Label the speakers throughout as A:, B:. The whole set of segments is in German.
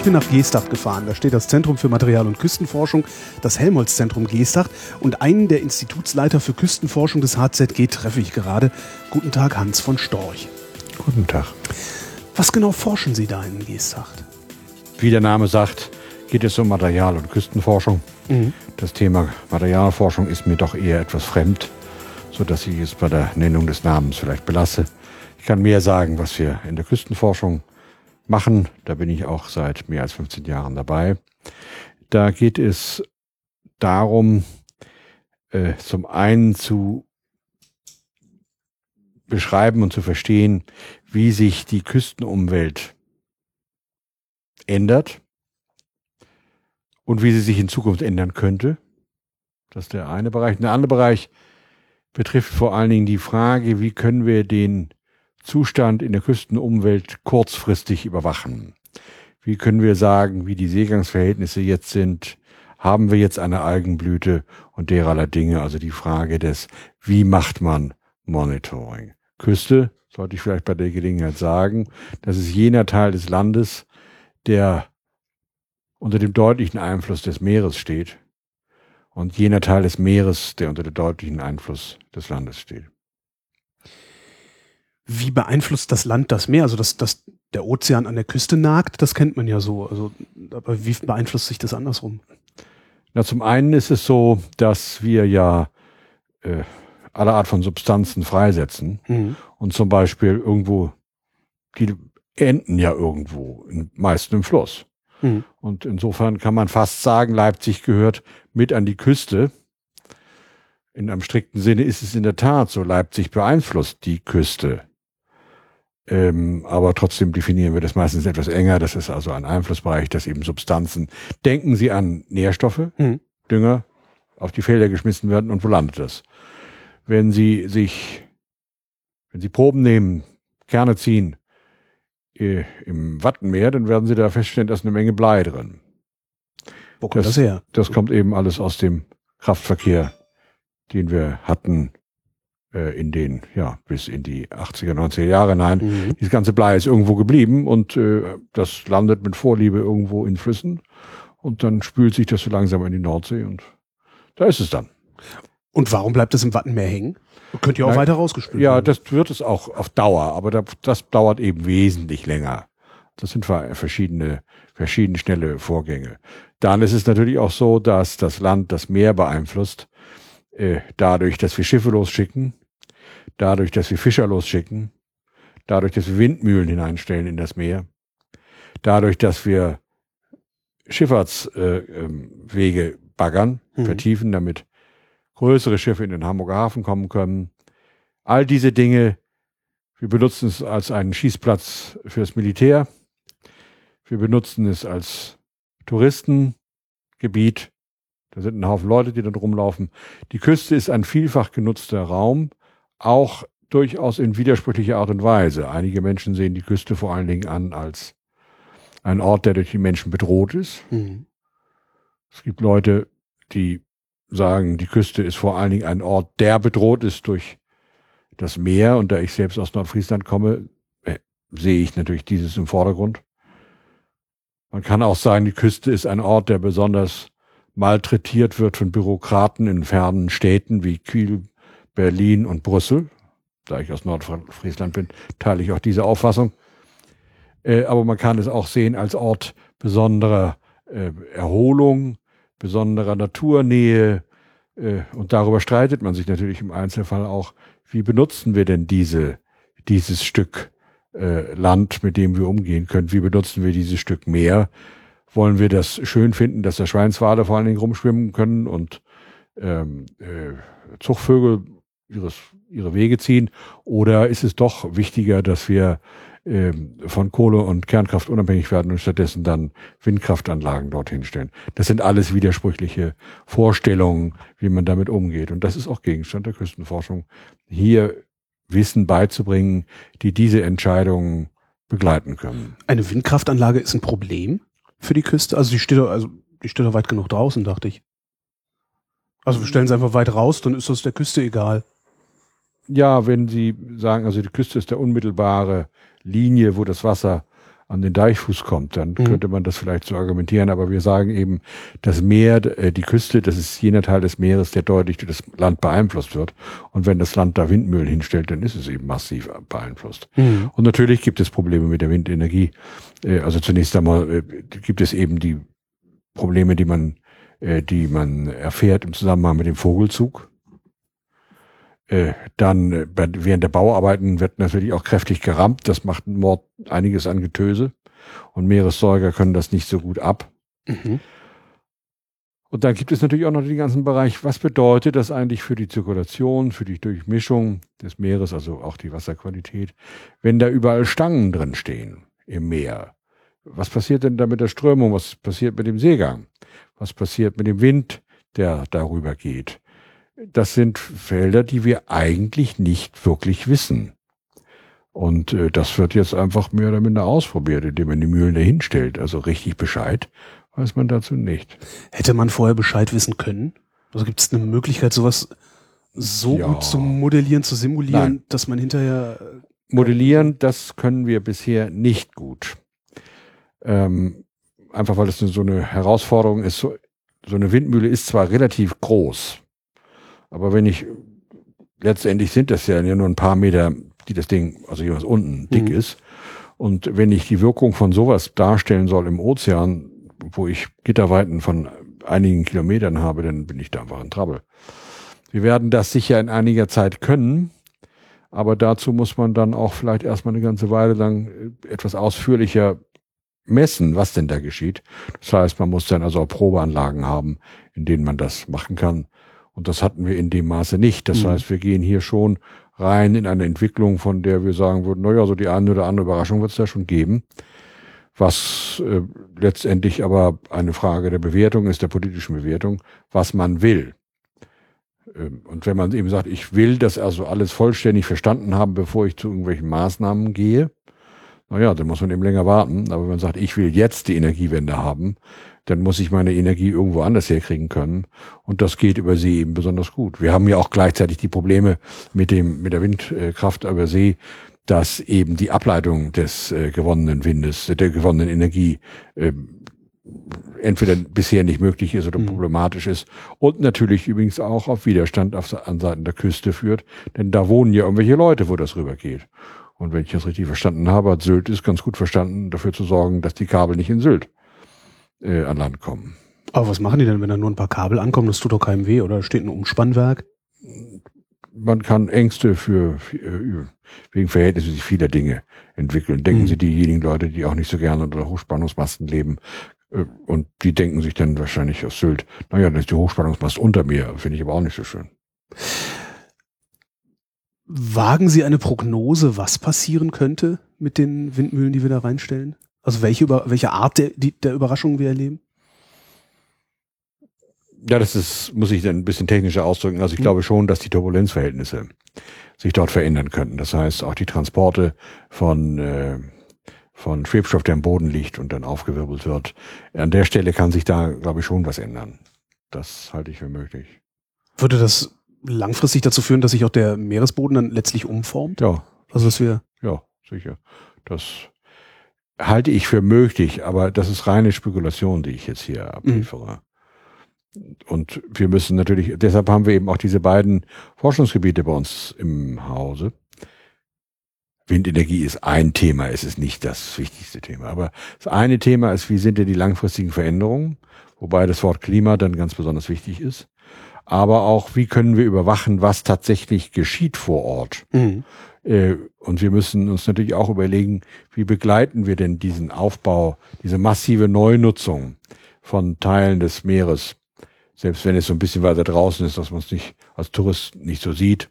A: Ich bin nach Geesthacht gefahren. Da steht das Zentrum für Material- und Küstenforschung, das Helmholtz-Zentrum Geesthacht. Und einen der Institutsleiter für Küstenforschung des HZG treffe ich gerade. Guten Tag, Hans von Storch.
B: Guten Tag.
A: Was genau forschen Sie da in Geesthacht?
B: Wie der Name sagt, geht es um Material- und Küstenforschung.
A: Mhm.
B: Das Thema Materialforschung ist mir doch eher etwas fremd, sodass ich es bei der Nennung des Namens vielleicht belasse. Ich kann mehr sagen, was wir in der Küstenforschung machen. Da bin ich auch seit mehr als 15 Jahren dabei. Da geht es darum, äh, zum einen zu beschreiben und zu verstehen, wie sich die Küstenumwelt ändert und wie sie sich in Zukunft ändern könnte. Das ist der eine Bereich. Der andere Bereich betrifft vor allen Dingen die Frage, wie können wir den Zustand in der Küstenumwelt kurzfristig überwachen? Wie können wir sagen, wie die Seegangsverhältnisse jetzt sind? Haben wir jetzt eine Algenblüte und dererlei Dinge? Also die Frage des, wie macht man Monitoring? Küste, sollte ich vielleicht bei der Gelegenheit sagen, das ist jener Teil des Landes, der unter dem deutlichen Einfluss des Meeres steht und jener Teil des Meeres, der unter dem deutlichen Einfluss des Landes steht.
A: Wie beeinflusst das Land das Meer? Also, dass, dass der Ozean an der Küste nagt, das kennt man ja so. Also, aber wie beeinflusst sich das andersrum?
B: Na, zum einen ist es so, dass wir ja äh, alle Art von Substanzen freisetzen
A: Mhm.
B: und zum Beispiel irgendwo, die enden ja irgendwo, in, meist im Fluss.
A: Mhm.
B: Und insofern kann man fast sagen, Leipzig gehört mit an die Küste. In einem strikten Sinne ist es in der Tat so, Leipzig beeinflusst die Küste. Ähm, aber trotzdem definieren wir das meistens etwas enger. Das ist also ein Einflussbereich, dass eben Substanzen, denken Sie an Nährstoffe,
A: Mhm.
B: Dünger, auf die Felder geschmissen werden und wo landet das? Wenn Sie sich, wenn Sie Proben nehmen, Kerne ziehen, äh, im Wattenmeer, dann werden Sie da feststellen, da ist eine Menge Blei drin.
A: Wo kommt das,
B: Das-
A: her?
B: Das kommt eben alles aus dem Kraftverkehr, den wir hatten in den, ja, bis in die 80er, 90er Jahre hinein.
A: Mhm.
B: Dieses ganze Blei ist irgendwo geblieben und äh, das landet mit Vorliebe irgendwo in Flüssen und dann spült sich das so langsam in die Nordsee und da ist es dann.
A: Und warum bleibt das im Wattenmeer hängen? Könnt ihr auch
B: Nein.
A: weiter rausgespült
B: Ja,
A: werden.
B: das wird es auch auf Dauer, aber da, das dauert eben wesentlich länger. Das sind ver- verschiedene, verschiedene schnelle Vorgänge. Dann ist es natürlich auch so, dass das Land das Meer beeinflusst, äh, dadurch, dass wir Schiffe losschicken, dadurch, dass wir Fischer losschicken, dadurch, dass wir Windmühlen hineinstellen in das Meer, dadurch, dass wir Schifffahrtswege äh, ähm, baggern,
A: Mhm.
B: vertiefen, damit größere Schiffe in den Hamburger Hafen kommen können. All diese Dinge, wir benutzen es als einen Schießplatz fürs Militär. Wir benutzen es als Touristengebiet. Da sind ein Haufen Leute, die dort rumlaufen. Die Küste ist ein vielfach genutzter Raum, auch durchaus in widersprüchlicher Art und Weise. Einige Menschen sehen die Küste vor allen Dingen an als ein Ort, der durch die Menschen bedroht ist.
A: Mhm.
B: Es gibt Leute, die sagen, die Küste ist vor allen Dingen ein Ort, der bedroht ist durch das Meer. Und da ich selbst aus Nordfriesland komme, äh, sehe ich natürlich dieses im Vordergrund. Man kann auch sagen, die Küste ist ein Ort, der besonders malträtiert wird von Bürokraten in fernen Städten wie Kiel, Berlin und Brüssel. Da ich aus Nordfriesland bin, teile ich auch diese Auffassung. Äh, aber man kann es auch sehen als Ort besonderer äh, Erholung, besonderer Naturnähe. Äh, und darüber streitet man sich natürlich im Einzelfall auch, wie benutzen wir denn diese, dieses Stück äh, Land, mit dem wir umgehen können? Wie benutzen wir dieses Stück Meer? Wollen wir das schön finden, dass da Schweinswale vor allen Dingen rumschwimmen können und ähm, äh, Zuchtvögel ihres, ihre Wege ziehen? Oder ist es doch wichtiger, dass wir äh, von Kohle und Kernkraft unabhängig werden und stattdessen dann Windkraftanlagen dorthin stellen. Das sind alles widersprüchliche Vorstellungen, wie man damit umgeht. Und das ist auch Gegenstand der Küstenforschung, hier Wissen beizubringen, die diese Entscheidungen begleiten können.
A: Eine Windkraftanlage ist ein Problem für die Küste? Also die steht doch, also die steht doch weit genug draußen, dachte ich. Also wir stellen sie einfach weit raus, dann ist das der Küste egal.
B: Ja, wenn Sie sagen, also die Küste ist der unmittelbare Linie, wo das Wasser an den Deichfuß kommt, dann mhm. könnte man das vielleicht so argumentieren. Aber wir sagen eben, das Meer, äh, die Küste, das ist jener Teil des Meeres, der deutlich durch das Land beeinflusst wird. Und wenn das Land da Windmühlen hinstellt, dann ist es eben massiv beeinflusst. Mhm. Und natürlich gibt es Probleme mit der Windenergie. Äh, also zunächst einmal äh, gibt es eben die Probleme, die man, die man erfährt im Zusammenhang mit dem Vogelzug. Äh, dann äh, während der Bauarbeiten wird natürlich auch kräftig gerammt. Das macht Mord einiges an Getöse. Und Meeressäuger können das nicht so gut ab. Mhm. Und dann gibt es natürlich auch noch den ganzen Bereich, was bedeutet das eigentlich für die Zirkulation, für die Durchmischung des Meeres, also auch die Wasserqualität, wenn da überall Stangen drin stehen im Meer? Was passiert denn da mit der Strömung? Was passiert mit dem Seegang? Was passiert mit dem Wind, der darüber geht? Das sind Felder, die wir eigentlich nicht wirklich wissen. Und äh, das wird jetzt einfach mehr oder minder ausprobiert, indem man die Mühlen dahin stellt. Also richtig Bescheid weiß man dazu nicht.
A: Hätte man vorher Bescheid wissen können? Also gibt es eine Möglichkeit, sowas so ja. gut zu modellieren, zu simulieren, Nein. dass man hinterher.
B: Äh, modellieren, das können wir bisher nicht gut. Ähm, einfach weil es so eine Herausforderung ist. So, so eine Windmühle ist zwar relativ groß, aber wenn ich, letztendlich sind das ja nur ein paar Meter, die das Ding, also hier was unten dick mhm. ist. Und wenn ich die Wirkung von sowas darstellen soll im Ozean, wo ich Gitterweiten von einigen Kilometern habe, dann bin ich da einfach in Trouble. Wir werden das sicher in einiger Zeit können, aber dazu muss man dann auch vielleicht erstmal eine ganze Weile lang äh, etwas ausführlicher messen, was denn da geschieht. Das heißt, man muss dann also auch Probeanlagen haben, in denen man das machen kann. Und das hatten wir in dem Maße nicht. Das mhm. heißt, wir gehen hier schon rein in eine Entwicklung, von der wir sagen würden, naja, so die eine oder andere Überraschung wird es da schon geben. Was äh, letztendlich aber eine Frage der Bewertung ist, der politischen Bewertung, was man will. Ähm, und wenn man eben sagt, ich will das also alles vollständig verstanden haben, bevor ich zu irgendwelchen Maßnahmen gehe, naja, dann muss man eben länger warten. Aber wenn man sagt, ich will jetzt die Energiewende haben, dann muss ich meine Energie irgendwo anders herkriegen können. Und das geht über See eben besonders gut. Wir haben ja auch gleichzeitig die Probleme mit dem, mit der Windkraft über See, dass eben die Ableitung des äh, gewonnenen Windes, der gewonnenen Energie, äh, entweder bisher nicht möglich ist oder mhm. problematisch ist und natürlich übrigens auch auf Widerstand auf, an Seiten der Küste führt, denn da wohnen ja irgendwelche Leute, wo das rübergeht. Und wenn ich das richtig verstanden habe, hat Sylt ist ganz gut verstanden, dafür zu sorgen, dass die Kabel nicht in Sylt äh, an Land kommen.
A: Aber was machen die denn, wenn da nur ein paar Kabel ankommen? Das tut doch keinem weh, oder steht ein Umspannwerk?
B: Man kann Ängste für, für äh, wegen Verhältnisse vieler Dinge entwickeln. Denken mhm. Sie diejenigen Leute, die auch nicht so gerne unter Hochspannungsmasten leben, äh, und die denken sich dann wahrscheinlich auf Sylt, naja, dann ist die Hochspannungsmast unter mir, finde ich aber auch nicht so schön.
A: Wagen Sie eine Prognose, was passieren könnte mit den Windmühlen, die wir da reinstellen? Also welche, welche Art der, der Überraschung wir erleben?
B: Ja, das ist, muss ich dann ein bisschen technischer ausdrücken. Also ich mhm. glaube schon, dass die Turbulenzverhältnisse sich dort verändern könnten. Das heißt, auch die Transporte von, äh, von Schwebstoff, der am Boden liegt und dann aufgewirbelt wird. An der Stelle kann sich da, glaube ich, schon was ändern. Das halte ich für möglich.
A: Würde das langfristig dazu führen, dass sich auch der Meeresboden dann letztlich umformt?
B: Ja. Also dass wir. Ja, sicher. Das halte ich für möglich, aber das ist reine Spekulation, die ich jetzt hier abliefere. Mhm. Und wir müssen natürlich, deshalb haben wir eben auch diese beiden Forschungsgebiete bei uns im Hause. Windenergie ist ein Thema, es ist nicht das wichtigste Thema. Aber das eine Thema ist, wie sind denn die langfristigen Veränderungen? Wobei das Wort Klima dann ganz besonders wichtig ist. Aber auch, wie können wir überwachen, was tatsächlich geschieht vor Ort? Mhm. Äh, und wir müssen uns natürlich auch überlegen, wie begleiten wir denn diesen Aufbau, diese massive Neunutzung von Teilen des Meeres, selbst wenn es so ein bisschen weiter draußen ist, dass man es nicht als Tourist nicht so sieht.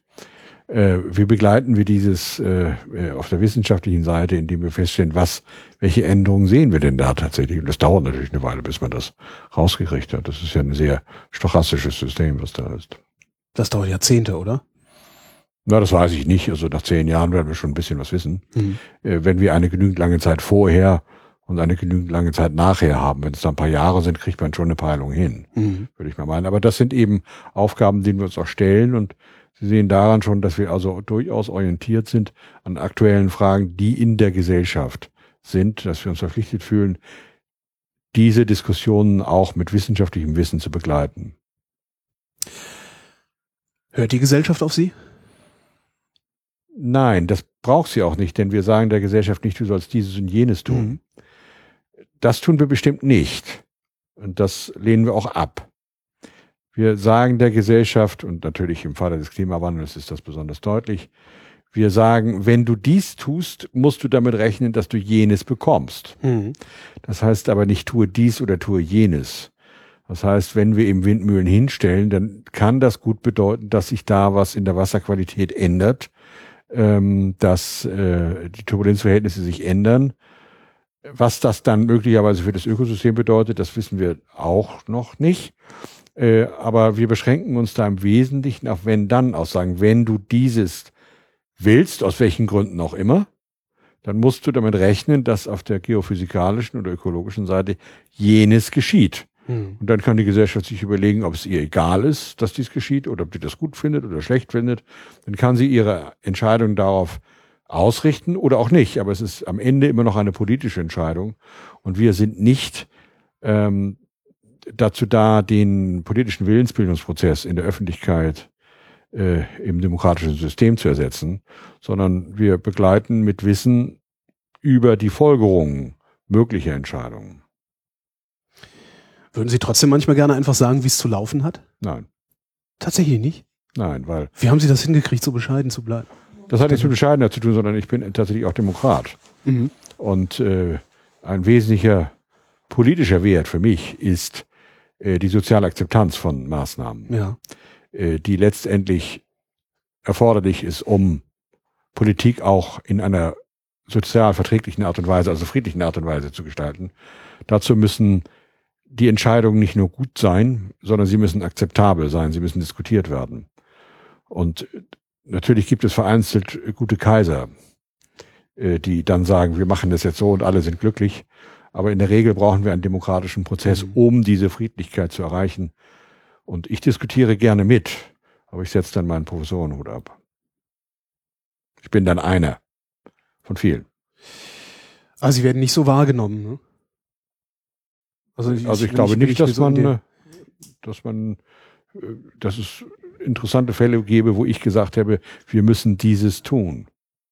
B: Äh, wie begleiten wir dieses äh, auf der wissenschaftlichen Seite, indem wir feststellen, was, welche Änderungen sehen wir denn da tatsächlich? Und das dauert natürlich eine Weile, bis man das rausgekriegt hat. Das ist ja ein sehr stochastisches System, was da ist.
A: Das dauert Jahrzehnte, oder?
B: Na, das weiß ich nicht. Also nach zehn Jahren werden wir schon ein bisschen was wissen.
A: Mhm.
B: Äh, wenn wir eine genügend lange Zeit vorher und eine genügend lange Zeit nachher haben, wenn es da ein paar Jahre sind, kriegt man schon eine Peilung hin,
A: Mhm.
B: würde ich mal meinen. Aber das sind eben Aufgaben, denen wir uns auch stellen und Sie sehen daran schon, dass wir also durchaus orientiert sind an aktuellen Fragen, die in der Gesellschaft sind, dass wir uns verpflichtet fühlen, diese Diskussionen auch mit wissenschaftlichem Wissen zu begleiten.
A: Hört die Gesellschaft auf Sie?
B: Nein, das braucht sie auch nicht, denn wir sagen der Gesellschaft nicht, du sollst dieses und jenes tun.
A: Mhm.
B: Das tun wir bestimmt nicht. Und das lehnen wir auch ab. Wir sagen der Gesellschaft, und natürlich im Falle des Klimawandels ist das besonders deutlich, wir sagen, wenn du dies tust, musst du damit rechnen, dass du jenes bekommst.
A: Mhm.
B: Das heißt aber nicht tue dies oder tue jenes. Das heißt, wenn wir eben Windmühlen hinstellen, dann kann das gut bedeuten, dass sich da was in der Wasserqualität ändert, ähm, dass äh, die Turbulenzverhältnisse sich ändern. Was das dann möglicherweise für das Ökosystem bedeutet, das wissen wir auch noch nicht. Äh, aber wir beschränken uns da im Wesentlichen auf Wenn-Dann-Aussagen. Wenn du dieses willst, aus welchen Gründen auch immer, dann musst du damit rechnen, dass auf der geophysikalischen oder ökologischen Seite jenes geschieht.
A: Mhm.
B: Und dann kann die Gesellschaft sich überlegen, ob es ihr egal ist, dass dies geschieht oder ob sie das gut findet oder schlecht findet. Dann kann sie ihre Entscheidung darauf ausrichten oder auch nicht. Aber es ist am Ende immer noch eine politische Entscheidung. Und wir sind nicht ähm, dazu da, den politischen Willensbildungsprozess in der Öffentlichkeit äh, im demokratischen System zu ersetzen, sondern wir begleiten mit Wissen über die Folgerungen möglicher Entscheidungen.
A: Würden Sie trotzdem manchmal gerne einfach sagen, wie es zu laufen hat?
B: Nein,
A: Tatsächlich nicht.
B: nein, weil
A: Wie haben Sie das hingekriegt, so bescheiden zu bleiben?
B: das hat nichts mit Bescheidenheit zu tun, sondern ich bin tatsächlich auch Demokrat.
A: Mhm.
B: Und äh, ein wesentlicher politischer Wert für mich ist äh, die soziale Akzeptanz von Maßnahmen.
A: Ja.
B: äh, die letztendlich erforderlich ist, um Politik auch in einer sozial verträglichen Art und Weise, also friedlichen Art und Weise zu gestalten. Dazu müssen die Entscheidungen nicht nur gut sein, sondern sie müssen akzeptabel sein, sie müssen diskutiert werden. Und natürlich gibt es vereinzelt gute Kaiser, äh, die dann sagen, wir machen das jetzt so und alle sind glücklich. Aber in der Regel brauchen wir einen demokratischen Prozess,
A: Mhm.
B: um diese Friedlichkeit zu erreichen. Und ich diskutiere gerne mit, aber ich setze dann meinen Professorenhut ab. Ich bin dann einer von vielen.
A: Also Sie werden nicht so wahrgenommen, ne?
B: Also ich
A: wenn
B: glaube
A: wenn
B: nicht, dass man, äh, dass man, äh, dass es interessante Fälle gäbe, wo ich gesagt habe, wir müssen dieses tun.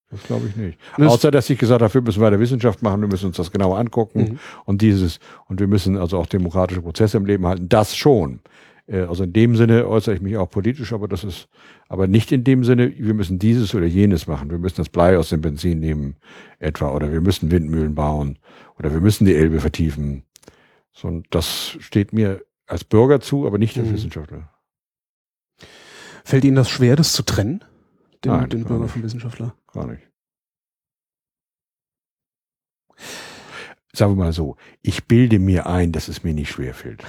B: Das glaube ich nicht.
A: Das-
B: Außer, dass ich gesagt habe, wir müssen weiter Wissenschaft machen, wir müssen uns das genauer angucken
A: Mhm.
B: und dieses, und wir müssen also auch demokratische Prozesse im Leben halten. Das schon. Äh, Also in dem Sinne äußere ich mich auch politisch, aber das ist, aber nicht in dem Sinne, wir müssen dieses oder jenes machen. Wir müssen das Blei aus dem Benzin nehmen, etwa, oder wir müssen Windmühlen bauen, oder wir müssen die Elbe vertiefen. So, und das steht mir als Bürger zu, aber nicht als
A: Mhm.
B: Wissenschaftler.
A: Fällt Ihnen das schwer, das zu trennen? Den,
B: Nein,
A: den Bürger
B: nicht.
A: vom Wissenschaftler?
B: Gar nicht. Sagen wir mal so, ich bilde mir ein, dass es mir nicht schwerfällt.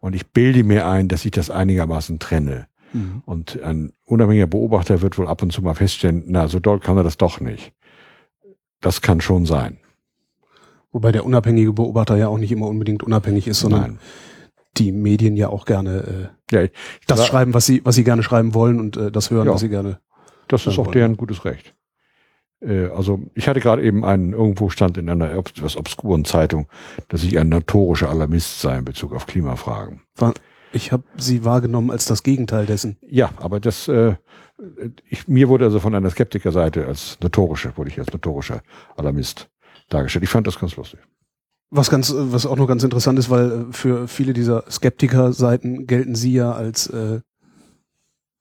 B: Und ich bilde mir ein, dass ich das einigermaßen trenne.
A: Mhm.
B: Und ein unabhängiger Beobachter wird wohl ab und zu mal feststellen, na, so doll kann er das doch nicht. Das kann schon sein.
A: Wobei der unabhängige Beobachter ja auch nicht immer unbedingt unabhängig ist, sondern
B: Nein.
A: die Medien ja auch gerne äh,
B: Ja,
A: das
B: Ja.
A: schreiben, was sie, was sie gerne schreiben wollen und äh, das hören,
B: Ja.
A: was sie gerne.
B: das ist auch
A: wollen.
B: deren gutes Recht. Äh, also ich hatte gerade eben einen, irgendwo stand in einer etwas obskuren Zeitung, dass ich ein notorischer Alarmist sei in Bezug auf Klimafragen.
A: Ich habe sie wahrgenommen als das Gegenteil dessen.
B: Ja, aber das, äh, ich, mir wurde also von einer Skeptikerseite als notorischer, wurde ich als notorischer Alarmist dargestellt. Ich fand das ganz lustig.
A: Was ganz, was auch noch ganz interessant ist, weil äh, für viele dieser Skeptiker-Seiten gelten sie ja als äh,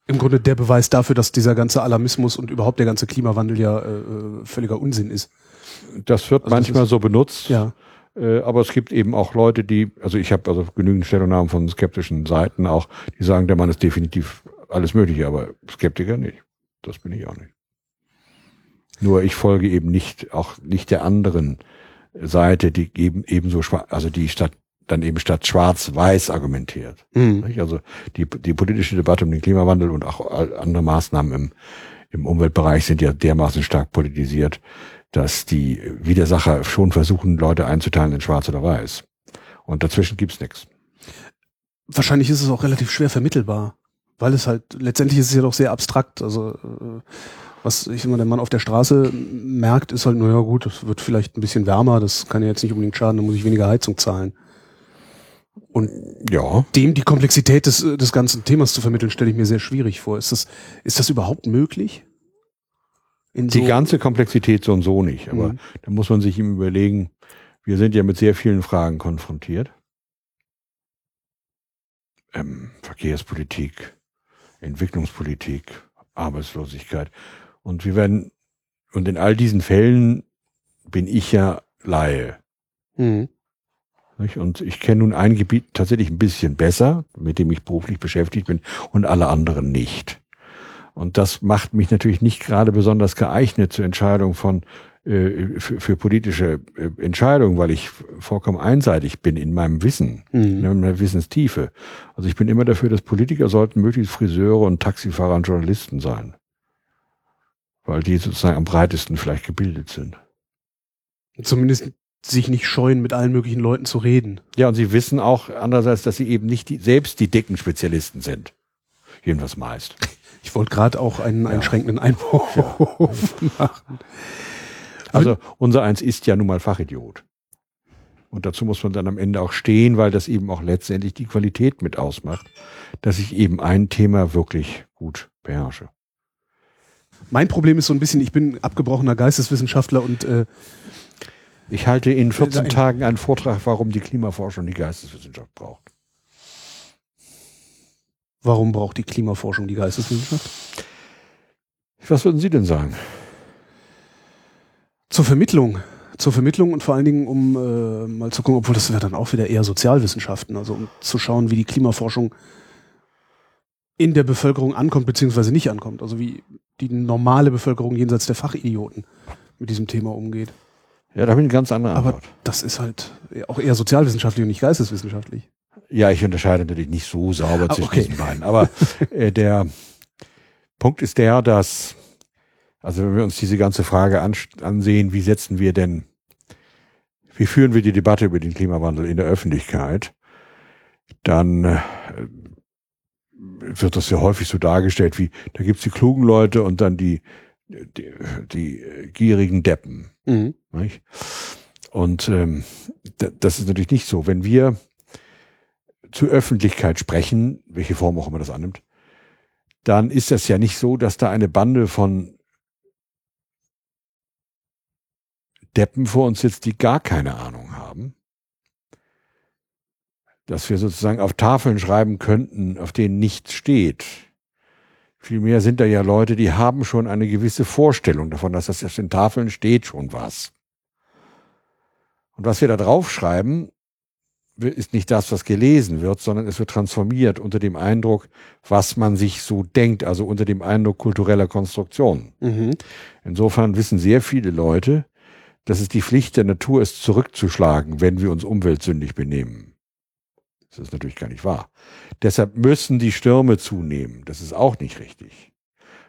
A: im Grunde der Beweis dafür, dass dieser ganze Alarmismus und überhaupt der ganze Klimawandel ja äh, äh, völliger Unsinn ist.
B: Das wird
A: Also das
B: manchmal
A: ist-
B: so benutzt.
A: Ja.
B: Äh, aber es gibt eben auch Leute, die, also ich habe also genügend Stellungnahmen von skeptischen Seiten auch, die sagen, der Mann ist definitiv alles Mögliche, aber Skeptiker nicht. Das bin ich auch nicht. Nur ich folge eben nicht, auch nicht der anderen Seite, die eben ebenso also die statt dann eben statt schwarz-weiß argumentiert.
A: Mhm.
B: Also die, die politische Debatte um den Klimawandel und auch andere Maßnahmen im, im Umweltbereich sind ja dermaßen stark politisiert, dass die Widersacher schon versuchen, Leute einzuteilen in schwarz oder weiß. Und dazwischen gibt's nichts.
A: Wahrscheinlich ist es auch relativ schwer vermittelbar, weil es halt, letztendlich ist es ja doch sehr abstrakt. Also äh, was ich immer der Mann auf der Straße merkt, ist halt, naja gut, es wird vielleicht ein bisschen wärmer, das kann ja jetzt nicht unbedingt schaden, da muss ich weniger Heizung zahlen. Und
B: Ja.
A: dem die Komplexität des, des ganzen Themas zu vermitteln, stelle ich mir sehr schwierig vor. Ist das, ist das überhaupt möglich? In
B: Die
A: so-
B: ganze Komplexität so und so nicht. Aber
A: Mhm.
B: da muss man sich ihm überlegen, wir sind ja mit sehr vielen Fragen konfrontiert. Ähm, Verkehrspolitik, Entwicklungspolitik, Arbeitslosigkeit. Und wir werden, und in all diesen Fällen bin ich ja Laie.
A: Mhm.
B: Und ich kenne nun ein Gebiet tatsächlich ein bisschen besser, mit dem ich beruflich beschäftigt bin, und alle anderen nicht. Und das macht mich natürlich nicht gerade besonders geeignet zur Entscheidung von äh, für, für politische äh, Entscheidungen, weil ich vollkommen einseitig bin in meinem Wissen,
A: Mhm.
B: in meiner Wissenstiefe. Also ich bin immer dafür, dass Politiker sollten möglichst Friseure und Taxifahrer und Journalisten sein. Weil die sozusagen am breitesten vielleicht gebildet sind.
A: Zumindest sich nicht scheuen, mit allen möglichen Leuten zu reden.
B: Ja, und sie wissen auch andererseits, dass sie eben nicht die, selbst die dicken Spezialisten sind. Jedenfalls meist.
A: Ich wollte gerade auch einen einschränkenden Einwurf machen.
B: Also unser eins ist ja nun mal Fachidiot. Und dazu muss man dann am Ende auch stehen, weil das eben auch letztendlich die Qualität mit ausmacht, dass ich eben ein Thema wirklich gut beherrsche.
A: Mein Problem ist so ein bisschen, ich bin abgebrochener Geisteswissenschaftler und äh,
B: Ich halte in 14
A: Nein.
B: Tagen einen Vortrag, warum die Klimaforschung die Geisteswissenschaft braucht.
A: warum braucht die Klimaforschung die Geisteswissenschaft?
B: Was würden Sie denn sagen?
A: Zur Vermittlung. Zur Vermittlung und vor allen Dingen, um äh, mal zu gucken, obwohl das wäre dann auch wieder eher Sozialwissenschaften, also um zu schauen, wie die Klimaforschung in der Bevölkerung ankommt, beziehungsweise nicht ankommt. Also wie die normale Bevölkerung jenseits der Fachidioten mit diesem Thema umgeht.
B: Ja, da habe ich eine ganz andere
A: Aber
B: Antwort.
A: das ist halt auch eher sozialwissenschaftlich und nicht geisteswissenschaftlich.
B: Ja, ich unterscheide natürlich nicht so sauber
A: Ah,
B: zwischen
A: okay.
B: diesen beiden. Aber äh, der Punkt ist der, dass, also wenn wir uns diese ganze Frage ansehen, wie setzen wir denn, wie führen wir die Debatte über den Klimawandel in der Öffentlichkeit, dann äh, wird das ja häufig so dargestellt, wie da gibt's die klugen Leute und dann die, die, die gierigen Deppen.
A: Mhm.
B: Nicht? Und ähm, das ist natürlich nicht so. Wenn wir zur Öffentlichkeit sprechen, welche Form auch immer das annimmt, dann ist das ja nicht so, dass da eine Bande von Deppen vor uns sitzt, die gar keine Ahnung. Dass wir sozusagen auf Tafeln schreiben könnten, auf denen nichts steht. Vielmehr sind da ja Leute, die haben schon eine gewisse Vorstellung davon, dass das auf den Tafeln steht schon was. Und was wir da draufschreiben, ist nicht das, was gelesen wird, sondern es wird transformiert unter dem Eindruck, was man sich so denkt, also unter dem Eindruck kultureller Konstruktion.
A: Mhm.
B: Insofern wissen sehr viele Leute, dass es die Pflicht der Natur ist, zurückzuschlagen, wenn wir uns umweltsündig benehmen. Das ist natürlich gar nicht wahr. Deshalb müssen die Stürme zunehmen. Das ist auch nicht richtig.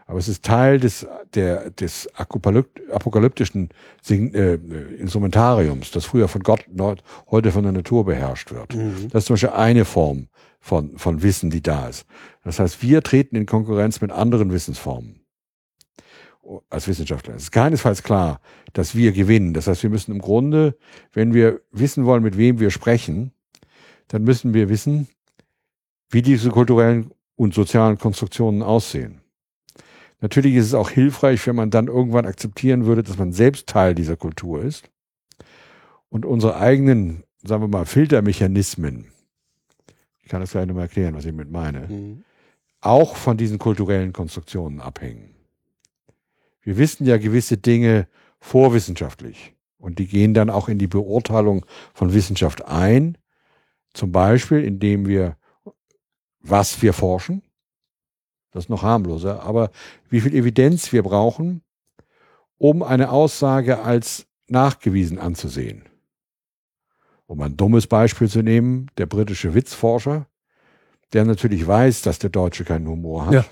B: Aber es ist Teil des, der, des apokalypt- apokalyptischen Sing, äh, Instrumentariums, das früher von Gott, heute von der Natur beherrscht wird.
A: Mhm.
B: Das ist zum Beispiel eine Form von, von Wissen, die da ist. Das heißt, wir treten in Konkurrenz mit anderen Wissensformen als Wissenschaftler. Es ist keinesfalls klar, dass wir gewinnen. Das heißt, wir müssen im Grunde, wenn wir wissen wollen, mit wem wir sprechen, dann müssen wir wissen, wie diese kulturellen und sozialen Konstruktionen aussehen. Natürlich ist es auch hilfreich, wenn man dann irgendwann akzeptieren würde, dass man selbst Teil dieser Kultur ist und unsere eigenen, sagen wir mal, Filtermechanismen, ich kann das gleich nochmal erklären, was ich mit meine,
A: Mhm.
B: auch von diesen kulturellen Konstruktionen abhängen. Wir wissen ja gewisse Dinge vorwissenschaftlich und die gehen dann auch in die Beurteilung von Wissenschaft ein, zum Beispiel indem wir, was wir forschen, Das ist noch harmloser. Aber wie viel Evidenz wir brauchen, um eine Aussage als nachgewiesen anzusehen. Um ein dummes Beispiel zu nehmen, der britische Witzforscher, der natürlich weiß, dass der Deutsche keinen Humor hat. Ja.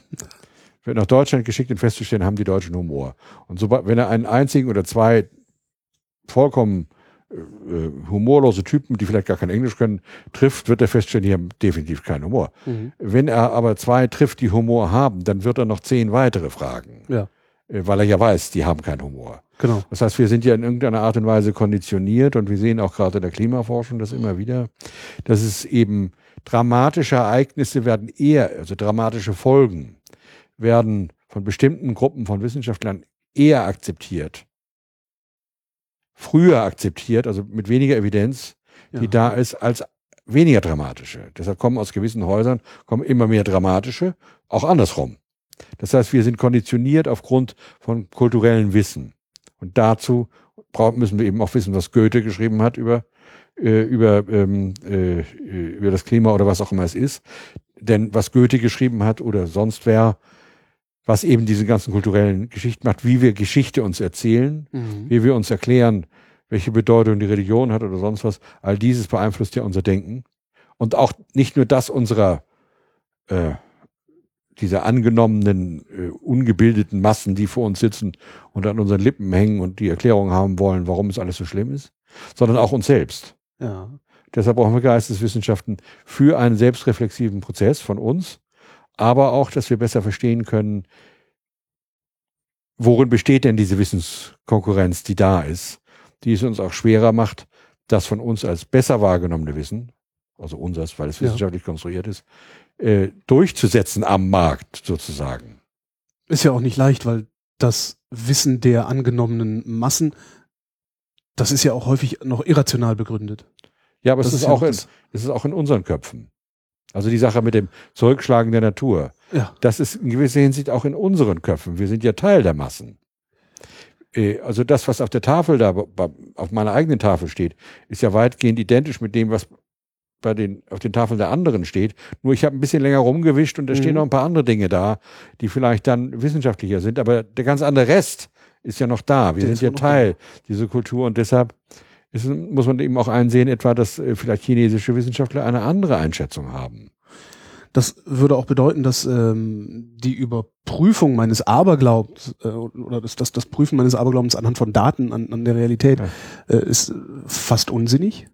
B: Wird nach Deutschland geschickt, um festzustellen, haben die Deutschen Humor. Und so, wenn er einen einzigen oder zwei vollkommen humorlose Typen, die vielleicht gar kein Englisch können, trifft, wird er feststellen, die haben definitiv keinen Humor. Mhm. Wenn er aber zwei trifft, die Humor haben, dann wird er noch zehn weitere fragen.
A: Ja.
B: Äh, weil er ja weiß, die haben keinen Humor.
A: Genau.
B: Das heißt, wir sind ja in irgendeiner Art und Weise konditioniert und wir sehen auch gerade in der Klimaforschung das immer wieder, dass es eben dramatische Ereignisse werden eher, also dramatische Folgen werden von bestimmten Gruppen von Wissenschaftlern eher akzeptiert, früher akzeptiert, also mit weniger Evidenz, die ja. da ist, als weniger dramatische. Deshalb kommen aus gewissen Häusern kommen immer mehr dramatische, auch andersrum. Das heißt, wir sind konditioniert aufgrund von kulturellem Wissen. Und dazu müssen wir eben auch wissen, was Goethe geschrieben hat über, äh, über, ähm, äh, über das Klima oder was auch immer es ist. Denn was Goethe geschrieben hat oder sonst wer, was eben diese ganzen kulturellen Geschichten macht, wie wir Geschichte uns erzählen, mhm. wie wir uns erklären, welche Bedeutung die Religion hat oder sonst was, all dieses beeinflusst ja unser Denken. Und auch nicht nur das unserer äh, dieser angenommenen, äh, ungebildeten Massen, die vor uns sitzen und an unseren Lippen hängen und die Erklärung haben wollen, warum es alles so schlimm ist, sondern auch uns selbst.
A: Ja.
B: Deshalb brauchen wir Geisteswissenschaften für einen selbstreflexiven Prozess von uns, aber auch, dass wir besser verstehen können, worin besteht denn diese Wissenskonkurrenz, die da ist, die es uns auch schwerer macht, das von uns als besser wahrgenommene Wissen, also unseres, weil es wissenschaftlich ja. konstruiert ist, äh, durchzusetzen am Markt sozusagen.
A: Ist ja auch nicht leicht, weil das Wissen der angenommenen Massen, das ist ja auch häufig noch irrational begründet.
B: Ja, aber es ist, ist, auch in, es ist auch in unseren Köpfen. Also die Sache mit dem Zurückschlagen der Natur.
A: Ja.
B: Das ist in gewisser Hinsicht auch in unseren Köpfen. Wir sind ja Teil der Massen. Äh, also das, was auf der Tafel da, auf meiner eigenen Tafel steht, ist ja weitgehend identisch mit dem, was bei den, auf den Tafeln der anderen steht. Nur ich habe ein bisschen länger rumgewischt und da mhm. stehen noch ein paar andere Dinge da, die vielleicht dann wissenschaftlicher sind. Aber der ganz andere Rest ist ja noch da. Wir der sind ja Teil dieser Kultur und deshalb ist, muss man eben auch einsehen, etwa, dass äh, vielleicht chinesische Wissenschaftler eine andere Einschätzung haben.
A: Das würde auch bedeuten, dass ähm, die Überprüfung meines Aberglaubens äh, oder das, das, das Prüfen meines Aberglaubens anhand von Daten an, an der Realität ja. äh, ist fast unsinnig.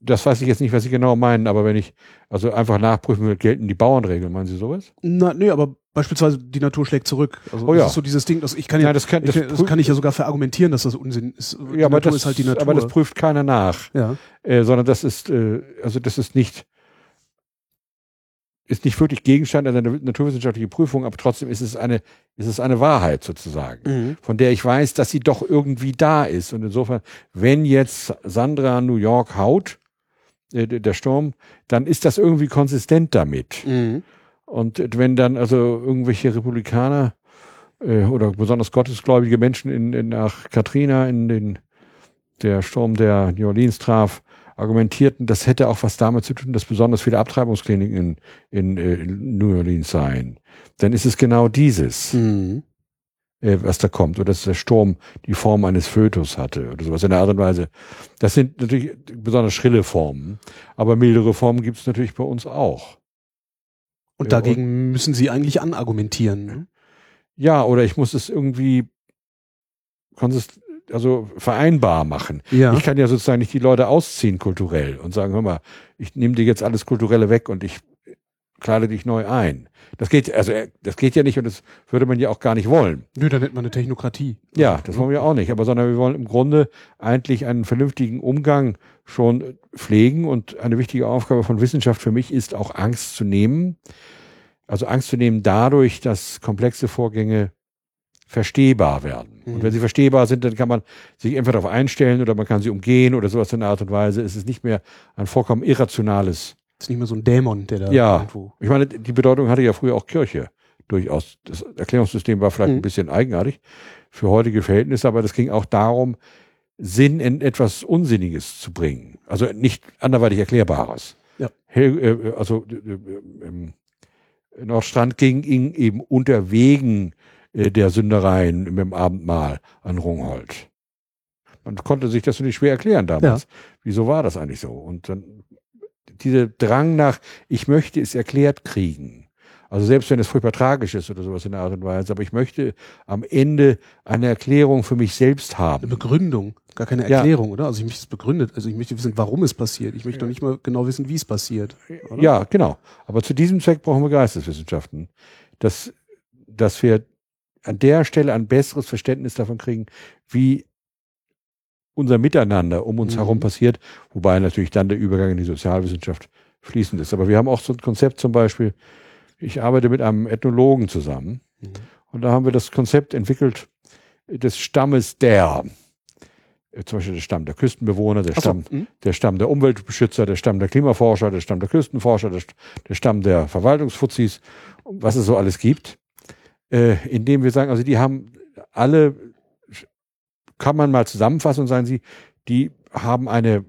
B: Das weiß ich jetzt nicht, was Sie genau meinen, aber wenn ich also einfach nachprüfen will, gelten die Bauernregeln, meinen Sie sowas?
A: Na, nee, aber beispielsweise die Natur schlägt zurück. Also
B: oh ja.
A: das ist so dieses Ding, dass ich kann ja,
B: Nein, das, kann,
A: das, ich, das kann ich ja sogar verargumentieren, dass das Unsinn ist.
B: Die ja, aber Natur das ist halt die Natur. Aber das prüft keiner nach.
A: Ja.
B: Äh, sondern das ist, äh, also das ist nicht, ist nicht wirklich Gegenstand einer naturwissenschaftlichen Prüfung, aber trotzdem ist es eine, ist es eine Wahrheit sozusagen, mhm. von der ich weiß, dass sie doch irgendwie da ist. Und insofern, wenn jetzt Sandra New York haut, äh, der Sturm, dann ist das irgendwie konsistent damit.
A: Mhm.
B: Und wenn dann also irgendwelche Republikaner äh, oder besonders gottesgläubige Menschen in, in nach Katrina in den der Sturm der New Orleans traf, argumentierten, das hätte auch was damit zu tun, dass besonders viele Abtreibungskliniken in, in, äh, in New Orleans seien. Dann ist es genau dieses,
A: mhm.
B: äh, was da kommt, oder dass der Sturm die Form eines Fötus hatte oder sowas in der Art und Weise. Das sind natürlich besonders schrille Formen, aber mildere Formen gibt es natürlich bei uns auch.
A: Und dagegen und, müssen Sie eigentlich anargumentieren. Ne?
B: Ja, oder ich muss es irgendwie konsist also vereinbar machen.
A: Ja.
B: Ich kann ja sozusagen nicht die Leute ausziehen kulturell und sagen, hör mal, ich nehme dir jetzt alles Kulturelle weg und ich kleide dich neu ein. Das geht, also das geht ja nicht und das würde man ja auch gar nicht wollen.
A: Nö, dann nennt man eine Technokratie.
B: Ja, das wollen wir auch nicht. Aber sondern wir wollen im Grunde eigentlich einen vernünftigen Umgang schon pflegen und eine wichtige Aufgabe von Wissenschaft für mich ist auch Angst zu nehmen. Also Angst zu nehmen dadurch, dass komplexe Vorgänge verstehbar werden. Mhm. Und wenn sie verstehbar sind, dann kann man sich entweder darauf einstellen oder man kann sie umgehen oder sowas in einer Art und Weise. Es ist nicht mehr ein vollkommen irrationales.
A: Ist nicht mehr so ein Dämon, der da
B: ja. irgendwo. Ich meine, die Bedeutung hatte ja früher auch Kirche durchaus. Das Erklärungssystem war vielleicht mhm. ein bisschen eigenartig für heutige Verhältnisse, aber das ging auch darum, Sinn in etwas Unsinniges zu bringen. Also nicht anderweitig Erklärbares.
A: Ja.
B: Äh, also äh, Nordstrand ging, ging eben unter Wegen äh, der Sündereien mit dem Abendmahl an Rungholt. Man konnte sich das nicht schwer erklären damals. Ja. Wieso war das eigentlich so? Und dann dieser Drang nach, ich möchte es erklärt kriegen. Also selbst wenn es furchtbar tragisch ist oder sowas in der Art und Weise, aber ich möchte am Ende eine Erklärung für mich selbst haben.
A: Eine Begründung, gar keine Erklärung, ja. oder? Also ich möchte es begründet, also ich möchte wissen, warum es passiert. Ich möchte ja. doch nicht mal genau wissen, wie es passiert.
B: Oder? Ja, genau. Aber zu diesem Zweck brauchen wir Geisteswissenschaften. Dass, dass wir an der Stelle ein besseres Verständnis davon kriegen, wie unser Miteinander um uns mhm. herum passiert, wobei natürlich dann der Übergang in die Sozialwissenschaft fließend ist. Aber wir haben auch so ein Konzept zum Beispiel, ich arbeite mit einem Ethnologen zusammen mhm. und da haben wir das Konzept entwickelt des Stammes der, äh, zum Beispiel der Stamm der Küstenbewohner, der, so, Stamm, mhm. der Stamm der Umweltbeschützer, der Stamm der Klimaforscher, der Stamm der Küstenforscher, der, der Stamm der Verwaltungsfuzis, was es so alles gibt, äh, indem wir sagen, also die haben alle kann man mal zusammenfassen und sagen Sie, die haben eine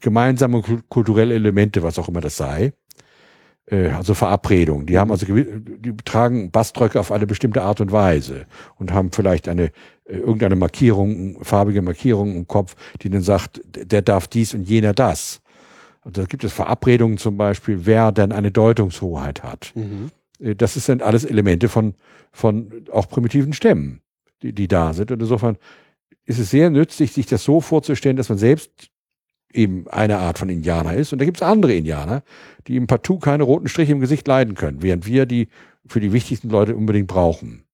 B: gemeinsame kulturelle Elemente, was auch immer das sei. Äh, also Verabredung. Die haben also, die tragen Baströcke auf eine bestimmte Art und Weise und haben vielleicht eine, äh, irgendeine Markierung, farbige Markierung im Kopf, die dann sagt, der darf dies und jener das. Und da gibt es Verabredungen zum Beispiel, wer denn eine Deutungshoheit hat. Mhm. Äh, das sind alles Elemente von, von auch primitiven Stämmen die, die da sind. Und insofern ist es sehr nützlich, sich das so vorzustellen, dass man selbst eben eine Art von Indianer ist. Und da gibt es andere Indianer, die im Partout keine roten Striche im Gesicht leiden können, während wir die für die wichtigsten Leute unbedingt brauchen.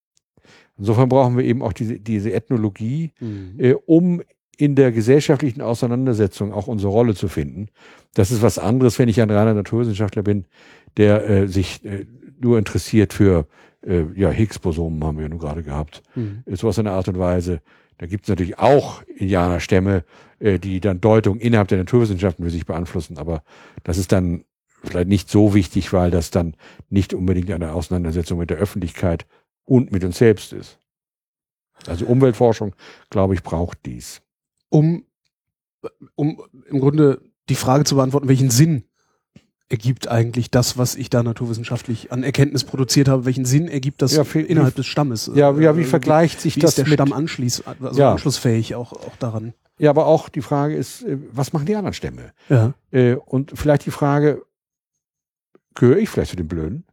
B: Insofern brauchen wir eben auch diese, diese Ethnologie, mhm. äh, um in der gesellschaftlichen Auseinandersetzung auch unsere Rolle zu finden. Das ist was anderes, wenn ich ein reiner Naturwissenschaftler bin, der äh, sich äh, nur interessiert für äh, ja, Higgs-Bosonen haben wir ja nun gerade gehabt. Mhm. Sowas in der Art und Weise. Da gibt es natürlich auch Indianerstämme, äh, die dann Deutung innerhalb der Naturwissenschaften für sich beeinflussen, aber das ist dann vielleicht nicht so wichtig, weil das dann nicht unbedingt eine Auseinandersetzung mit der Öffentlichkeit und mit uns selbst ist. Also Umweltforschung, glaube ich, braucht dies.
A: Um, um im Grunde die Frage zu beantworten, welchen Sinn ergibt eigentlich das, was ich da naturwissenschaftlich an Erkenntnis produziert habe, welchen Sinn ergibt das ja, für, innerhalb des Stammes?
B: Ja, ja wie äh, vergleicht sich
A: wie
B: das?
A: Ist der mit, Stamm anschließt, also ja. anschlussfähig auch, auch daran?
B: Ja, aber auch die Frage ist, äh, was machen die anderen Stämme? Ja. Äh, und vielleicht die Frage, gehöre ich vielleicht zu den Blöden?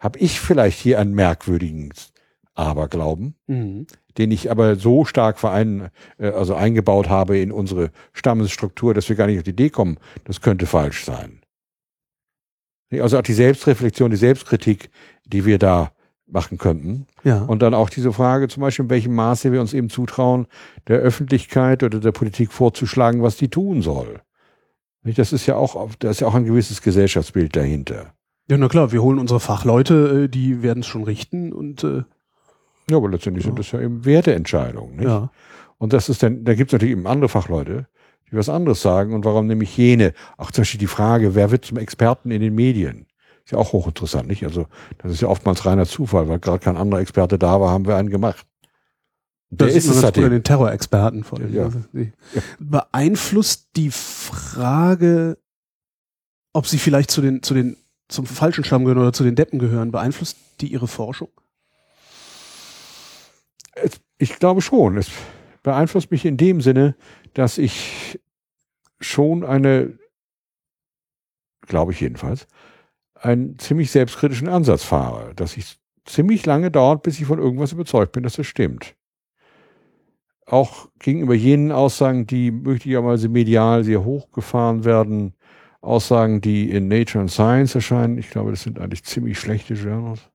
B: Habe ich vielleicht hier einen merkwürdigen Aberglauben? Mhm den ich aber so stark verein, äh, also eingebaut habe in unsere Stammesstruktur, dass wir gar nicht auf die Idee kommen, das könnte falsch sein. Also auch die Selbstreflexion, die Selbstkritik, die wir da machen könnten. Ja. Und dann auch diese Frage zum Beispiel, in welchem Maße wir uns eben zutrauen, der Öffentlichkeit oder der Politik vorzuschlagen, was die tun soll. Das ist ja auch, da ist ja auch ein gewisses Gesellschaftsbild dahinter.
A: Ja, na klar, wir holen unsere Fachleute, äh, die werden es schon richten und äh,
B: ja, aber letztendlich ja. sind das ja eben Werteentscheidungen. Nicht? Ja. Und das ist dann, da gibt es natürlich eben andere Fachleute, die was anderes sagen. Und warum nämlich jene? Auch zum Beispiel die Frage, wer wird zum Experten in den Medien? Ist ja auch hochinteressant, nicht? Also, das ist ja oftmals reiner Zufall, weil gerade kein anderer Experte da war, haben wir einen gemacht.
A: Der ist es halt den Terrorexperten von ja. ja. Beeinflusst die Frage, ob sie vielleicht zu den, zu den, zum falschen Stamm gehören oder zu den Deppen gehören, beeinflusst die ihre Forschung?
B: Ich glaube schon. Es beeinflusst mich in dem Sinne, dass ich schon eine, glaube ich jedenfalls, einen ziemlich selbstkritischen Ansatz fahre, dass ich ziemlich lange dauert, bis ich von irgendwas überzeugt bin, dass das stimmt. Auch gegenüber jenen Aussagen, die möglicherweise medial sehr hochgefahren werden, Aussagen, die in Nature and Science erscheinen, ich glaube, das sind eigentlich ziemlich schlechte Journals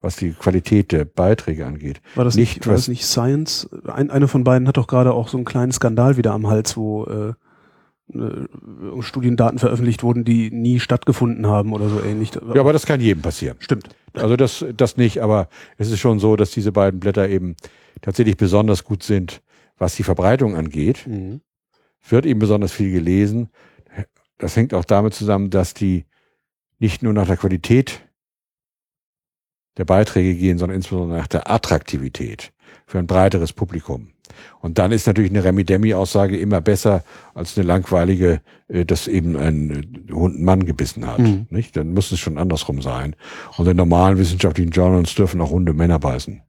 B: was die Qualität der Beiträge angeht.
A: War das nicht, war das nicht Science? Ein, eine von beiden hat doch gerade auch so einen kleinen Skandal wieder am Hals, wo äh, äh, Studiendaten veröffentlicht wurden, die nie stattgefunden haben oder so ähnlich.
B: Ja, aber das kann jedem passieren.
A: Stimmt.
B: Also das, das nicht, aber es ist schon so, dass diese beiden Blätter eben tatsächlich besonders gut sind, was die Verbreitung angeht. Mhm. Wird eben besonders viel gelesen. Das hängt auch damit zusammen, dass die nicht nur nach der Qualität der Beiträge gehen, sondern insbesondere nach der Attraktivität für ein breiteres Publikum. Und dann ist natürlich eine Remi-Demi-Aussage immer besser als eine langweilige, äh, dass eben ein äh, Hund einen Mann gebissen hat.
A: Mhm.
B: Nicht? Dann muss es schon andersrum sein. Und in normalen wissenschaftlichen Journals dürfen auch Hunde Männer beißen.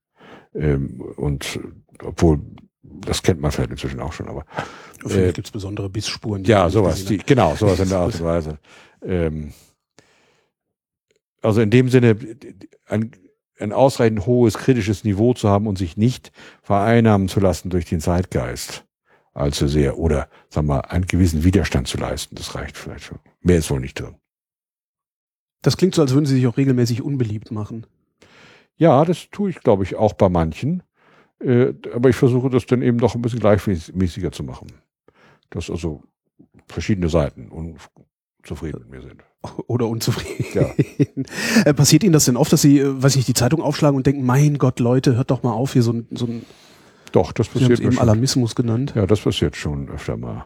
B: Ähm, und obwohl, das kennt man vielleicht inzwischen auch schon, aber
A: Vielleicht
B: Äh,
A: gibt es besondere Bissspuren. die
B: ja, sowas, die, genau, sowas in der Art und Weise. Ähm, also in dem Sinne, ein, ein ausreichend hohes kritisches Niveau zu haben und sich nicht vereinnahmen zu lassen durch den Zeitgeist allzu sehr oder, sagen wir mal, einen gewissen Widerstand zu leisten, das reicht vielleicht schon. Mehr ist wohl nicht drin.
A: Das klingt so, als würden Sie sich auch regelmäßig unbeliebt machen.
B: Ja, das tue ich, glaube ich, auch bei manchen. Äh, aber ich versuche das dann eben doch ein bisschen gleichmäßiger zu machen. Dass also verschiedene Seiten unzufrieden mit mir sind.
A: Oder unzufrieden.
B: Ja.
A: Äh, Passiert Ihnen das denn oft, dass Sie, äh, weiß nicht, die Zeitung aufschlagen und denken, mein Gott, Leute, hört doch mal auf, hier so ein, so ein
B: Doch, das
A: Sie
B: passiert mir
A: eben
B: schon.
A: Alarmismus genannt.
B: Ja, das passiert schon öfter mal.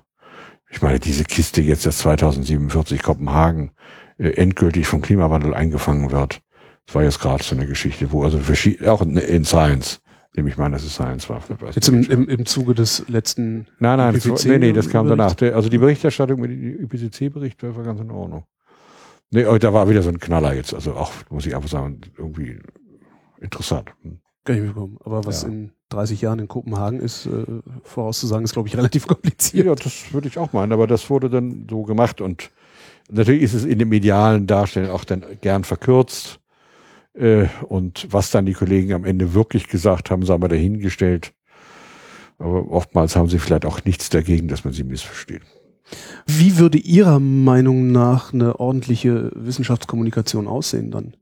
B: Ich meine, diese Kiste jetzt, dass 2047 Kopenhagen äh, endgültig vom Klimawandel eingefangen wird. Das war jetzt gerade so eine Geschichte, wo also auch in Science, nehme ich mal, an, dass es Science war.
A: Jetzt im, im, im Zuge des letzten,
B: nein, nein, das,
A: IPCC
B: nee, nee, das kam
A: Bericht?
B: danach. Also die Berichterstattung mit dem IPCC-Bericht war war ganz in Ordnung. Nee, aber da war wieder so ein Knaller jetzt. Also auch, muss ich einfach sagen, irgendwie interessant. Hm.
A: kann ich mir bekommen. Aber was
B: Ja.
A: in 30 Jahren in Kopenhagen ist, äh, vorauszusagen, ist, glaube ich, relativ kompliziert.
B: Ja, das würde ich auch meinen, aber das wurde dann so gemacht und natürlich ist es in dem medialen Darstellen auch dann gern verkürzt. Äh, und was dann die Kollegen am Ende wirklich gesagt haben, sagen wir dahingestellt. Aber oftmals haben sie vielleicht auch nichts dagegen, dass man sie missversteht.
A: Wie würde Ihrer Meinung nach eine ordentliche Wissenschaftskommunikation aussehen dann?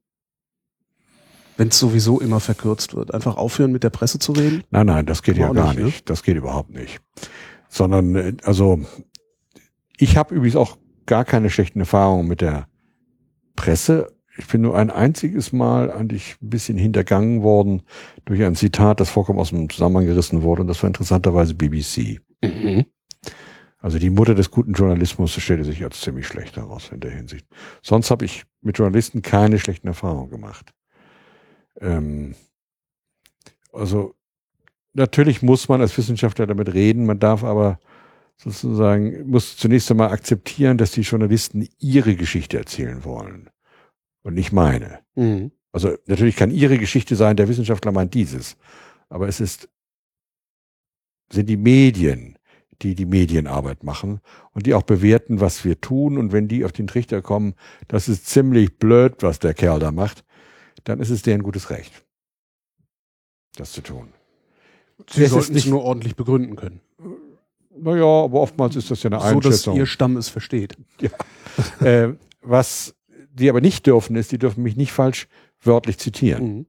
A: Wenn es sowieso immer verkürzt wird. Einfach aufhören, mit der Presse zu reden?
B: Nein, nein, das geht ja gar
A: nicht, ne?
B: nicht. Das geht überhaupt nicht. Sondern, äh, also, ich habe übrigens auch gar keine schlechten Erfahrungen mit der Presse. Ich bin nur ein einziges Mal eigentlich ein bisschen hintergangen worden durch ein Zitat, das vollkommen aus dem Zusammenhang gerissen wurde. Und das war interessanterweise BBC. Also die Mutter des guten Journalismus stellte sich als ziemlich schlecht heraus in der Hinsicht. Sonst habe ich mit Journalisten keine schlechten Erfahrungen gemacht. Ähm, also natürlich muss man als Wissenschaftler damit reden, man darf aber sozusagen, muss zunächst einmal akzeptieren, dass die Journalisten ihre Geschichte erzählen wollen und nicht meine.
A: Mhm.
B: Also natürlich kann ihre Geschichte sein, der Wissenschaftler meint dieses, aber es ist, sind die Medien, die die Medienarbeit machen und die auch bewerten, was wir tun und wenn die auf den Trichter kommen, das ist ziemlich blöd, was der Kerl da macht, dann ist es deren gutes Recht, das zu tun.
A: Sie
B: Es
A: sollten es
B: nicht-
A: nur ordentlich begründen können.
B: Naja, aber oftmals ist das ja eine
A: So, dass
B: Einschätzung.
A: Ihr Stamm es versteht.
B: äh, was die aber nicht dürfen, ist, die dürfen mich nicht falsch wörtlich zitieren.
A: Mhm.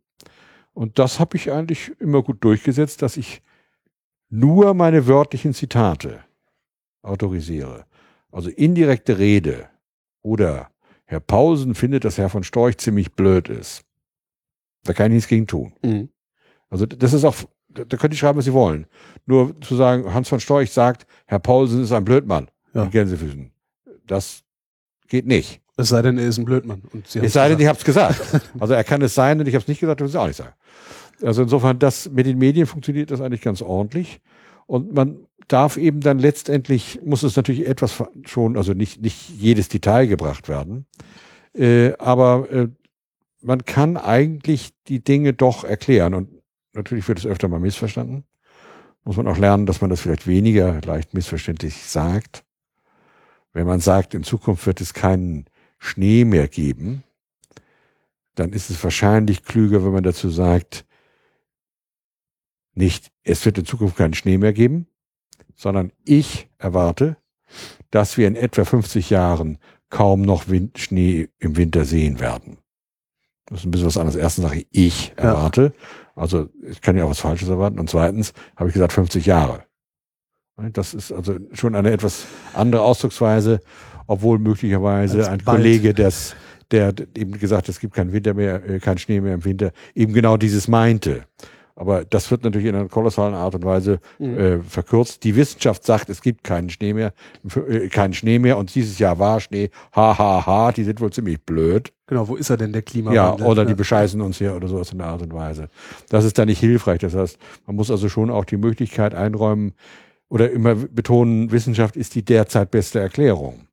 B: Und das habe ich eigentlich immer gut durchgesetzt, dass ich nur meine wörtlichen Zitate autorisiere. Also indirekte Rede oder Herr Pausen findet, dass Herr von Storch ziemlich blöd ist. Da kann ich nichts gegen tun.
A: Mhm.
B: Also das ist auch, da können die schreiben, was sie wollen. Nur zu sagen, Hans von Storch sagt, Herr Paulsen ist ein Blödmann
A: Ja.
B: mit Gänsefüßen. Das geht nicht.
A: Es sei denn, er ist ein Blödmann. Und Sie
B: Es sei denn, ich habe es gesagt. Also er kann es sein und ich habe es nicht gesagt, das will ich auch nicht sagen. Also insofern, das mit den Medien funktioniert das eigentlich ganz ordentlich. Und man darf eben dann letztendlich, muss es natürlich etwas schon, also nicht, nicht jedes Detail gebracht werden. Äh, aber äh, man kann eigentlich die Dinge doch erklären. Und natürlich wird es öfter mal missverstanden. Muss man auch lernen, dass man das vielleicht weniger leicht missverständlich sagt. Wenn man sagt, in Zukunft wird es keinen Schnee mehr geben, dann ist es wahrscheinlich klüger, wenn man dazu sagt, nicht, es wird in Zukunft keinen Schnee mehr geben, sondern ich erwarte, dass wir in etwa 50 Jahren kaum noch Wind, Schnee im Winter sehen werden. Das ist ein bisschen was anderes. Erstens sage ich, ich
A: Ja.
B: erwarte. Also ich kann ja auch was Falsches erwarten. Und zweitens habe ich gesagt 50 Jahre. Das ist also schon eine etwas andere Ausdrucksweise, obwohl möglicherweise
A: Als
B: ein
A: bald.
B: Kollege, des, der eben gesagt hat, es gibt keinen Winter mehr, äh, keinen Schnee mehr im Winter, eben genau dieses meinte. Aber das wird natürlich in einer kolossalen Art und Weise
A: Mhm.
B: äh, verkürzt. Die Wissenschaft sagt, es gibt keinen Schnee mehr, äh, keinen Schnee mehr und dieses Jahr war Schnee. Ha, ha, ha, die sind wohl ziemlich blöd.
A: Genau, wo ist er denn, der
B: Ja,
A: Klimawandel?
B: oder die bescheißen uns hier oder sowas in der Art und Weise. Das ist da nicht hilfreich. Das heißt, man muss also schon auch die Möglichkeit einräumen oder immer betonen, Wissenschaft ist die derzeit beste Erklärung.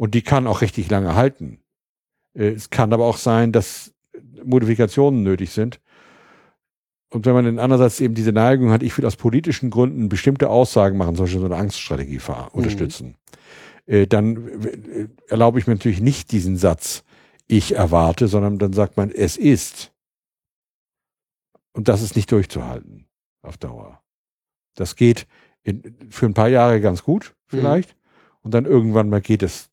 B: Und die kann auch richtig lange halten. Äh, Es kann aber auch sein, dass Modifikationen nötig sind. Und wenn man dann andererseits eben diese Neigung hat, ich will aus politischen Gründen bestimmte Aussagen machen, zum Beispiel so eine Angststrategie fahr- unterstützen, äh, dann äh, erlaube ich mir natürlich nicht diesen Satz, ich erwarte, sondern dann sagt man, es ist. Und das ist nicht durchzuhalten auf Dauer. Das geht in, für ein paar Jahre ganz gut, vielleicht. Und dann irgendwann mal geht es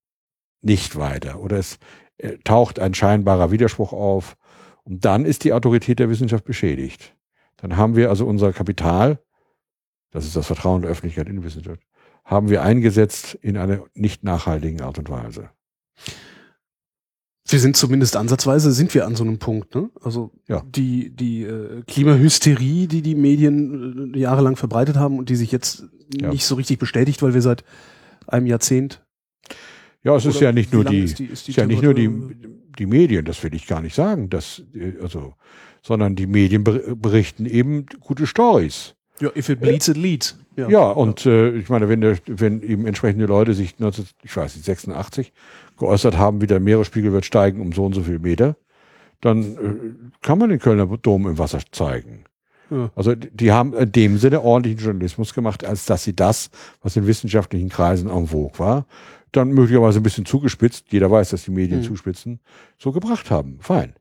B: nicht weiter. Oder es äh, taucht ein scheinbarer Widerspruch auf. Und dann ist die Autorität der Wissenschaft beschädigt. Dann haben wir also unser Kapital, das ist das Vertrauen der Öffentlichkeit in die Wissenschaft, haben wir eingesetzt in einer nicht nachhaltigen Art und Weise.
A: Wir sind zumindest ansatzweise, sind wir an so einem Punkt. Ne? Also
B: Ja.
A: die, die äh, Klimahysterie, die die Medien äh, jahrelang verbreitet haben und die sich jetzt
B: Ja.
A: nicht so richtig bestätigt, weil wir seit einem Jahrzehnt.
B: Ja, es ist ja nicht nur die,
A: ist die- ist die
B: ist ja nicht nur die, die Medien, das will ich gar nicht sagen, dass, äh, also, sondern die Medien ber- berichten eben gute Stories.
A: Ja, if it bleeds, it leads.
B: Ja, und äh, ich meine, wenn, der, wenn eben entsprechende Leute sich 19, ich weiß nicht, 86 geäußert haben, wie der Meeresspiegel wird steigen um so und so viel Meter, dann äh, kann man den Kölner Dom im Wasser zeigen.
A: Ja.
B: Also die die haben in dem Sinne ordentlichen Journalismus gemacht, als dass sie das, was in wissenschaftlichen Kreisen en vogue war, dann möglicherweise ein bisschen zugespitzt, jeder weiß, dass die Medien
A: Mhm.
B: zuspitzen, so gebracht haben. Fein.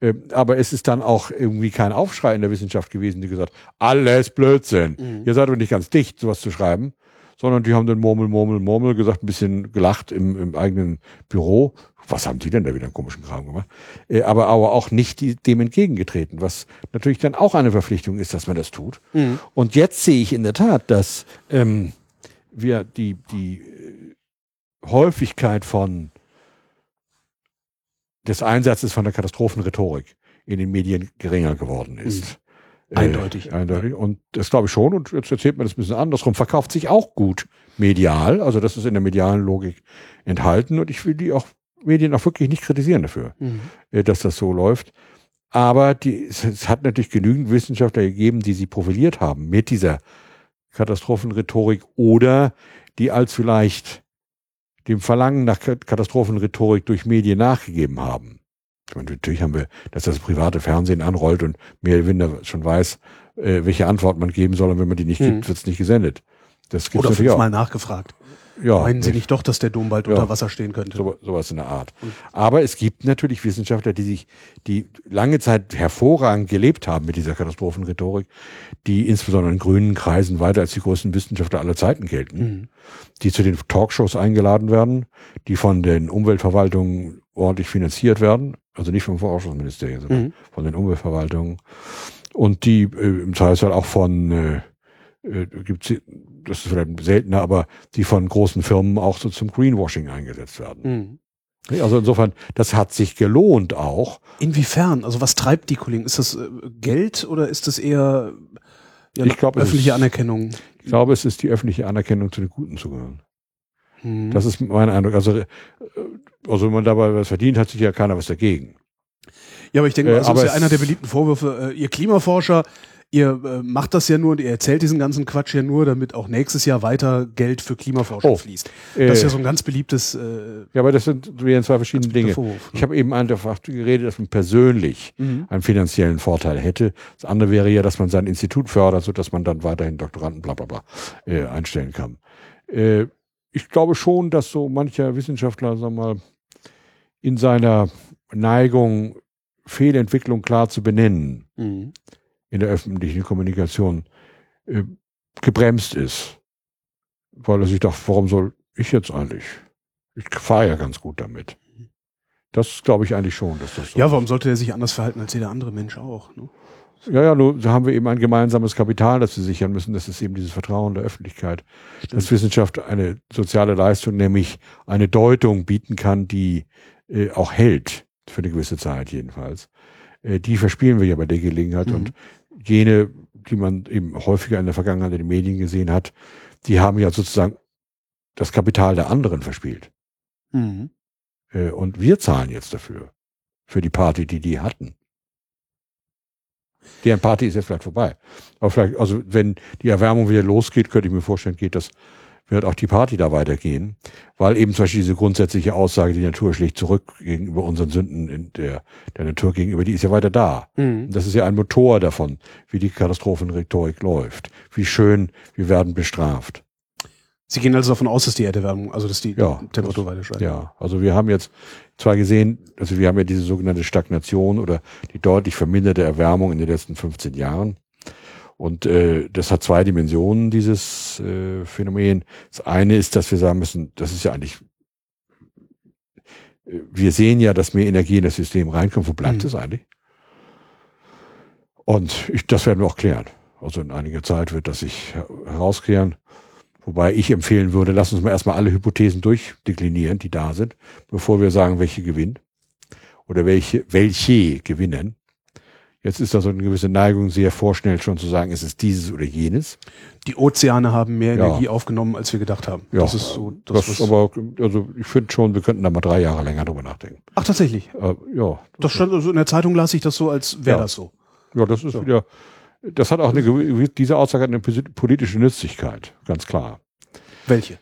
B: Ähm, aber es ist dann auch irgendwie kein Aufschrei in der Wissenschaft gewesen, die gesagt, alles Blödsinn.
A: Mhm.
B: Ihr seid aber nicht ganz dicht, sowas zu schreiben, sondern die haben dann Murmel, Murmel, Murmel gesagt, ein bisschen gelacht im, im eigenen Büro. Was haben die denn da wieder einen komischen Kram gemacht? Äh, aber, aber auch nicht die, dem entgegengetreten, was natürlich dann auch eine Verpflichtung ist, dass man das tut.
A: Mhm.
B: Und jetzt sehe ich in der Tat, dass ähm, wir die, die Häufigkeit von des Einsatzes von der Katastrophenrhetorik in den Medien geringer geworden ist.
A: Mhm. Eindeutig.
B: Äh, eindeutig. Und das glaube ich schon. Und jetzt erzählt man das ein bisschen andersrum. Verkauft sich auch gut medial. Also das ist in der medialen Logik enthalten. Und ich will die auch Medien auch wirklich nicht kritisieren dafür
A: Mhm.
B: äh, dass das so läuft. Aber die, es, es hat natürlich genügend Wissenschaftler gegeben, die sie profiliert haben mit dieser Katastrophenrhetorik oder die allzu leicht dem Verlangen nach Ka- Katastrophenrhetorik durch Medien nachgegeben haben. Ich meine, natürlich haben wir, dass das private Fernsehen anrollt und mehr oder weniger schon weiß, äh, welche Antwort man geben soll und wenn man die nicht
A: Mhm.
B: gibt, wird es nicht gesendet. Das gibt's
A: Oder fünfmal nachgefragt.
B: Ja,
A: Meinen Sie
B: nicht.
A: nicht doch, dass der Dom bald
B: Ja.
A: unter Wasser stehen könnte?
B: So, sowas in der Art. Aber es gibt natürlich Wissenschaftler, die sich, die lange Zeit hervorragend gelebt haben mit dieser Katastrophenrhetorik, die insbesondere in grünen Kreisen weiter als die größten Wissenschaftler aller Zeiten gelten,
A: Mhm.
B: die zu den Talkshows eingeladen werden, die von den Umweltverwaltungen ordentlich finanziert werden, also nicht vom Forschungsministerium, sondern
A: Mhm.
B: von den Umweltverwaltungen und die äh, im Zweifelsfall auch von äh, äh, gibt's, das ist vielleicht seltener, aber die von großen Firmen auch so zum Greenwashing eingesetzt werden.
A: Mhm.
B: Also insofern, das hat sich gelohnt auch.
A: Inwiefern? Also was treibt die Kollegen? Ist das äh, Geld oder ist das eher ja,
B: Ich glaub,
A: öffentliche
B: ist-
A: Anerkennung?
B: Ich glaube, es ist die öffentliche Anerkennung zu den Guten zu gehören.
A: Mhm.
B: Das ist mein Eindruck. Also, äh, also wenn man dabei was verdient, hat sich ja keiner was dagegen.
A: Ja, aber ich denke,
B: Äh,
A: mal, das
B: aber
A: ist ja einer der beliebten Vorwürfe. Äh, ihr Klimaforscher, ihr äh, macht das ja nur und ihr erzählt diesen ganzen Quatsch ja nur, damit auch nächstes Jahr weiter Geld für Klimaforschung
B: Oh.
A: fließt.
B: Äh,
A: Das ist ja so ein ganz beliebtes äh,
B: ja, aber das sind wären zwei verschiedene Dinge.
A: Vorwurf.
B: Ich habe eben einfach geredet, dass man persönlich
A: Mhm.
B: einen finanziellen Vorteil hätte. Das andere wäre ja, dass man sein Institut fördert, so dass man dann weiterhin Doktoranden bla bla bla äh, einstellen kann. Äh, ich glaube schon, dass so mancher Wissenschaftler, wir mal, in seiner Neigung, Fehlentwicklung klar zu benennen,
A: Mhm.
B: In der öffentlichen Kommunikation äh, gebremst ist. Weil er sich dachte, warum soll ich jetzt eigentlich? Ich fahre ja ganz gut damit. Das glaube ich eigentlich schon, dass das so
A: Ja, warum sollte er sich anders verhalten als jeder andere Mensch auch? Ne?
B: Ja, ja, nur da haben wir eben ein gemeinsames Kapital, das wir sichern müssen. Das ist eben dieses Vertrauen der Öffentlichkeit, dass Wissenschaft eine soziale Leistung, nämlich eine Deutung bieten kann, die äh, auch hält, für eine gewisse Zeit jedenfalls. Äh, die verspielen wir ja bei der Gelegenheit.
A: Mhm.
B: Und jene, die man eben häufiger in der Vergangenheit in den Medien gesehen hat, die haben ja sozusagen das Kapital der anderen verspielt.
A: Mhm.
B: Äh, und wir zahlen jetzt dafür. Für die Party, die die hatten. Deren Party ist jetzt vielleicht vorbei. Aber vielleicht, also wenn die Erwärmung wieder losgeht, könnte ich mir vorstellen, geht das, wird auch die Party da weitergehen. Weil eben zum Beispiel diese grundsätzliche Aussage, die Natur schlägt zurück gegenüber unseren Sünden in der, der Natur gegenüber, die ist ja weiter da.
A: Mhm.
B: Das ist ja ein Motor davon, wie die Katastrophenrhetorik läuft. Wie schön, wir werden bestraft.
A: Sie gehen also davon aus, dass die Erderwärmung, also dass die
B: Ja,
A: Temperatur weiter steigt.
B: Ja, also wir haben jetzt zwar gesehen, also wir haben ja diese sogenannte Stagnation oder die deutlich verminderte Erwärmung in den letzten 15 Jahren. Und äh, das hat zwei Dimensionen, dieses äh, Phänomen. Das eine ist, dass wir sagen müssen, das ist ja eigentlich, äh, wir sehen ja, dass mehr Energie in das System reinkommt. Wo bleibt
A: Mhm.
B: es eigentlich? Und ich, das werden wir auch klären. Also in einiger Zeit wird das sich her- herausklären. Wobei ich empfehlen würde, lass uns mal erstmal alle Hypothesen durchdeklinieren, die da sind, bevor wir sagen, welche gewinnt. Oder welche, welche gewinnen. Jetzt ist da so eine gewisse Neigung, sehr vorschnell schon zu sagen, ist es dieses oder jenes.
A: Die Ozeane haben mehr
B: Ja.
A: Energie aufgenommen, als wir gedacht haben.
B: Ja,
A: das ist so.
B: Das,
A: Das, was,
B: aber, also ich finde schon, wir könnten da mal drei Jahre länger drüber nachdenken.
A: ach, tatsächlich.
B: Äh, ja,
A: Das stand also in der Zeitung, las ich das so, als wäre
B: Ja.
A: das so.
B: ja, das ist
A: So.
B: wieder, das hat auch eine, diese Aussage hat eine politische Nützlichkeit, ganz klar.
A: Welche?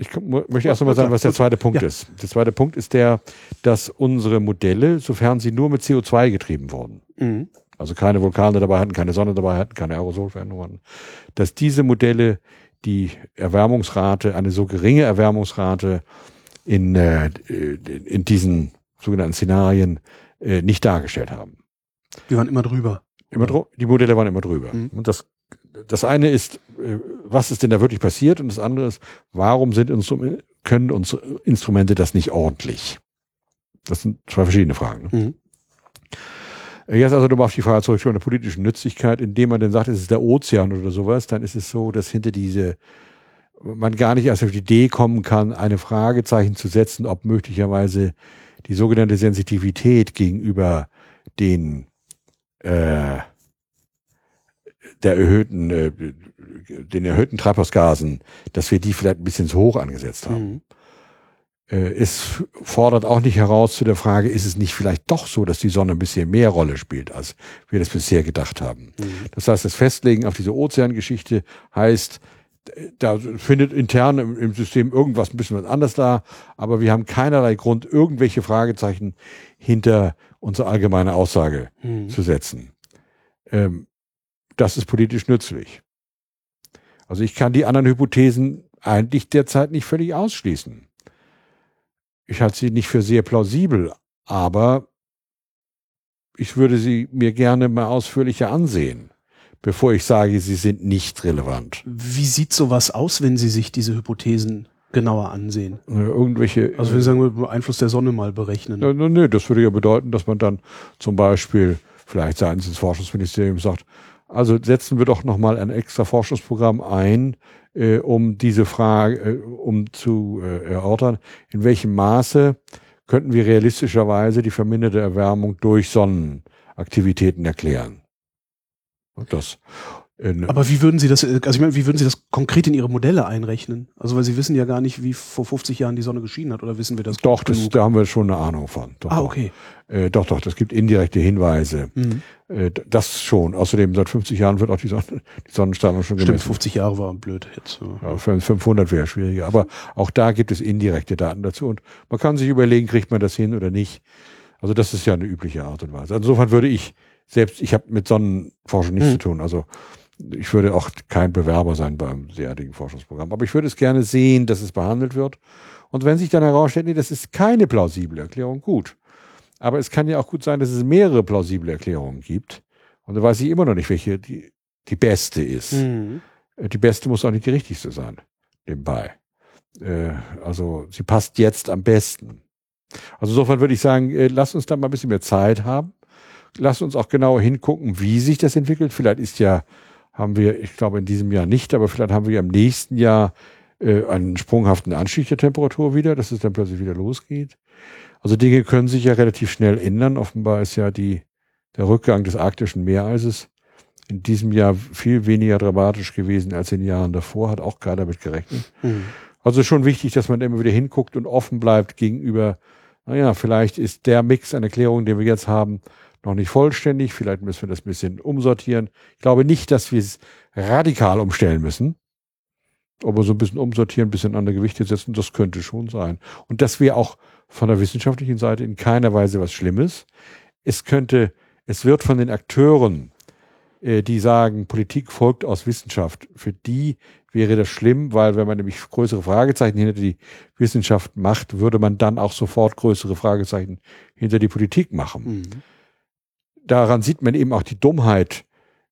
B: Ich möchte erst noch mal sagen, was der zweite Punkt
A: Ja.
B: ist. Der zweite Punkt ist der, dass unsere Modelle, sofern sie nur mit CO2 getrieben wurden,
A: Mhm.
B: also keine Vulkane dabei hatten, keine Sonne dabei hatten, keine Aerosolveränderungen dass diese Modelle die Erwärmungsrate, eine so geringe Erwärmungsrate in, äh, in diesen sogenannten Szenarien äh, nicht dargestellt haben.
A: Die waren immer drüber.
B: Immer drü- die Modelle waren immer drüber.
A: Mhm.
B: Und das, das eine ist, äh, was ist denn da wirklich passiert? Und das andere ist, warum sind Instrum können unsere Instrumente das nicht ordentlich? Das sind zwei verschiedene Fragen. Ne?
A: Mhm.
B: Jetzt also nochmal auf die Frage zurück von der politischen Nützlichkeit, indem man dann sagt, es ist der Ozean oder sowas, dann ist es so, dass hinter diese man gar nicht erst auf die Idee kommen kann, eine Fragezeichen zu setzen, ob möglicherweise die sogenannte Sensitivität gegenüber den äh, der erhöhten, äh, den erhöhten Treibhausgasen, dass wir die vielleicht ein bisschen zu hoch angesetzt haben.
A: Mhm.
B: Äh, es fordert auch nicht heraus zu der Frage, ist es nicht vielleicht doch so, dass die Sonne ein bisschen mehr Rolle spielt, als wir das bisher gedacht haben.
A: Mhm.
B: Das heißt, das Festlegen auf diese Ozeangeschichte heißt, da findet intern im, im System irgendwas ein bisschen was anders da, aber wir haben keinerlei Grund, irgendwelche Fragezeichen hinter unsere allgemeine Aussage
A: Mhm.
B: zu setzen. Ähm, das ist politisch nützlich. Also ich kann die anderen Hypothesen eigentlich derzeit nicht völlig ausschließen. Ich halte sie nicht für sehr plausibel, aber ich würde sie mir gerne mal ausführlicher ansehen, bevor ich sage, sie sind nicht relevant.
A: Wie sieht sowas aus, wenn Sie sich diese Hypothesen genauer ansehen?
B: Äh, Irgendwelche.
A: Also wenn Sie sagen, wir Einfluss der Sonne mal berechnen.
B: Nö, nö, nö, das würde ja bedeuten, dass man dann zum Beispiel vielleicht seitens des Forschungsministeriums sagt, also setzen wir doch nochmal ein extra Forschungsprogramm ein, äh, um diese Frage, äh, um zu äh, erörtern, in welchem Maße könnten wir realistischerweise die verminderte Erwärmung durch Sonnenaktivitäten erklären. Und das. In,
A: Aber wie würden Sie das, äh, also ich meine, wie würden Sie das konkret in Ihre Modelle einrechnen? Also weil Sie wissen ja gar nicht, wie vor 50 Jahren die Sonne geschienen hat, oder wissen wir das?
B: doch, das, da haben wir schon eine Ahnung von. Doch,
A: Ah,
B: doch.
A: okay.
B: Äh, doch, doch, das gibt indirekte Hinweise.
A: Mhm.
B: Äh, das schon. Außerdem seit 50 Jahren wird auch die, Sonne, die Sonnenstrahlung schon
A: Stimmt,
B: gemessen.
A: 50 Jahre war blöd jetzt. Ja.
B: Ja, für 500 wäre schwieriger. Aber auch da gibt es indirekte Daten dazu. Und man kann sich überlegen, kriegt man das hin oder nicht. Also das ist ja eine übliche Art und Weise. Insofern würde ich, selbst ich habe mit Sonnenforschung nichts
A: Mhm.
B: zu tun. Also ich würde auch kein Bewerber sein beim derartigen Forschungsprogramm. Aber ich würde es gerne sehen, dass es behandelt wird. Und wenn sich dann herausstellt, nee, das ist keine plausible Erklärung, gut. Aber es kann ja auch gut sein, dass es mehrere plausible Erklärungen gibt. Und da weiß ich immer noch nicht, welche die, die beste ist.
A: Mhm.
B: Äh, Die beste muss auch nicht die richtigste sein, nebenbei. Äh, also sie passt jetzt am besten. Also insofern würde ich sagen, äh, lass uns da mal ein bisschen mehr Zeit haben. Lass uns auch genauer hingucken, wie sich das entwickelt. Vielleicht ist ja, haben wir, ich glaube in diesem Jahr nicht, aber vielleicht haben wir im nächsten Jahr äh, einen sprunghaften Anstieg der Temperatur wieder, dass es dann plötzlich wieder losgeht. Also Dinge können sich ja relativ schnell ändern. Offenbar ist ja die der Rückgang des arktischen Meereises in diesem Jahr viel weniger dramatisch gewesen als in den Jahren davor, hat auch keiner damit gerechnet. Mhm. Also schon wichtig, dass man immer wieder hinguckt und offen bleibt gegenüber, naja, vielleicht ist der Mix an Erklärungen, den wir jetzt haben, noch nicht vollständig. Vielleicht müssen wir das ein bisschen umsortieren. Ich glaube nicht, dass wir es radikal umstellen müssen. Aber so ein bisschen umsortieren, ein bisschen andere Gewichte setzen, das könnte schon sein. Und das wäre auch von der wissenschaftlichen Seite in keiner Weise was Schlimmes. Es könnte, es wird von den Akteuren, äh, die sagen, Politik folgt aus Wissenschaft, für die wäre das schlimm, weil wenn man nämlich größere Fragezeichen hinter die Wissenschaft macht, würde man dann auch sofort größere Fragezeichen hinter die Politik machen. Mhm. Daran sieht man eben auch die Dummheit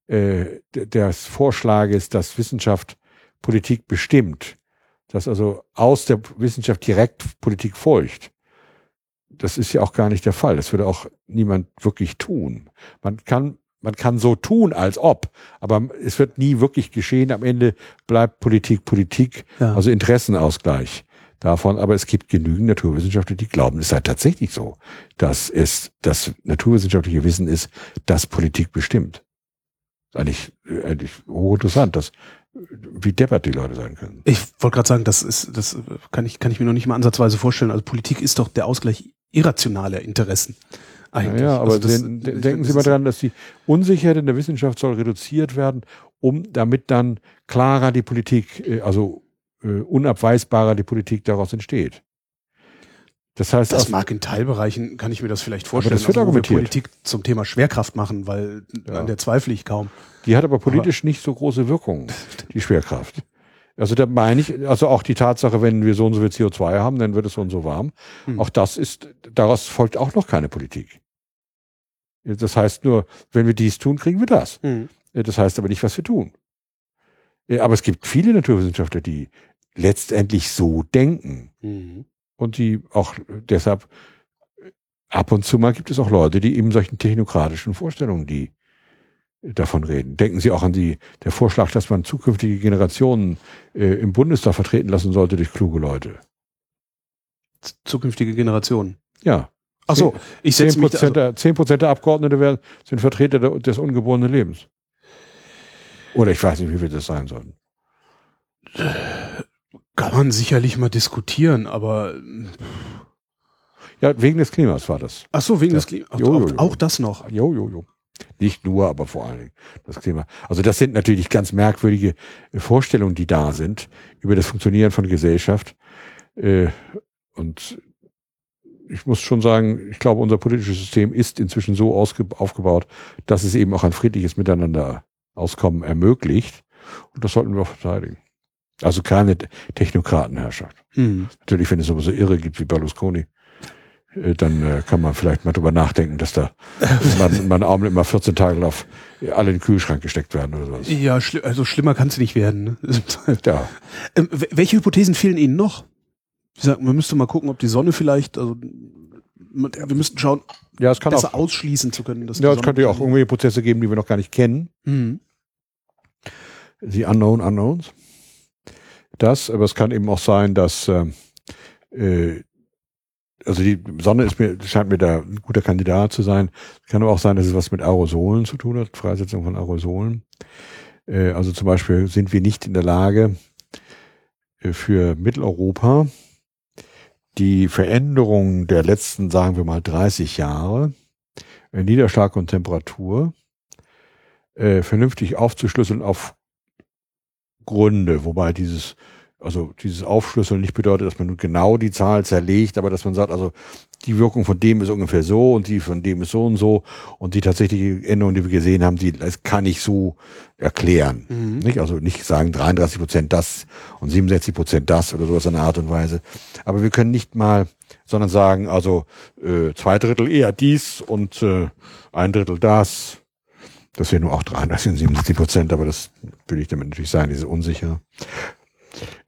B: äh, des Vorschlages, dass Wissenschaft Politik bestimmt, dass also aus der Wissenschaft direkt Politik folgt. Das ist ja auch gar nicht der Fall. Das würde auch niemand wirklich tun. Man kann, man kann so tun, als ob, aber es wird nie wirklich geschehen. Am Ende bleibt Politik Politik, ja. also Interessenausgleich davon. Aber es gibt genügend Naturwissenschaftler, die glauben, es sei tatsächlich so, dass es das naturwissenschaftliche Wissen ist, das Politik bestimmt. Eigentlich, eigentlich hochinteressant, dass wie deppert die Leute sein können.
A: Ich wollte gerade sagen, das ist, das kann ich, kann ich mir noch nicht mal ansatzweise vorstellen. Also Politik ist doch der Ausgleich irrationaler Interessen.
B: Eigentlich. Ja, aber also das, den, denken Sie mal dran, dass die Unsicherheit in der Wissenschaft soll reduziert werden, um damit dann klarer die Politik, äh, also äh, unabweisbarer die Politik daraus entsteht.
A: Das heißt, das mag in Teilbereichen, kann ich mir das vielleicht vorstellen,
B: aber das wird also, argumentiert.
A: Politik zum Thema Schwerkraft machen, weil ja. an der zweifle ich kaum.
B: Die hat aber politisch aber nicht so große Wirkung, die Schwerkraft. Also da meine ich, also auch die Tatsache, wenn wir so und so viel CO2 haben, dann wird es so und so warm. Hm. Auch das ist, daraus folgt auch noch keine Politik. Das heißt nur, wenn wir dies tun, kriegen wir das. Hm. Das heißt aber nicht, was wir tun. Aber es gibt viele Naturwissenschaftler, die letztendlich so denken. Mhm. Und die auch deshalb ab und zu mal gibt es auch Leute, die eben solchen technokratischen Vorstellungen, die davon reden. Denken Sie auch an die, der Vorschlag, dass man zukünftige Generationen äh, im Bundestag vertreten lassen sollte durch kluge Leute.
A: Zukünftige Generationen?
B: Ja.
A: Ach so, ich setze mich...
B: Also der, 10 Prozent der Abgeordneten werden, sind Vertreter des ungeborenen Lebens. Oder ich weiß nicht, wie viel das sein sollten.
A: Kann man sicherlich mal diskutieren, aber.
B: Ja, wegen des Klimas war das.
A: Ach so, wegen das, des Klimas.
B: Jo, jo, jo.
A: Auch das noch.
B: Jo, jo, jo. Nicht nur, aber vor allen Dingen das Klima. Also das sind natürlich ganz merkwürdige Vorstellungen, die da sind über das Funktionieren von Gesellschaft. Äh, und ich muss schon sagen, ich glaube, unser politisches System ist inzwischen so aufgebaut, dass es eben auch ein friedliches Miteinander Auskommen ermöglicht. Und das sollten wir auch verteidigen. Also keine Technokratenherrschaft. Mhm. Natürlich, wenn es aber so irre gibt wie Berlusconi, äh, dann äh, kann man vielleicht mal drüber nachdenken, dass da man, man Arme immer 14 Tage auf alle in den Kühlschrank gesteckt werden oder sowas.
A: Ja, schli also schlimmer kann es nicht werden. Ne?
B: ja.
A: Ähm, welche Hypothesen fehlen Ihnen noch? Ich sag, man müsste mal gucken, ob die Sonne vielleicht, also wir müssten schauen,
B: ja, es kann
A: besser
B: auch,
A: ausschließen zu können.
B: Dass ja, es könnte ja auch irgendwelche Prozesse geben, die wir noch gar nicht kennen. Mhm. Die Unknown Unknowns. Das, aber es kann eben auch sein, dass äh, äh, also die Sonne ist mir, scheint mir da ein guter Kandidat zu sein. Kann aber auch sein, dass es was mit Aerosolen zu tun hat, Freisetzung von Aerosolen. Äh, also zum Beispiel sind wir nicht in der Lage, äh, für Mitteleuropa die Veränderungen der letzten, sagen wir mal, 30 Jahre, äh, Niederschlag und Temperatur, äh, vernünftig aufzuschlüsseln auf Gründe, wobei dieses also dieses Aufschlüsseln nicht bedeutet, dass man nun genau die Zahl zerlegt, aber dass man sagt, also die Wirkung von dem ist ungefähr so und die von dem ist so und so und die tatsächliche Änderung, die wir gesehen haben, die das kann ich so erklären. Mhm. Nicht? Also nicht sagen 33 Prozent das und 67 Prozent das oder sowas in einer Art und Weise. Aber wir können nicht mal, sondern sagen, also äh, zwei Drittel eher dies und äh, ein Drittel das. Das wäre nur auch 33 und 77 Prozent, aber das will ich damit natürlich sagen, diese unsicher.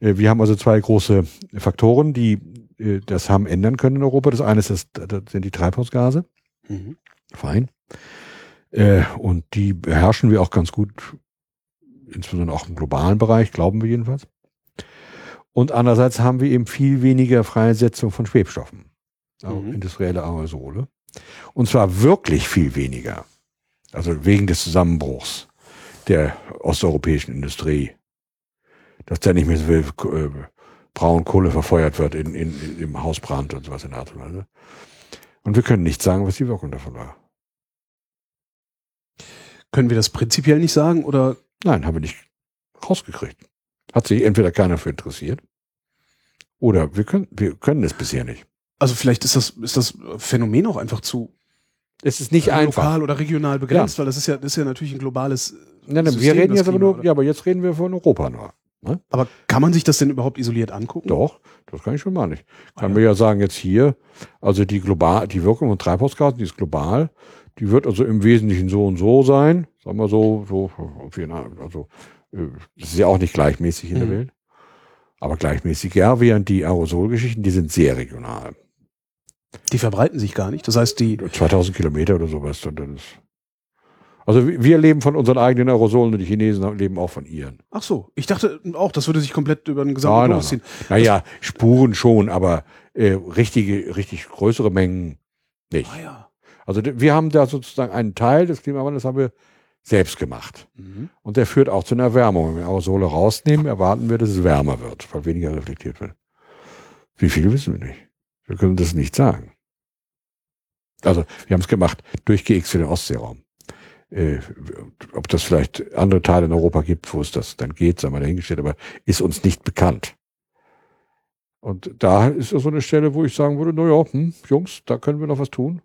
B: Äh, wir haben also zwei große Faktoren, die äh, das haben ändern können in Europa. Das eine ist das, sind die Treibhausgase. Mhm. Fein. Äh, und die beherrschen wir auch ganz gut, insbesondere auch im globalen Bereich, glauben wir jedenfalls. Und andererseits haben wir eben viel weniger Freisetzung von Schwebstoffen, also mhm. industrielle Aerosole. Und zwar wirklich viel weniger. Also wegen des Zusammenbruchs der osteuropäischen Industrie. Dass da nicht mehr so viel äh, Braunkohle verfeuert wird in, in, im Hausbrand und sowas in der Art und Weise. Und wir können nicht sagen, was die Wirkung davon war.
A: Können wir das prinzipiell nicht sagen oder?
B: Nein, haben wir nicht rausgekriegt. Hat sich entweder keiner für interessiert oder wir können, wir können es bisher nicht.
A: Also vielleicht ist das, ist das Phänomen auch einfach zu
B: es ist nicht
A: äh,
B: einfach.
A: lokal oder regional begrenzt,
B: Ja.
A: weil das ist ja, das ist ja natürlich ein globales.
B: Nein, nein, wir reden jetzt aber
A: Klima,
B: nur,
A: oder?
B: ja, aber jetzt reden wir von Europa nur. Ne?
A: Aber kann man sich das denn überhaupt isoliert angucken?
B: Doch, das kann ich schon mal nicht.
A: Ah,
B: Kann
A: ja.
B: mir ja sagen, jetzt hier, also die global, die Wirkung von Treibhausgasen, die ist global, die wird also im Wesentlichen so und so sein, sagen wir so, so, auf jeden Fall, also, äh, das ist ja auch nicht gleichmäßig in der
A: Mhm.
B: Welt. Aber gleichmäßig, ja, während die Aerosolgeschichten, die sind sehr regional.
A: Die verbreiten sich gar nicht. Das heißt, die,
B: 2000 Kilometer oder sowas. Und dann ist also wir leben von unseren eigenen Aerosolen und die Chinesen leben auch von ihren.
A: ach so, ich dachte auch, das würde sich komplett über den gesamten
B: Nein,
A: Globus
B: nein,
A: ziehen.
B: Naja, Spuren schon, aber äh, richtige, richtig größere Mengen nicht.
A: Ah ja.
B: Also wir haben da sozusagen einen Teil des Klimawandels haben wir selbst gemacht.
A: Mhm.
B: Und der führt auch zu einer Erwärmung. Wenn wir Aerosole rausnehmen, erwarten wir, dass es wärmer wird, weil weniger reflektiert wird. Wie viel wissen wir nicht. Wir können das nicht sagen. Also wir haben es gemacht durch GX für den Ostseeraum. Äh, ob das vielleicht andere Teile in Europa gibt, wo es das dann geht, sei mal dahingestellt, aber ist uns nicht bekannt. Und da ist so eine Stelle, wo ich sagen würde, na ja, hm, Jungs, da können wir noch was tun.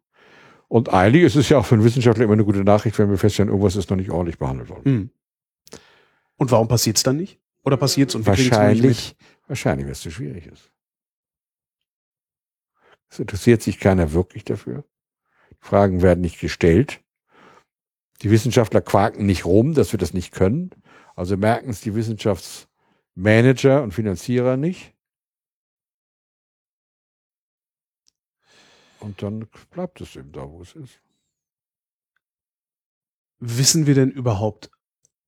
B: Und eilig ist es ja auch für einen Wissenschaftler immer eine gute Nachricht, wenn wir feststellen, irgendwas ist noch nicht ordentlich behandelt worden.
A: Mhm. Und warum passiert es dann nicht? Oder passiert es und wir nur nicht
B: Wahrscheinlich, wahrscheinlich, weil es zu schwierig ist. Es interessiert sich keiner wirklich dafür. Fragen werden nicht gestellt. Die Wissenschaftler quaken nicht rum, dass wir das nicht können. Also merken es die Wissenschaftsmanager und Finanzierer nicht. Und dann bleibt es eben da, wo es ist.
A: Wissen wir denn überhaupt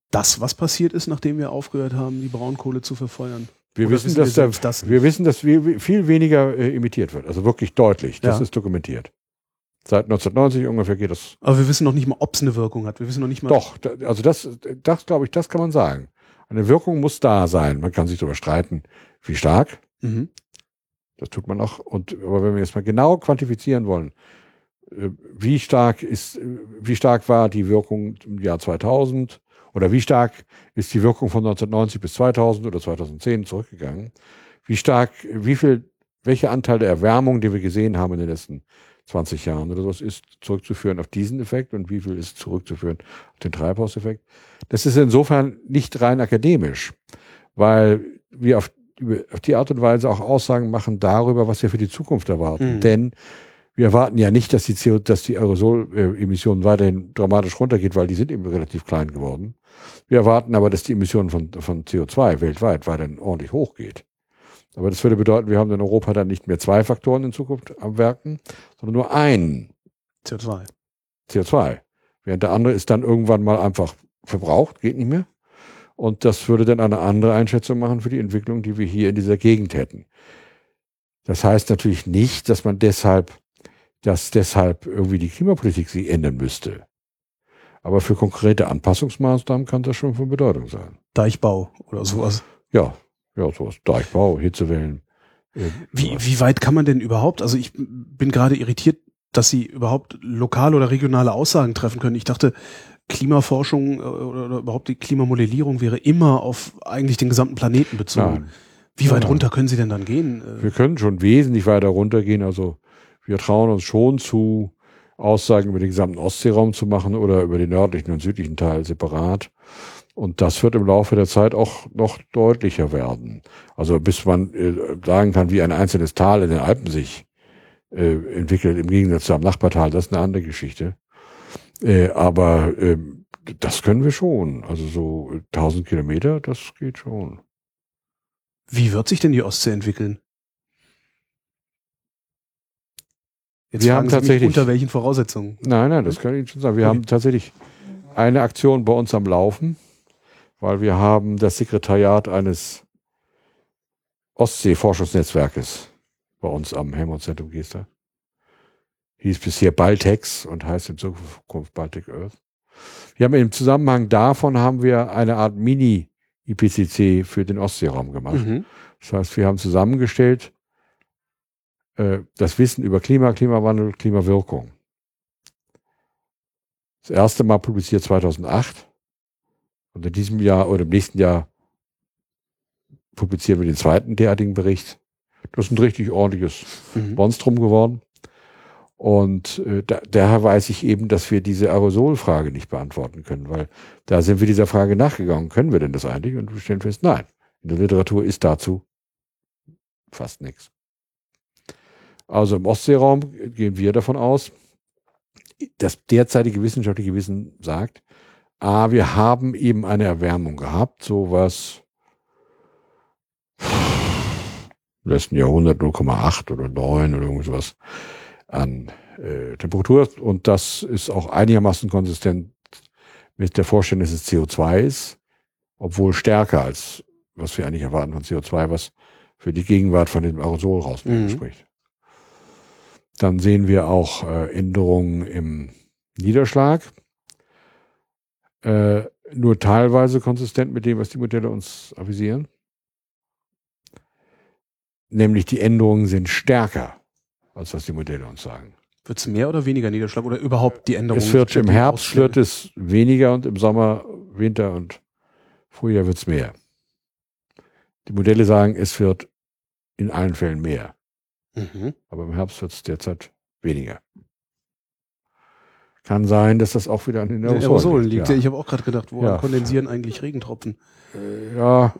A: das, was passiert ist, nachdem wir aufgehört haben, die Braunkohle zu verfeuern?
B: Wir wissen,
A: wissen wir
B: dass da,
A: selbst das
B: wir wissen, dass wir viel weniger äh, imitiert wird. Also wirklich deutlich. Das
A: Ja.
B: ist dokumentiert. Seit 1990 ungefähr geht das.
A: Aber wir wissen noch nicht mal, ob es eine Wirkung hat. Wir wissen noch nicht mal.
B: Doch, da, also das, das glaube ich, das kann man sagen. Eine Wirkung muss da sein. Man kann sich darüber streiten, wie stark.
A: Mhm.
B: Das tut man auch. Und aber wenn wir jetzt mal genau quantifizieren wollen, äh, wie stark ist, äh, wie stark war die Wirkung im Jahr 2000 oder wie stark ist die Wirkung von 1990 bis 2000 oder 2010 zurückgegangen? Wie stark, wie viel, welcher Anteil der Erwärmung, die wir gesehen haben in den letzten 20 Jahren oder sowas, ist zurückzuführen auf diesen Effekt und wie viel ist zurückzuführen auf den Treibhauseffekt? Das ist insofern nicht rein akademisch, weil wir auf, auf die Art und Weise auch Aussagen machen darüber, was wir für die Zukunft erwarten.
A: Mhm.
B: Denn wir erwarten ja nicht, dass die, CO, dass die Aerosolemissionen weiterhin dramatisch runtergeht, weil die sind eben relativ klein geworden. Wir erwarten aber, dass die Emissionen von, von CO2 weltweit weiterhin ordentlich hochgeht. Aber das würde bedeuten, wir haben in Europa dann nicht mehr zwei Faktoren in Zukunft am Werken, sondern nur einen
A: CO2.
B: CO2. Während der andere ist dann irgendwann mal einfach verbraucht, geht nicht mehr. Und das würde dann eine andere Einschätzung machen für die Entwicklung, die wir hier in dieser Gegend hätten. Das heißt natürlich nicht, dass man deshalb, dass deshalb irgendwie die Klimapolitik sich ändern müsste. Aber für konkrete Anpassungsmaßnahmen kann das schon von Bedeutung sein.
A: Deichbau oder sowas.
B: Ja, ja, sowas. Deichbau, Hitzewellen.
A: Wie, wie weit kann man denn überhaupt? Also ich bin gerade irritiert, dass Sie überhaupt lokale oder regionale Aussagen treffen können. Ich dachte, Klimaforschung äh, oder, überhaupt die Klimamodellierung wäre immer auf eigentlich den gesamten Planeten bezogen.
B: Nein.
A: Wie weit
B: Nein.
A: runter können Sie denn dann gehen?
B: Wir können schon wesentlich weiter runtergehen. Also wir trauen uns schon zu, Aussagen über den gesamten Ostseeraum zu machen oder über den nördlichen und südlichen Teil separat. Und das wird im Laufe der Zeit auch noch deutlicher werden. Also bis man äh, sagen kann, wie ein einzelnes Tal in den Alpen sich äh, entwickelt, im Gegensatz zu einem Nachbartal, das ist eine andere Geschichte. Äh, aber ähm, das können wir schon. Also so 1000 Kilometer, das geht schon.
A: Wie wird sich denn die Ostsee entwickeln? Jetzt
B: Wir haben tatsächlich-
A: unter welchen Voraussetzungen?
B: Nein, nein, das kann ich Ihnen schon sagen. Wir
A: Okay.
B: haben tatsächlich eine Aktion bei uns am Laufen, weil wir haben das Sekretariat eines Ostsee-Forschungsnetzwerkes bei uns am Helmholtz-Zentrum Gesta. Hieß bisher Baltex und heißt in Zukunft Baltic Earth. Wir haben im Zusammenhang davon haben wir eine Art Mini-IPCC für den Ostseeraum gemacht.
A: Mhm.
B: Das heißt, wir haben zusammengestellt äh, das Wissen über Klima, Klimawandel, Klimawirkung. Das erste Mal publiziert 2008 und in diesem Jahr oder im nächsten Jahr publizieren wir den zweiten derartigen Bericht. Das ist ein richtig ordentliches
A: Mhm.
B: Monstrum geworden. Und äh, da, daher weiß ich eben, dass wir diese Aerosolfrage nicht beantworten können, weil da sind wir dieser Frage nachgegangen. Können wir denn das eigentlich? Und wir stellen fest, nein. In der Literatur ist dazu fast nichts. Also im Ostseeraum gehen wir davon aus, das derzeitige wissenschaftliche Wissen sagt, A, wir haben eben eine Erwärmung gehabt, sowas im letzten Jahrhundert 0,8 oder 9 oder irgendwas an äh, Temperatur. Und das ist auch einigermaßen konsistent mit der Vorstellung, dass es CO2 ist, obwohl stärker als was wir eigentlich erwarten von CO2, was für die Gegenwart von dem Aerosol raus
A: Mhm.
B: spricht. Dann sehen wir auch äh, Änderungen im Niederschlag. Äh, nur teilweise konsistent mit dem, was die Modelle uns avisieren. Nämlich die Änderungen sind stärker, als was die Modelle uns sagen.
A: Wird es mehr oder weniger Niederschlag oder überhaupt die Änderung?
B: Es wird im Herbst wird es weniger und im Sommer, Winter und Frühjahr wird es mehr. Die Modelle sagen, es wird in allen Fällen mehr,
A: Mhm.
B: aber im Herbst wird es derzeit weniger. Kann sein, dass das auch wieder an den Aerosolen,
A: Aerosolen liegt. Ja.
B: Ja.
A: Ich habe auch gerade gedacht, woran
B: Ja.
A: kondensieren eigentlich Regentropfen?
B: Äh, ja.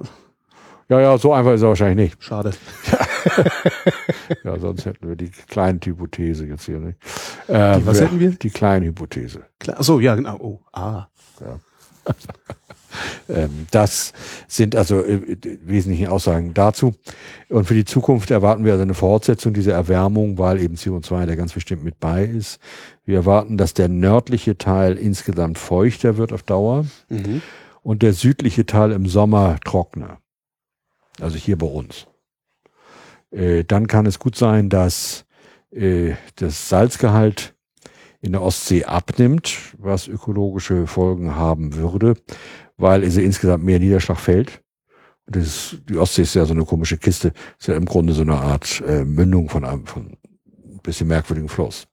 B: ja, ja, so einfach ist er wahrscheinlich nicht.
A: Schade.
B: Ja, sonst hätten wir die kleine Hypothese jetzt hier nicht. Äh,
A: Die, was hätten wir?
B: Die kleine Hypothese.
A: Klar. Achso, ja, genau. Oh, ah.
B: Ähm, das sind also äh, die wesentlichen Aussagen dazu. Und für die Zukunft erwarten wir also eine Fortsetzung dieser Erwärmung, weil eben CO2 da ganz bestimmt mit bei ist. Wir erwarten, dass der nördliche Teil insgesamt feuchter wird auf Dauer
A: Mhm.
B: und der südliche Teil im Sommer trockener. Also hier bei uns. Äh, dann kann es gut sein, dass äh, das Salzgehalt in der Ostsee abnimmt, was ökologische Folgen haben würde, weil es insgesamt mehr Niederschlag fällt. Und das ist, die Ostsee ist ja so eine komische Kiste, ist ja im Grunde so eine Art äh, Mündung von einem von ein bisschen merkwürdigen Fluss.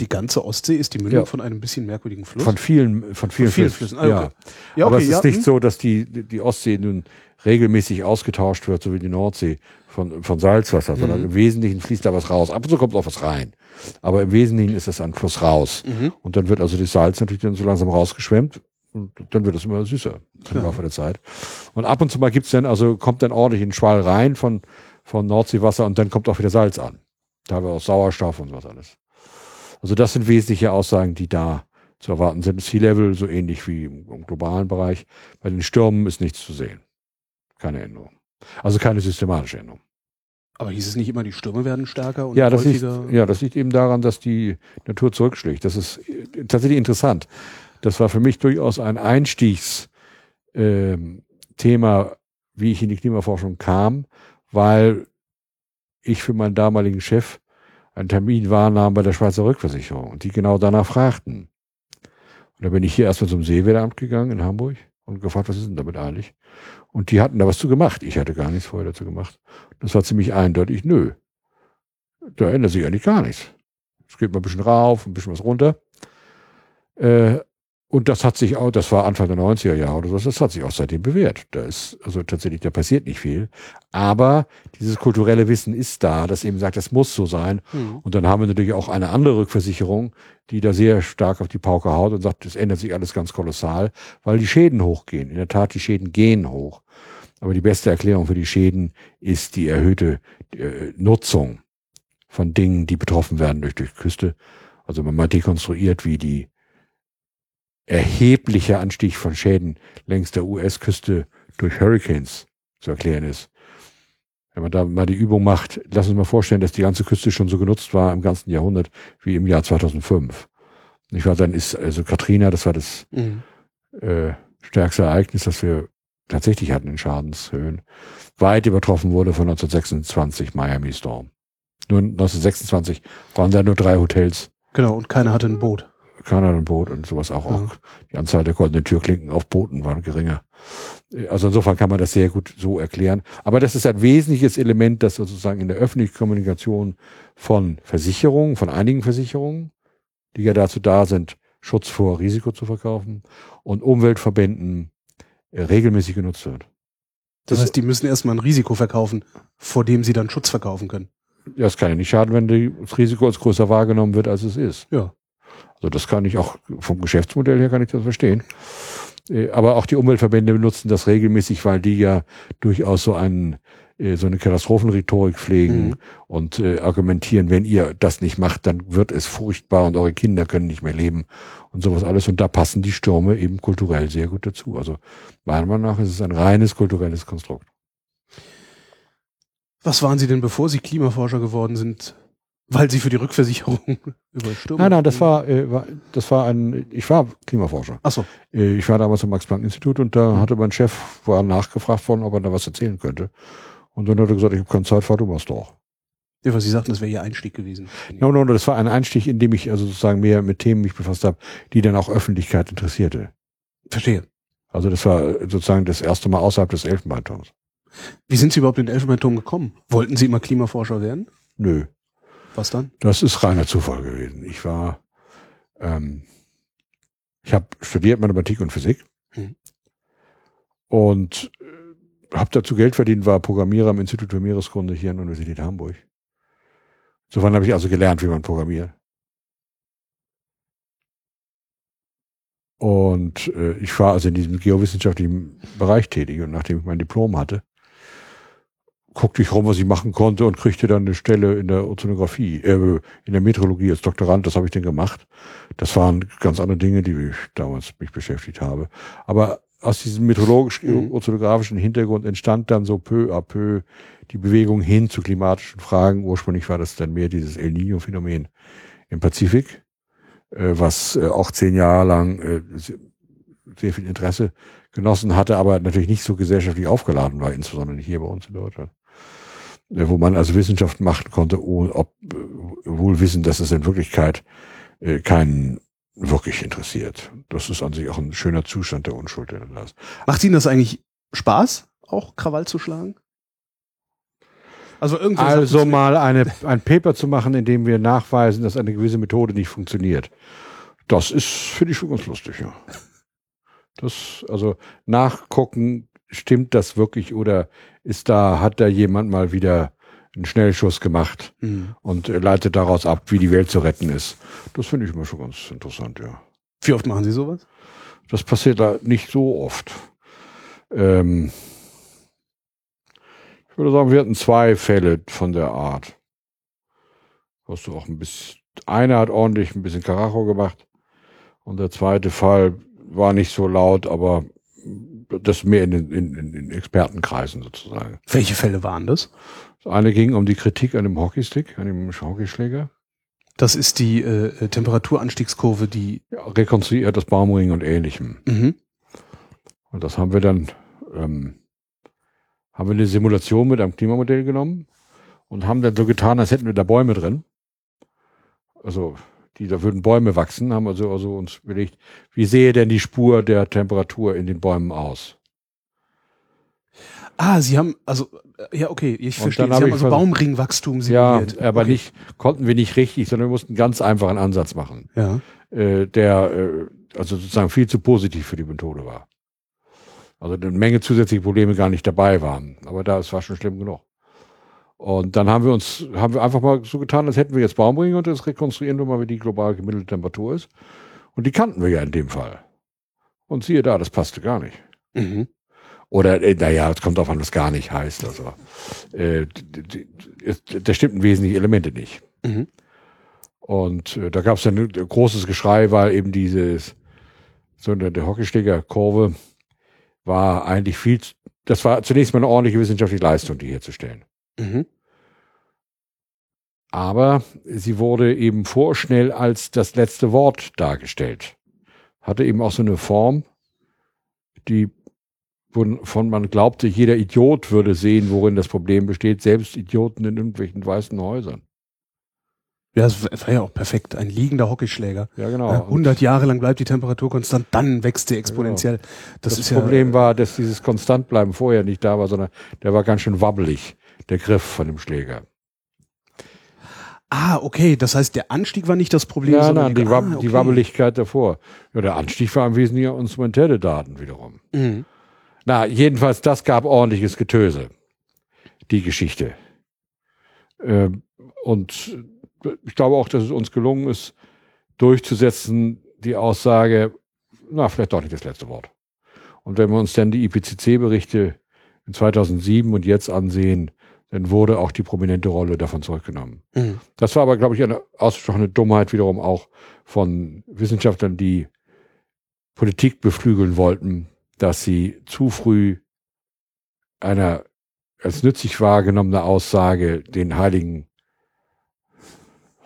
A: Die ganze Ostsee ist die Mündung
B: Ja.
A: von einem bisschen merkwürdigen Fluss.
B: Von vielen, von vielen,
A: vielen
B: Flüssen.
A: Flüssen. Ah, okay. ja,
B: Aber
A: okay,
B: es ist
A: ja,
B: nicht
A: hm.
B: so, dass die, die Ostsee nun regelmäßig ausgetauscht wird, so wie die Nordsee von, von Salzwasser, sondern
A: Mhm.
B: im Wesentlichen fließt da was raus. Ab und zu kommt auch was rein. Aber im Wesentlichen ist es ein Fluss raus.
A: Mhm.
B: Und dann wird also das Salz natürlich dann so langsam rausgeschwemmt. Und dann wird es immer süßer im
A: Ja.
B: Laufe der Zeit. Und ab und zu mal gibt's dann, also kommt dann ordentlich ein Schwall rein von, von Nordseewasser und dann kommt auch wieder Salz an. Da haben wir auch Sauerstoff und was alles. Also das sind wesentliche Aussagen, die da zu erwarten sind. Sea Level so ähnlich wie im, im globalen Bereich. Bei den Stürmen ist nichts zu sehen. Keine Änderung. Also keine systematische Änderung.
A: Aber hieß es nicht immer, die Stürme werden stärker und
B: Ja, das liegt, ja, das liegt eben daran, dass die Natur zurückschlägt. Das ist äh, tatsächlich interessant. Das war für mich durchaus ein Einstiegsthema, ähm, wie ich in die Klimaforschung kam, weil ich für meinen damaligen Chef einen Termin wahrnahm bei der Schweizer Rückversicherung und die genau danach fragten. Und da bin ich hier erstmal zum Seewehramt gegangen in Hamburg und gefragt, was ist denn damit eigentlich? Und die hatten da was zu gemacht. Ich hatte gar nichts vorher dazu gemacht. Das war ziemlich eindeutig, nö. Da ändert sich eigentlich gar nichts. Es geht mal ein bisschen rauf, ein bisschen was runter. Äh, und das hat sich auch, das war Anfang der 90er Jahre oder so, das hat sich auch seitdem bewährt. Da ist, also tatsächlich, da passiert nicht viel. Aber dieses kulturelle Wissen ist da, das eben sagt, das muss so sein.
A: Mhm.
B: Und dann haben wir natürlich auch eine andere Rückversicherung, die da sehr stark auf die Pauke haut und sagt, das ändert sich alles ganz kolossal, weil die Schäden hochgehen. In der Tat, die Schäden gehen hoch. Aber die beste Erklärung für die Schäden ist die erhöhte äh, Nutzung von Dingen, die betroffen werden durch die Küste. Also wenn man dekonstruiert, wie die erhebliche Anstieg von Schäden längs der US-Küste durch Hurricanes zu erklären ist. Wenn man da mal die Übung macht, lass uns mal vorstellen, dass die ganze Küste schon so genutzt war im ganzen Jahrhundert wie im Jahr 2005. Nicht wahr? Dann ist also Katrina, das war das
A: Mhm.
B: äh, stärkste Ereignis, das wir tatsächlich hatten in Schadenshöhen, weit übertroffen wurde von 1926 Miami Storm. Nur 1926 waren da nur drei Hotels.
A: Genau, und keiner hatte ein Boot.
B: Kanadernboot und sowas auch.
A: Ja.
B: auch. Die Anzahl der goldenen Türklinken auf Booten war geringer. Also insofern kann man das sehr gut so erklären. Aber das ist ein wesentliches Element, das sozusagen in der öffentlichen Kommunikation von Versicherungen, von einigen Versicherungen, die ja dazu da sind, Schutz vor Risiko zu verkaufen und Umweltverbänden äh, regelmäßig genutzt wird.
A: Das heißt, die müssen erstmal ein Risiko verkaufen, vor dem sie dann Schutz verkaufen können.
B: Ja, es kann ja nicht schaden, wenn das Risiko als größer wahrgenommen wird, als es ist.
A: Ja.
B: Also das kann ich auch vom Geschäftsmodell her kann ich das verstehen. Äh, Aber auch die Umweltverbände benutzen das regelmäßig, weil die ja durchaus so einen äh, so eine Katastrophenrhetorik pflegen
A: Mhm.
B: und äh, argumentieren, wenn ihr das nicht macht, dann wird es furchtbar und eure Kinder können nicht mehr leben und sowas alles. Und da passen die Stürme eben kulturell sehr gut dazu. Also meiner Meinung nach ist es ein reines kulturelles Konstrukt.
A: Was waren Sie denn, bevor Sie Klimaforscher geworden sind? Weil Sie für die Rückversicherung über Stürme.
B: Nein, nein, das war, äh, war das war ein, ich war Klimaforscher.
A: Achso.
B: Äh, Ich war damals am Max-Planck-Institut und da hatte mein Chef, war nachgefragt worden, ob er da was erzählen könnte. Und dann hat er gesagt, ich habe keine Zeit, fahr du machst doch.
A: Ja, was Sie sagten, das wäre Ihr Einstieg gewesen.
B: No, no, no, das war ein Einstieg, in dem ich also sozusagen mehr mit Themen mich befasst habe, die dann auch Öffentlichkeit interessierte.
A: Verstehe.
B: Also das war sozusagen das erste Mal außerhalb des Elfenbeinturms.
A: Wie sind Sie überhaupt in den Elfenbeinturm gekommen? Wollten Sie immer Klimaforscher werden?
B: Nö,
A: Was dann?
B: das ist reiner Zufall gewesen. Ich war, ähm, ich habe studiert Mathematik und Physik
A: Mhm.
B: und äh, habe dazu Geld verdient, war Programmierer am Institut für Meereskunde hier an der Universität Hamburg. Insofern habe ich also gelernt, wie man programmiert. Und äh, ich war also in diesem geowissenschaftlichen Bereich tätig und nachdem ich mein Diplom hatte, guckte ich rum, was ich machen konnte und kriegte dann eine Stelle in der Ozeanographie, äh, in der Meteorologie als Doktorand, das habe ich dann gemacht. Das waren ganz andere Dinge, die ich damals mich beschäftigt habe. Aber aus diesem meteorologisch-ozeanografischen Hintergrund entstand dann so peu à peu die Bewegung hin zu klimatischen Fragen. Ursprünglich war das dann mehr dieses El Niño-Phänomen im Pazifik, äh, was äh, auch zehn Jahre lang äh, se- sehr viel Interesse genossen hatte, aber natürlich nicht so gesellschaftlich aufgeladen war, insbesondere hier bei uns in Deutschland. Äh, Wo man also Wissenschaft machen konnte, ohne, ob, äh, wohl wissen, dass es in Wirklichkeit äh, keinen wirklich interessiert. Das ist an sich auch ein schöner Zustand der Unschuld, den er da ist.
A: Macht Ihnen das eigentlich Spaß, auch Krawall zu schlagen? Also irgendwie.
B: Also mal eine, ein Paper zu machen, in dem wir nachweisen, dass eine gewisse Methode nicht funktioniert. Das ist, finde ich schon ganz lustig, ja. Das, also nachgucken, stimmt das wirklich oder ist da, hat da jemand mal wieder einen Schnellschuss gemacht
A: Hm.
B: und äh, leitet daraus ab, wie die Welt zu retten ist. Das finde ich immer schon ganz interessant, ja.
A: Wie oft machen Sie sowas?
B: Das passiert da nicht so oft. Ähm, ich würde sagen, wir hatten zwei Fälle von der Art. Hast du auch ein bisschen, einer hat ordentlich ein bisschen Karacho gemacht und der zweite Fall war nicht so laut, aber das mehr in den in, in, Expertenkreisen sozusagen.
A: Welche Fälle waren das?
B: Das eine ging um die Kritik an dem Hockeystick, an dem Hockeyschläger.
A: Das ist die äh, Temperaturanstiegskurve, die.
B: Ja, rekonstruiert das Baumring und ähnlichem.
A: Mhm.
B: Und das haben wir dann, ähm, haben wir eine Simulation mit einem Klimamodell genommen und haben dann so getan, als hätten wir da Bäume drin. Also, die, da würden Bäume wachsen, haben also, also uns überlegt, wie sehe denn die Spur der Temperatur in den Bäumen aus?
A: Ah, Sie haben, also, äh, ja, okay, ich
B: Und
A: verstehe. Sie
B: hab
A: haben also Baumringwachstum
B: Ja,
A: simuliert.
B: aber
A: okay.
B: nicht, konnten wir nicht richtig, sondern wir mussten ganz einfach einen Ansatz machen,
A: Ja.
B: äh, der, äh, also sozusagen viel zu positiv für die Methode war. Also eine Menge zusätzliche Probleme gar nicht dabei waren. Aber da, es war schon schlimm genug. Und dann haben wir uns, haben wir einfach mal so getan, als hätten wir jetzt Baumringe und das rekonstruieren wir mal, wie die globale gemittelte Temperatur ist. Und die kannten wir ja in dem Fall. Und siehe da, das passte gar nicht.
A: Mhm.
B: Oder, äh, naja, es kommt darauf an, was gar nicht heißt. Also, äh, da stimmten wesentliche Elemente nicht.
A: Mhm.
B: Und äh, da gab es dann ein großes Geschrei, weil eben dieses, so eine, der Hockeyschlägerkurve war eigentlich viel, das war zunächst mal eine ordentliche wissenschaftliche Leistung, die herzustellen.
A: Mhm.
B: Aber sie wurde eben vorschnell als das letzte Wort dargestellt. Hatte eben auch so eine Form, die wovon man glaubte, jeder Idiot würde sehen, worin das Problem besteht, selbst Idioten in irgendwelchen weißen Häusern.
A: Ja, das war ja auch perfekt. Ein liegender Hockeyschläger.
B: Ja, genau.
A: Ja, 100 Jahre lang bleibt die Temperatur konstant, dann wächst sie exponentiell. Das,
B: Das,
A: ist
B: Problem
A: ja,
B: war, dass dieses Konstantbleiben vorher nicht da war, sondern der war ganz schön wabbelig, der Griff von dem Schläger.
A: Ah, okay. Das heißt, der Anstieg war nicht das Problem,
B: Ja, nein, die, Wab
A: ah,
B: die
A: okay.
B: Wabbeligkeit davor. Ja, der Anstieg war im Wesentlichen instrumentelle Daten wiederum.
A: Mhm.
B: Na, jedenfalls, das gab ordentliches Getöse. Die Geschichte. Ähm, und ich glaube auch, dass es uns gelungen ist, durchzusetzen, die Aussage, na, vielleicht doch nicht das letzte Wort. Und wenn wir uns dann die IPCC-Berichte in 2007 und jetzt ansehen, dann wurde auch die prominente Rolle davon zurückgenommen.
A: Mhm.
B: Das war aber, glaube ich, eine ausgesprochene Dummheit wiederum auch von Wissenschaftlern, die Politik beflügeln wollten, dass sie zu früh einer als nützlich wahrgenommene Aussage den heiligen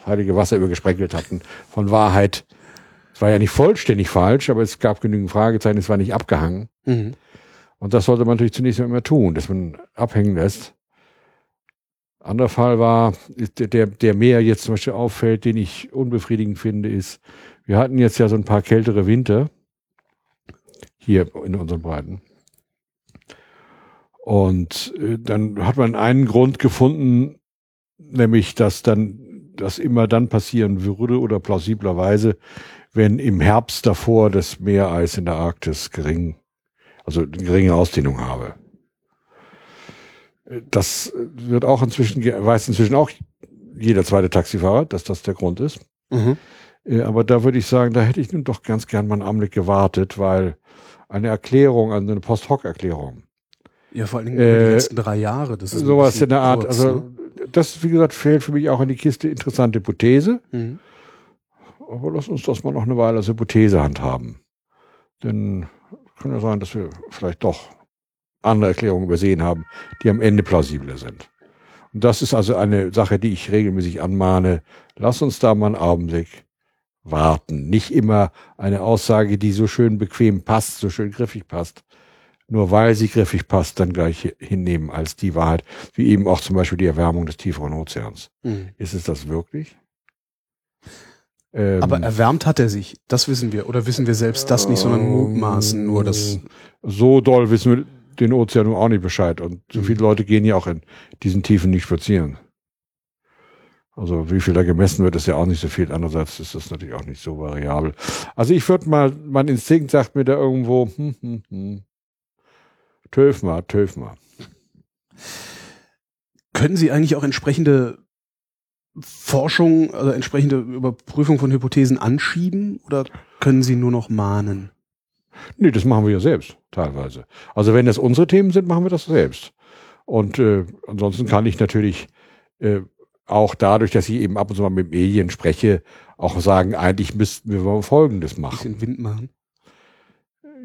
B: heilige Wasser übergesprenkelt hatten von Wahrheit. Es war ja nicht vollständig falsch, aber es gab genügend Fragezeichen, es war nicht abgehangen.
A: Mhm.
B: Und das sollte man natürlich zunächst immer tun, dass man abhängen lässt. Anderer Fall war, der, der, mehr jetzt zum Beispiel auffällt, den ich unbefriedigend finde, ist, wir hatten jetzt ja so ein paar kältere Winter hier in unseren Breiten. Und äh, dann hat man einen Grund gefunden, nämlich, dass dann das immer dann passieren würde oder plausiblerweise, wenn im Herbst davor das Meereis in der Arktis gering, also geringe Ausdehnung habe. Das wird auch inzwischen, weiß inzwischen auch jeder zweite Taxifahrer, dass das der Grund ist.
A: Mhm.
B: Äh, Aber da würde ich sagen, da hätte ich nun doch ganz gern mal einen Augenblick gewartet, weil eine Erklärung, also eine Post-Hoc-Erklärung,
A: Ja, vor allen Dingen über die
B: Äh,
A: letzten drei Jahre. Das ist
B: sowas in der Art,
A: kurz,
B: also
A: ne?
B: das, wie gesagt, fällt für mich auch in die Kiste interessante Hypothese.
A: Mhm.
B: Aber lass uns das mal noch eine Weile als Hypothese handhaben. Denn kann ja sein, dass wir vielleicht doch andere Erklärungen übersehen haben, die am Ende plausibler sind. Und das ist also eine Sache, die ich regelmäßig anmahne. Lass uns da mal einen Augenblick warten. Nicht immer eine Aussage, die so schön bequem passt, so schön griffig passt. Nur weil sie griffig passt, dann gleich hinnehmen als die Wahrheit, wie eben auch zum Beispiel die Erwärmung des tieferen Ozeans.
A: Mhm.
B: Ist es das wirklich? Ähm,
A: Aber erwärmt hat er sich, das wissen wir. Oder wissen wir selbst das nicht, sondern mutmaßen nur das.
B: so doll wissen wir den Ozean auch nicht Bescheid. Und so
A: Mhm.
B: viele Leute gehen ja auch in diesen Tiefen nicht spazieren. Also wie viel da gemessen wird, ist ja auch nicht so viel. Andererseits ist das natürlich auch nicht so variabel. Also ich würde mal, mein Instinkt sagt mir da irgendwo, hm, hm, hm. Töf mal, töf mal.
A: Können Sie eigentlich auch entsprechende Forschung, also entsprechende Überprüfung von Hypothesen anschieben oder können Sie nur noch mahnen?
B: Nee, das machen wir ja selbst, teilweise. Also wenn das unsere Themen sind, machen wir das selbst. Und äh, ansonsten kann ich natürlich äh, auch dadurch, dass ich eben ab und zu mal mit Medien spreche, auch sagen, eigentlich müssten wir mal Folgendes
A: Ein
B: machen.
A: bisschen Wind machen?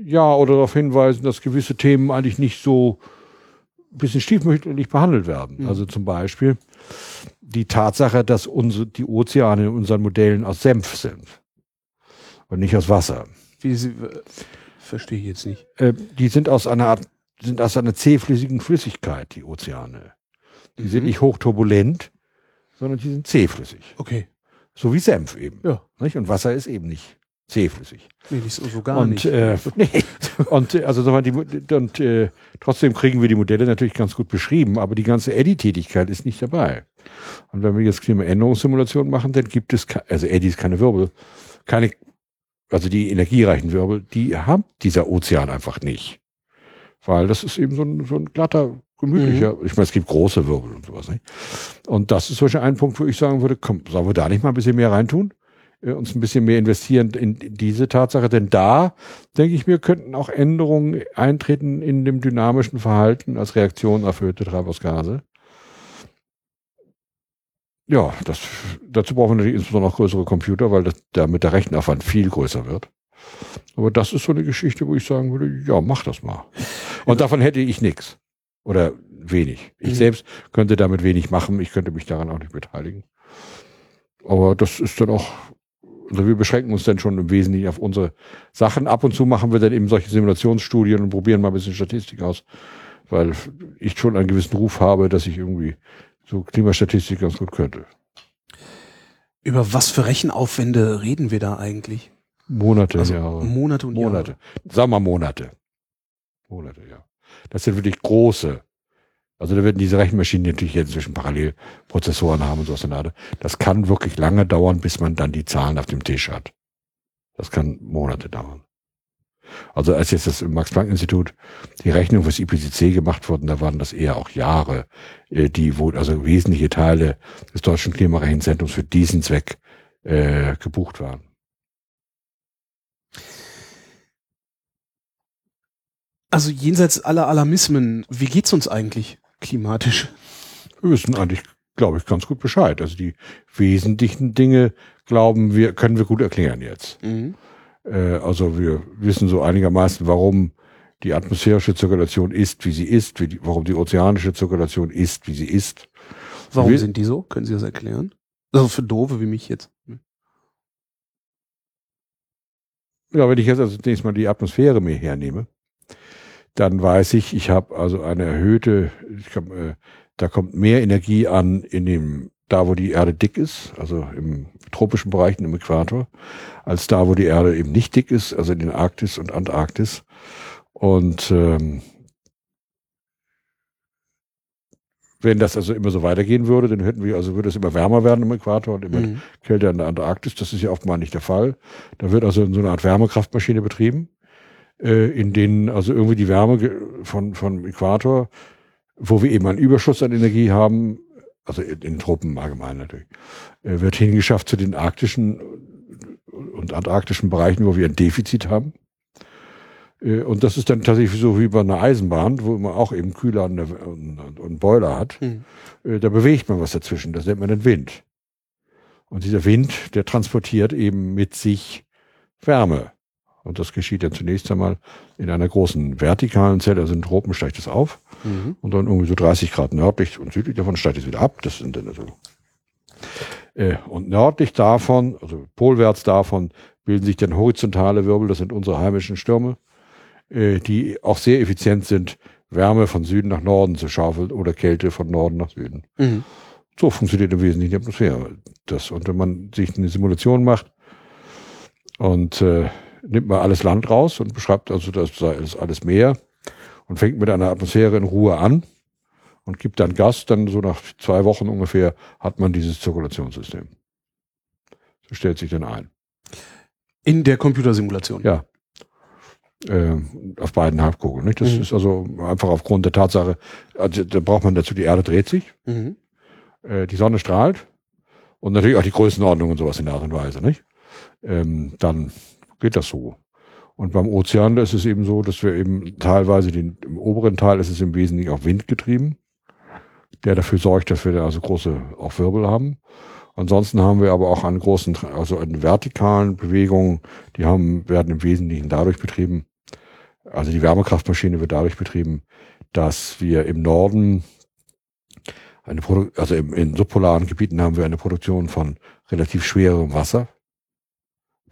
B: Ja, oder darauf hinweisen, dass gewisse Themen eigentlich nicht so ein bisschen stiefmütterlich behandelt werden.
A: Mhm.
B: Also zum Beispiel die Tatsache, dass unsere, die Ozeane in unseren Modellen aus Senf sind und nicht aus Wasser.
A: Wie Sie, verstehe ich jetzt nicht.
B: Äh, die sind aus einer Art, sind aus einer zähflüssigen Flüssigkeit, die Ozeane. Die sind
A: Mhm.
B: nicht hochturbulent, sondern die sind zähflüssig.
A: Okay.
B: So wie Senf eben.
A: Ja.
B: Nicht? Und Wasser ist eben nicht zähflüssig.
A: Nee, nicht so, so gar
B: und,
A: nicht.
B: Äh, nee. und äh, also sag mal, die, und äh, trotzdem kriegen wir die Modelle natürlich ganz gut beschrieben, aber die ganze Eddy-Tätigkeit ist nicht dabei. Und wenn wir jetzt Klimaänderungssimulationen machen, dann gibt es, also Eddy ist keine Wirbel, keine, also die energiereichen Wirbel, die haben dieser Ozean einfach nicht. Weil das ist eben so ein, so ein glatter, gemütlicher, ich meine, es gibt große Wirbel und sowas, nicht? Und das ist zum Beispiel ein Punkt, wo ich sagen würde, komm, sollen wir da nicht mal ein bisschen mehr reintun? Äh, uns ein bisschen mehr investieren in diese Tatsache, denn da, denke ich mir, könnten auch Änderungen eintreten in dem dynamischen Verhalten als Reaktion auf erhöhte Treibhausgase. Ja, das, dazu brauchen wir natürlich insbesondere auch größere Computer, weil das, damit der Rechenaufwand viel größer wird. Aber das ist so eine Geschichte, wo ich sagen würde, ja, mach das mal. Und davon hätte ich nichts. Oder wenig. Ich
A: Mhm.
B: selbst könnte damit wenig machen. Ich könnte mich daran auch nicht beteiligen. Aber das ist dann auch, also wir beschränken uns dann schon im Wesentlichen auf unsere Sachen. Ab und zu machen wir dann eben solche Simulationsstudien und probieren mal ein bisschen Statistik aus, weil ich schon einen gewissen Ruf habe, dass ich irgendwie so Klimastatistik ganz gut könnte.
A: Über was für Rechenaufwände reden wir da eigentlich?
B: Monate,
A: Also
B: Jahre.
A: Monate und
B: Monate.
A: Jahre.
B: Sagen wir Monate. Monate, ja. Das sind wirklich große. Also da werden diese Rechenmaschinen natürlich jetzt zwischen Parallelprozessoren haben und sowas in der Art. Das kann wirklich lange dauern, bis man dann die Zahlen auf dem Tisch hat. Das kann Monate dauern. Also als jetzt das Max-Planck-Institut die Rechnung fürs IPCC gemacht wurden, da waren das eher auch Jahre, äh, die wo also wesentliche Teile des Deutschen Klimarechenzentrums für diesen Zweck äh, gebucht waren.
A: Also jenseits aller Alarmismen, wie geht's uns eigentlich klimatisch?
B: Wir wissen eigentlich, glaube ich, ganz gut Bescheid. Also die wesentlichen Dinge glauben wir, können wir gut erklären jetzt.
A: Mhm.
B: Äh, also wir wissen so einigermaßen, warum die atmosphärische Zirkulation ist, wie sie ist, wie die, warum die ozeanische Zirkulation ist, wie sie ist.
A: Warum
B: Wir-
A: sind die so? Können Sie das erklären? Also für Doofe wie mich jetzt.
B: Ja, wenn ich jetzt also zunächst mal die Atmosphäre mir hernehme, dann weiß ich, ich habe also eine erhöhte, hab, äh, da kommt mehr Energie an in dem, da wo die Erde dick ist, also im tropischen Bereichen im Äquator, als da wo die Erde eben nicht dick ist, also in den Arktis und Antarktis. Und ähm, wenn das also immer so weitergehen würde, dann hätten wir, also würde es immer wärmer werden im Äquator und immer
A: Mhm.
B: kälter in der Antarktis. Das ist ja oftmals nicht der Fall. Da wird also so eine Art Wärmekraftmaschine betrieben, äh, in denen also irgendwie die Wärme von, von Äquator, wo wir eben einen Überschuss an Energie haben, also in, in Tropen allgemein natürlich, äh, wird hingeschafft zu den arktischen und antarktischen Bereichen, wo wir ein Defizit haben. Äh, Und das ist dann tatsächlich so wie bei einer Eisenbahn, wo man auch eben Kühler und, und, Boiler hat.
A: Mhm.
B: Da bewegt man was dazwischen. Das nennt man den Wind. Und dieser Wind, der transportiert eben mit sich Wärme. Und das geschieht dann zunächst einmal in einer großen vertikalen Zelle, also in Tropen steigt es auf.
A: Mhm.
B: Und dann irgendwie so 30 Grad nördlich und südlich davon steigt es wieder ab. Das sind dann also. Äh, und nördlich davon, also polwärts davon, bilden sich dann horizontale Wirbel. Das sind unsere heimischen Stürme, äh, die auch sehr effizient sind, Wärme von Süden nach Norden zu schaufeln oder Kälte von Norden nach Süden.
A: Mhm.
B: So funktioniert im Wesentlichen die Atmosphäre. Das, und wenn man sich eine Simulation macht und äh, nimmt mal alles Land raus und beschreibt also das sei es alles Meer und fängt mit einer Atmosphäre in Ruhe an und gibt dann Gas, dann so nach zwei Wochen ungefähr hat man dieses Zirkulationssystem. So stellt sich dann ein.
A: In der Computersimulation.
B: Ja. Äh, auf beiden Halbkugeln. Nicht? Das
A: Mhm.
B: ist also einfach aufgrund der Tatsache, also da braucht man dazu, die Erde dreht sich.
A: Mhm.
B: äh, die Sonne strahlt und natürlich auch die Größenordnung und sowas in der Art und Weise, nicht? Ähm, dann geht das so. Und beim Ozean ist es eben so, dass wir eben teilweise den, im oberen Teil ist es im Wesentlichen auch windgetrieben, der dafür sorgt, dass wir da also große auch Wirbel haben. Ansonsten haben wir aber auch an großen, also an vertikalen Bewegungen, die haben, werden im Wesentlichen dadurch betrieben, also die Wärmekraftmaschine wird dadurch betrieben, dass wir im Norden eine Produ also im, in subpolaren Gebieten haben wir eine Produktion von relativ schwerem Wasser.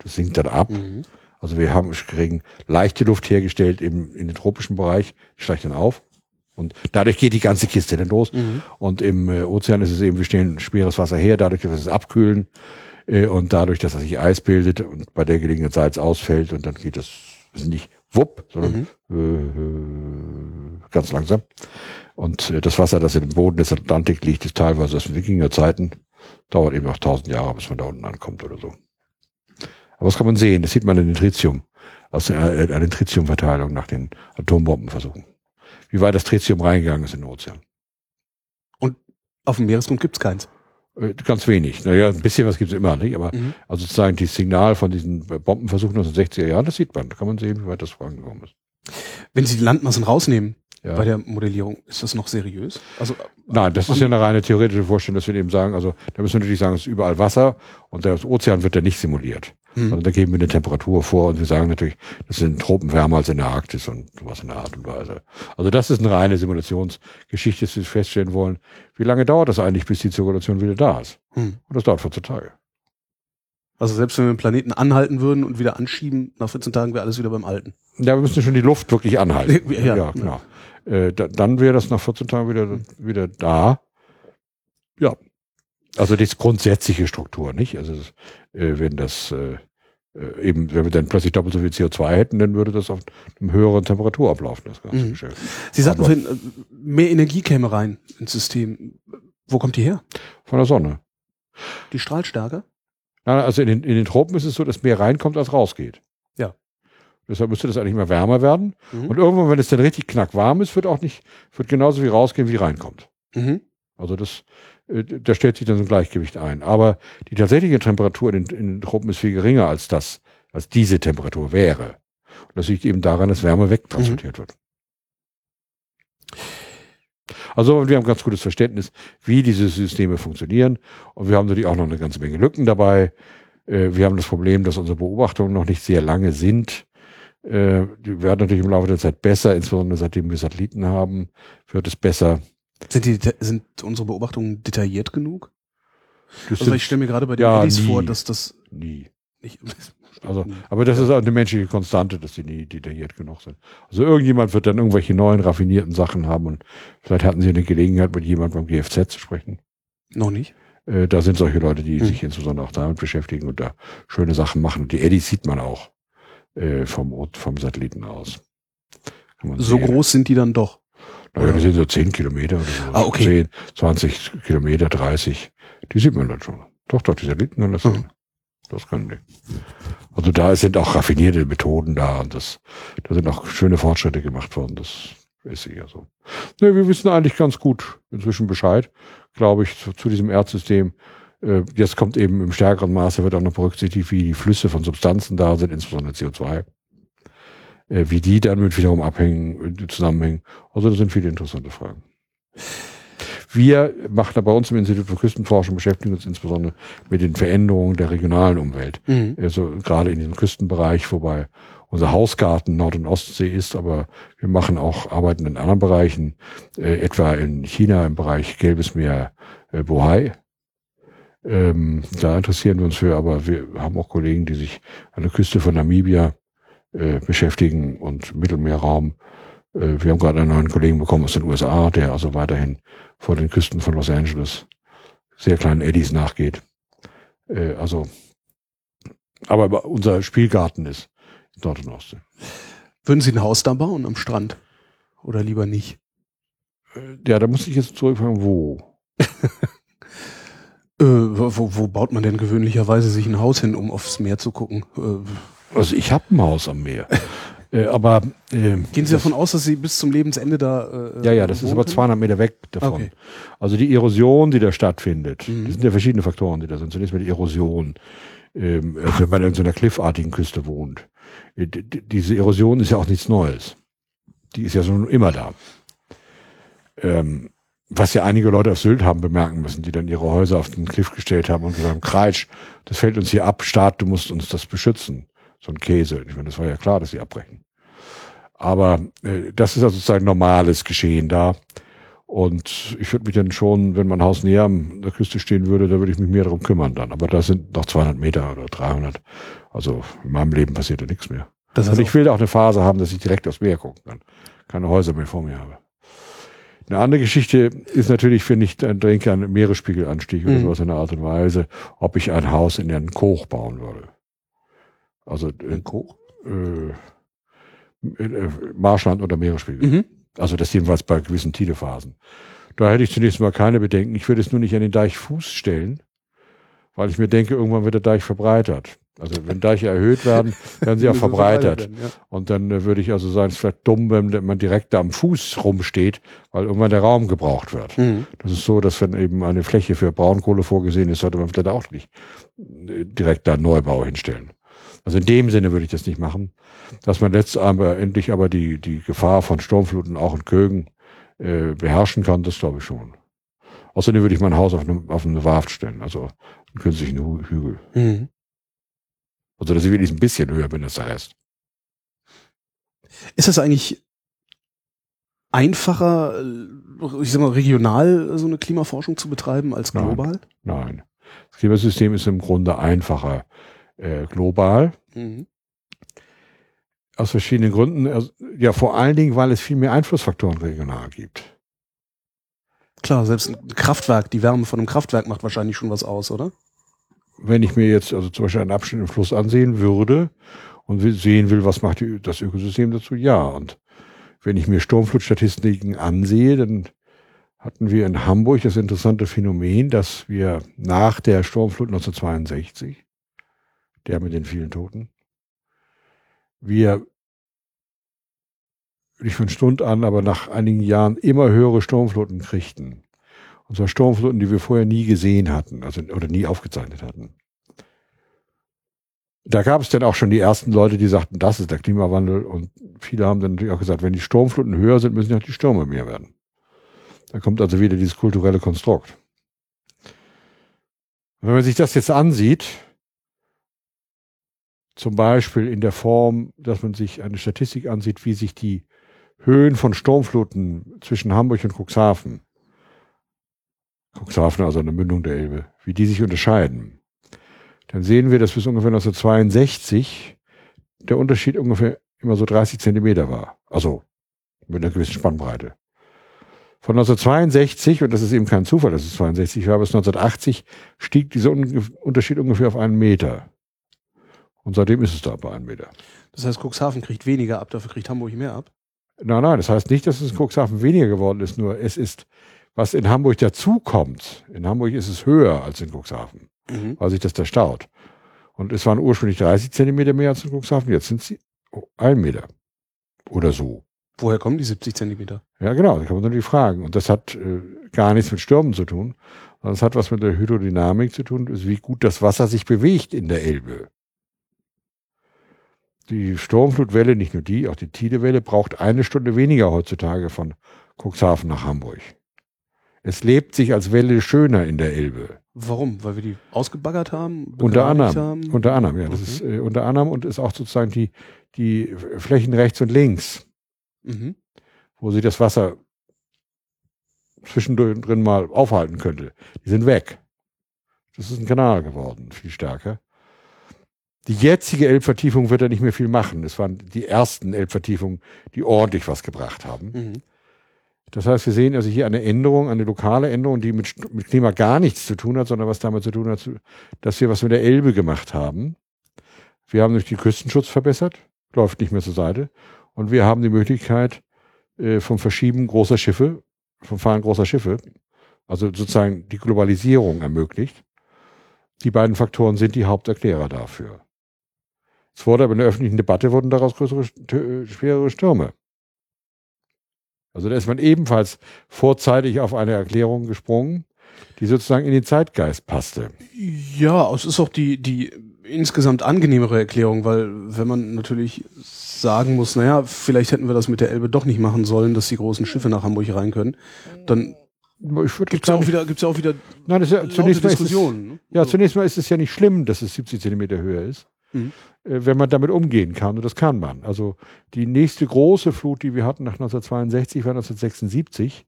B: Das sinkt dann ab.
A: Mhm.
B: Also wir haben kriegen leichte Luft hergestellt im, in den tropischen Bereich, steigt dann auf. Und dadurch geht die ganze Kiste dann los.
A: Mhm.
B: Und im äh, Ozean ist es eben, wir stellen schweres Wasser her, dadurch, dass wir es abkühlen äh, und dadurch, dass sich Eis bildet und bei der Gelegenheit Salz ausfällt und dann geht es also nicht wupp, sondern äh, ganz langsam. Und äh, das Wasser, das im Boden des Atlantik liegt, ist teilweise aus den Wikingerzeiten. Dauert eben auch tausend Jahre, bis man da unten ankommt oder so. Aber das kann man sehen, das sieht man in den Tritium, aus der, äh, den Tritiumverteilung nach den Atombombenversuchen. Wie weit das Tritium reingegangen ist in den Ozean.
A: Auf dem Meeresgrund gibt's keins.
B: Äh, Ganz wenig. Naja, ein bisschen was gibt es immer, nicht? Aber
A: Mhm.
B: also sozusagen das Signal von diesen Bombenversuchen aus den 60er Jahren, das sieht man. Da kann man sehen, wie weit das vorangekommen ist.
A: Wenn Sie die Landmassen rausnehmen
B: Ja.
A: bei der Modellierung, ist das noch seriös? Also
B: Nein, das ist ja eine reine theoretische Vorstellung, dass wir eben sagen, also da müssen wir natürlich sagen, es ist überall Wasser und das Ozean wird ja nicht simuliert.
A: Mhm.
B: Also da geben wir eine Temperatur vor und wir sagen natürlich, das sind Tropen wärmer als in der Arktis und sowas in der Art und Weise. Also das ist eine reine Simulationsgeschichte, dass wir feststellen wollen, wie lange dauert das eigentlich, bis die Zirkulation wieder da ist.
A: Hm.
B: Und das dauert 14 Tage.
A: Also selbst wenn wir den Planeten anhalten würden und wieder anschieben, nach 14 Tagen wäre alles wieder beim Alten.
B: Ja, wir müssen schon die Luft wirklich anhalten.
A: Ja,
B: Ja, genau. Äh, da, dann wäre das nach 14 Tagen wieder, wieder da. Ja. Also das grundsätzliche Struktur, nicht? Also äh, wenn das äh, äh, eben, wenn wir dann plötzlich doppelt so viel CO2 hätten, dann würde das auf einem höheren Temperatur ablaufen, das ganze
A: Mhm.
B: Geschäft.
A: Sie sagten vorhin, äh, mehr Energie käme rein ins System. Wo kommt die her?
B: Von der Sonne.
A: Die Strahlstärke?
B: Na, also in den, in den Tropen ist es so, dass mehr reinkommt, als rausgeht. Deshalb müsste das eigentlich immer wärmer werden.
A: Mhm.
B: Und irgendwann, wenn es dann richtig knackwarm ist, wird auch nicht, wird genauso viel rausgehen, wie reinkommt.
A: Mhm.
B: Also das, äh, da stellt sich dann so ein Gleichgewicht ein. Aber die tatsächliche Temperatur in den, in den Tropen ist viel geringer als das, als diese Temperatur wäre. Und das liegt eben daran, dass Wärme wegtransportiert wird. Also wir haben ganz gutes Verständnis, wie diese Systeme funktionieren. Und wir haben natürlich auch noch eine ganze Menge Lücken dabei. Äh, Wir haben das Problem, dass unsere Beobachtungen noch nicht sehr lange sind. Äh, Die werden natürlich im Laufe der Zeit besser, insbesondere seitdem wir Satelliten haben, wird es besser.
A: Sind, die, sind unsere Beobachtungen detailliert genug?
B: Das
A: Also ich stelle mir gerade bei den
B: Ja,
A: Eddies
B: nie.
A: vor, dass das
B: nie.
A: nicht.
B: Also, aber das ist eine menschliche Konstante, dass die nie detailliert genug sind. Also irgendjemand wird dann irgendwelche neuen raffinierten Sachen haben und vielleicht hatten sie eine Gelegenheit, mit jemandem beim GFZ zu sprechen.
A: Noch nicht.
B: Äh, da sind solche Leute, die
A: Hm.
B: sich insbesondere auch damit beschäftigen und da schöne Sachen machen. Die Eddies sieht man auch äh, vom, Ort- vom Satelliten aus.
A: So
B: sehen.
A: groß sind die dann doch.
B: Naja, das sind so 10 Kilometer oder so.
A: Ah, okay.
B: 10, 20 Kilometer, 30. Die sieht man dann schon. Doch, doch, die Satelliten können das
A: Mhm.
B: sehen. Das können die. Also da sind auch raffinierte Methoden da und das, da sind auch schöne Fortschritte gemacht worden. Das ist sicher so. Ne, wir wissen eigentlich ganz gut inzwischen Bescheid, glaube ich, zu, zu diesem Erdsystem. Äh, jetzt kommt eben im stärkeren Maße wird auch noch berücksichtigt, wie die Flüsse von Substanzen da sind, insbesondere CO2. Äh, wie die dann mit wiederum abhängen, äh, zusammenhängen. Also das sind viele interessante Fragen. Wir machen da bei uns im Institut für Küstenforschung beschäftigen uns insbesondere mit den Veränderungen der regionalen Umwelt.
A: Mhm.
B: Also gerade in diesem Küstenbereich, wobei unser Hausgarten Nord- und Ostsee ist, aber wir machen auch Arbeiten in anderen Bereichen, äh, etwa in China im Bereich Gelbes Meer äh, Bohai. Ähm, da interessieren wir uns für, aber wir haben auch Kollegen, die sich an der Küste von Namibia äh, beschäftigen und Mittelmeerraum. Äh, wir haben gerade einen neuen Kollegen bekommen aus den USA, der also weiterhin vor den Küsten von Los Angeles sehr kleinen Eddies nachgeht. Äh, also, aber unser Spielgarten ist Nord- und Ostsee.
A: Würden Sie ein Haus da bauen am Strand? Oder lieber nicht?
B: Äh, Ja, da muss ich jetzt zurückfragen, wo?
A: Äh, wo, wo baut man denn gewöhnlicherweise sich ein Haus hin, um aufs Meer zu gucken? Äh,
B: Also ich habe ein Haus am Meer. äh, aber äh,
A: gehen Sie davon aus, dass Sie bis zum Lebensende da. Äh,
B: Ja, ja, das ist aber
A: können?
B: 200 Meter weg davon.
A: Okay.
B: Also die Erosion, die da stattfindet,
A: Mhm.
B: das sind ja verschiedene Faktoren, die da sind. Zunächst mal die Erosion. Ähm, also wenn man in so einer kliffartigen Küste wohnt. Äh, Diese Erosion ist ja auch nichts Neues. Die ist ja schon immer da. Ähm, was ja einige Leute auf Sylt haben bemerken müssen, die dann ihre Häuser auf den Cliff gestellt haben und gesagt haben, Kreitsch, das fällt uns hier ab, Staat, du musst uns das beschützen. So ein Käse. Ich meine, das war ja klar, dass sie abbrechen. Aber äh, das ist also sozusagen normales Geschehen da. Und ich würde mich dann schon, wenn mein Haus näher an der Küste stehen würde, da würde ich mich mehr darum kümmern dann. Aber da sind noch 200 Meter oder 300. Also in meinem Leben passiert da nichts mehr.
A: Das
B: Und
A: heißt
B: ich will auch eine Phase haben, dass ich direkt aufs Meer gucken kann. Keine Häuser mehr vor mir habe. Eine andere Geschichte ist natürlich, wenn ich denke an Meeresspiegelanstieg oder
A: Mhm.
B: sowas in der Art und Weise, ob ich ein Haus in einen Koch bauen würde. Also äh,
A: ein Koch.
B: äh, äh, Marschland oder Meeresspiegel.
A: Mhm.
B: Also das jedenfalls bei gewissen Tidephasen. Da hätte ich zunächst mal keine Bedenken. Ich würde es nur nicht an den Deich Fuß stellen, weil ich mir denke, irgendwann wird der Deich verbreitert. Also wenn Deiche erhöht werden, werden sie auch verbreitert.
A: werden, ja.
B: Und dann äh, würde ich also sagen, es ist vielleicht dumm, wenn man direkt da am Fuß rumsteht, weil irgendwann der Raum gebraucht wird.
A: Mhm.
B: Das ist so, dass wenn eben eine Fläche für Braunkohle vorgesehen ist, sollte man vielleicht auch nicht äh, direkt da einen Neubau hinstellen. Also in dem Sinne würde ich das nicht machen. Dass man letztendlich aber die, die Gefahr von Sturmfluten auch in Kögen äh, beherrschen kann, das glaube ich schon. Außerdem würde ich mein Haus auf eine, auf eine Warft stellen, also künstlichen Hü- Hügel.
A: Mhm.
B: Also dass ich wenigstens ein bisschen höher bin als der Rest.
A: Ist das eigentlich einfacher, äh, ich sag mal, regional so eine Klimaforschung zu betreiben als
B: Nein.
A: global?
B: Nein. Das Klimasystem ist im Grunde einfacher äh, global.
A: Mhm.
B: Aus verschiedenen Gründen. Also, ja, vor allen Dingen, weil es viel mehr Einflussfaktoren regional gibt.
A: Klar, selbst ein Kraftwerk, die Wärme von einem Kraftwerk macht wahrscheinlich schon was aus, oder?
B: Wenn ich mir jetzt also zum Beispiel einen Abschnitt im Fluss ansehen würde und sehen will, was macht das Ökosystem dazu, ja. Und wenn ich mir Sturmflutstatistiken ansehe, dann hatten wir in Hamburg das interessante Phänomen, dass wir nach der Sturmflut 1962, der mit den vielen Toten, wir nicht von Stund an, aber nach einigen Jahren immer höhere Sturmfluten kriegten. Und zwar Sturmfluten, die wir vorher nie gesehen hatten, also oder nie aufgezeichnet hatten. Da gab es dann auch schon die ersten Leute, die sagten, das ist der Klimawandel. Und viele haben dann natürlich auch gesagt, wenn die Sturmfluten höher sind, müssen ja auch die Stürme mehr werden. Da kommt also wieder dieses kulturelle Konstrukt. Wenn man sich das jetzt ansieht, zum Beispiel in der Form, dass man sich eine Statistik ansieht, wie sich die Höhen von Sturmfluten zwischen Hamburg und Cuxhaven, Cuxhaven also eine Mündung der Elbe, wie die sich unterscheiden, dann sehen wir, dass bis ungefähr 1962 der Unterschied ungefähr immer so 30 Zentimeter war. Also mit einer gewissen Spannbreite. Von 1962, und das ist eben kein Zufall, dass es 62 war, bis 1980 stieg dieser Unterschied ungefähr auf einen Meter. Und seitdem ist es da bei einem Meter.
A: Das heißt, Cuxhaven kriegt weniger ab, dafür kriegt Hamburg mehr ab?
B: Nein, nein, das heißt nicht, dass es in Cuxhaven weniger geworden ist, nur es ist, was in Hamburg dazukommt. In Hamburg ist es höher als in Cuxhaven, mhm. weil sich das da staut. Und es waren ursprünglich 30 Zentimeter mehr als in Cuxhaven, jetzt sind sie ein Meter oder so.
A: Woher kommen die 70 Zentimeter?
B: Ja, genau, da kann man natürlich fragen. Und das hat äh, gar nichts mit Stürmen zu tun, sondern es hat was mit der Hydrodynamik zu tun, wie gut das Wasser sich bewegt in der Elbe. Die Sturmflutwelle, nicht nur die, auch die Tidewelle, braucht eine Stunde weniger heutzutage von Cuxhaven nach Hamburg. Es lebt sich als Welle schöner in der Elbe.
A: Warum? Weil wir die ausgebaggert haben?
B: Unter anderem. Haben? Unter anderem, ja. Das ist äh, unter anderem und ist auch sozusagen die, die Flächen rechts und links, mhm. wo sie das Wasser zwischendrin mal aufhalten könnte. Die sind weg. Das ist ein Kanal geworden, viel stärker. Die jetzige Elbvertiefung wird da nicht mehr viel machen. Es waren die ersten Elbvertiefungen, die ordentlich was gebracht haben. Mhm. Das heißt, wir sehen also hier eine Änderung, eine lokale Änderung, die mit, mit Klima gar nichts zu tun hat, sondern was damit zu tun hat, dass wir was mit der Elbe gemacht haben. Wir haben durch den Küstenschutz verbessert, läuft nicht mehr zur Seite. Und wir haben die Möglichkeit äh, vom Verschieben großer Schiffe, vom Fahren großer Schiffe, also sozusagen die Globalisierung ermöglicht. Die beiden Faktoren sind die Haupterklärer dafür. Es wurde aber in der öffentlichen Debatte wurden daraus größere, schwerere Stürme. Also da ist man ebenfalls vorzeitig auf eine Erklärung gesprungen, die sozusagen in den Zeitgeist passte.
A: Ja, es ist auch die, die insgesamt angenehmere Erklärung, weil wenn man natürlich sagen muss, naja, vielleicht hätten wir das mit der Elbe doch nicht machen sollen, dass die großen Schiffe nach Hamburg rein können, dann gibt es ja auch wieder, gibt's ja auch wieder
B: Nein, das ist ja, zunächst mal ist es, ne? Ja, zunächst mal ist es ja nicht schlimm, dass es 70 Zentimeter höher ist. Mhm. Äh, wenn man damit umgehen kann. Und das kann man. Also die nächste große Flut, die wir hatten nach 1962, war 1976.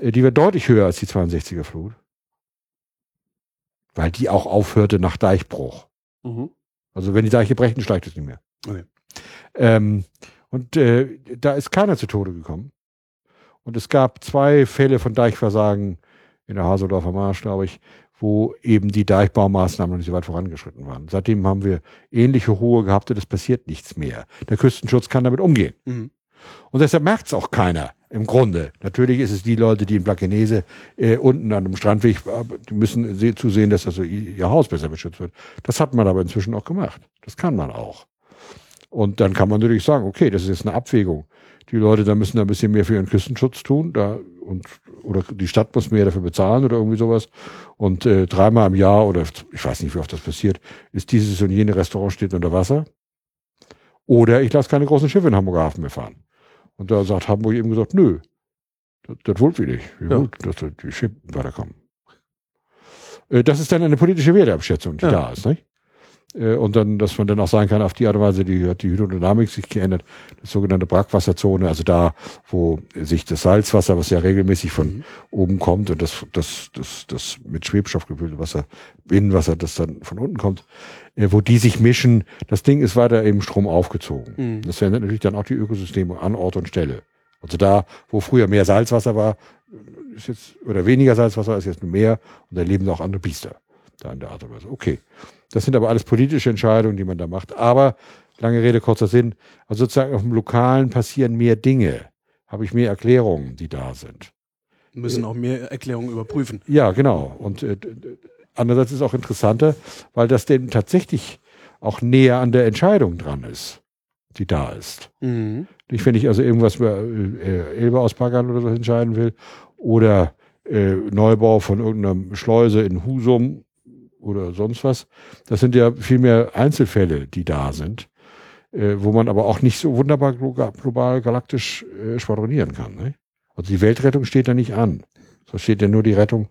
B: Äh, die war deutlich höher als die 62er Flut. Weil die auch aufhörte nach Deichbruch. Mhm. Also wenn die Deiche brechen, steigt es nicht mehr. Okay. Ähm, und äh, da ist keiner zu Tode gekommen. Und es gab zwei Fälle von Deichversagen in der Haseldorfer Marsch, glaube ich, wo eben die Deichbaumaßnahmen noch nicht so weit vorangeschritten waren. Seitdem haben wir ähnliche Ruhe gehabt und es passiert nichts mehr. Der Küstenschutz kann damit umgehen. Mhm. Und deshalb merkt es auch keiner im Grunde. Natürlich ist es die Leute, die in Plakenese äh, unten an dem Strandweg, äh, die müssen zusehen, dass also ihr Haus besser beschützt wird. Das hat man aber inzwischen auch gemacht. Das kann man auch. Und dann kann man natürlich sagen, okay, das ist jetzt eine Abwägung. Die Leute da müssen da ein bisschen mehr für ihren Küstenschutz tun, da und oder die Stadt muss mehr dafür bezahlen oder irgendwie sowas. Und äh, dreimal im Jahr oder ich weiß nicht, wie oft das passiert, ist dieses und jene Restaurant steht unter Wasser. Oder ich lasse keine großen Schiffe in Hamburger Hafen mehr fahren. Und da sagt Hamburg eben gesagt, nö, das, das wollen wir nicht. Wir ja. wollen, dass die Schiffe weiterkommen. Äh, das ist dann eine politische Werteabschätzung, die ja. da ist. Nicht? Äh, und dann, dass man dann auch sagen kann, auf die Art und Weise, die hat die Hydrodynamik sich geändert, das sogenannte Brackwasserzone, also da, wo sich das Salzwasser, was ja regelmäßig von mhm. oben kommt und das, das, das, das mit Schwebstoff gefüllte Wasser, Binnenwasser, das dann von unten kommt, äh, wo die sich mischen, das Ding ist weiter im Strom aufgezogen. Mhm. Das verändert natürlich dann auch die Ökosysteme an Ort und Stelle. Also da, wo früher mehr Salzwasser war, ist jetzt, oder weniger Salzwasser ist jetzt mehr und da leben auch andere Biester. Da in der Art und Weise. Okay. Das sind aber alles politische Entscheidungen, die man da macht. Aber, lange Rede, kurzer Sinn, also sozusagen auf dem Lokalen passieren mehr Dinge. Habe ich mehr Erklärungen, die da sind.
A: Müssen auch mehr Erklärungen überprüfen.
B: Ja, genau. Und äh, andererseits ist es auch interessanter, weil das denn tatsächlich auch näher an der Entscheidung dran ist, die da ist.
A: Mhm.
B: Nicht, wenn ich also irgendwas über äh, Elbe auspackern oder so entscheiden will oder äh, Neubau von irgendeiner Schleuse in Husum oder sonst was. Das sind ja viel mehr Einzelfälle, die da sind, äh, wo man aber auch nicht so wunderbar global, galaktisch äh, schwadronieren kann. Ne? Also die Weltrettung steht da nicht an. Da steht ja nur die Rettung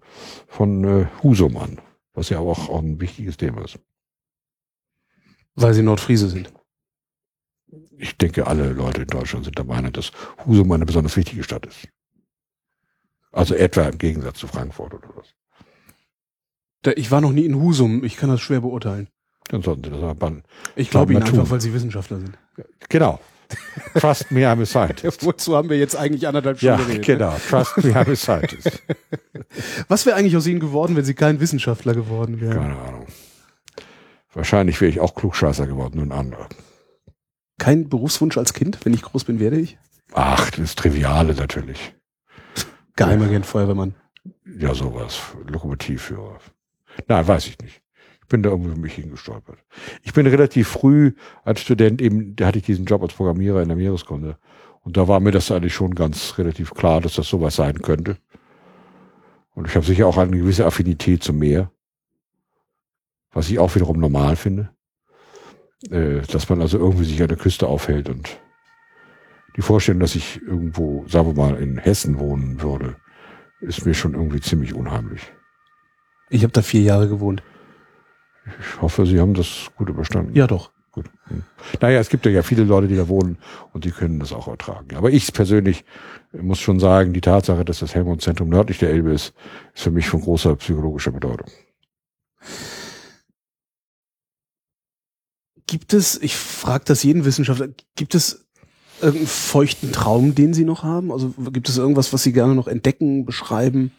B: von äh, Husum an, was ja auch, auch ein wichtiges Thema ist.
A: Weil sie Nordfriese sind.
B: Ich denke, alle Leute in Deutschland sind der Meinung, dass Husum eine besonders wichtige Stadt ist. Also etwa im Gegensatz zu Frankfurt oder was.
A: Da, ich war noch nie in Husum, ich kann das schwer beurteilen.
B: Dann sollten sie das aber bannen.
A: Ich glaube Ihnen
B: man tun.
A: einfach, weil Sie Wissenschaftler sind.
B: Genau. Trust me, I'm a scientist.
A: Wozu haben wir jetzt eigentlich anderthalb
B: Ja,
A: Stunden geredet? ne?
B: genau. Trust me, I'm a scientist.
A: Was wäre eigentlich aus Ihnen geworden, wenn Sie kein Wissenschaftler geworden wären?
B: Keine Ahnung. Wahrscheinlich wäre ich auch Klugscheißer geworden, nur ein anderer.
A: Kein Berufswunsch als Kind? Wenn ich groß bin, werde ich?
B: Ach, das ist Triviale natürlich.
A: Geheimagent, Feuerwehrmann.
B: Ja, sowas. Lokomotivführer. Nein, weiß ich nicht. Ich bin da irgendwie für mich hingestolpert. Ich bin relativ früh als Student eben, da hatte ich diesen Job als Programmierer in der Meereskunde. Und da war mir das eigentlich schon ganz relativ klar, dass das sowas sein könnte. Und ich habe sicher auch eine gewisse Affinität zum Meer. Was ich auch wiederum normal finde. Äh, dass man also irgendwie sich an der Küste aufhält und die Vorstellung, dass ich irgendwo, sagen wir mal, in Hessen wohnen würde, ist mir schon irgendwie ziemlich unheimlich.
A: Ich habe da vier Jahre gewohnt.
B: Ich hoffe, Sie haben das gut überstanden.
A: Ja, doch.
B: Gut. Hm. Naja, es gibt ja viele Leute, die da wohnen und die können das auch ertragen. Aber ich persönlich muss schon sagen, die Tatsache, dass das Helmholtz-Zentrum nördlich der Elbe ist, ist für mich von großer psychologischer Bedeutung.
A: Gibt es, ich frage das jeden Wissenschaftler, gibt es irgendeinen feuchten Traum, den Sie noch haben? Also gibt es irgendwas, was Sie gerne noch entdecken, beschreiben,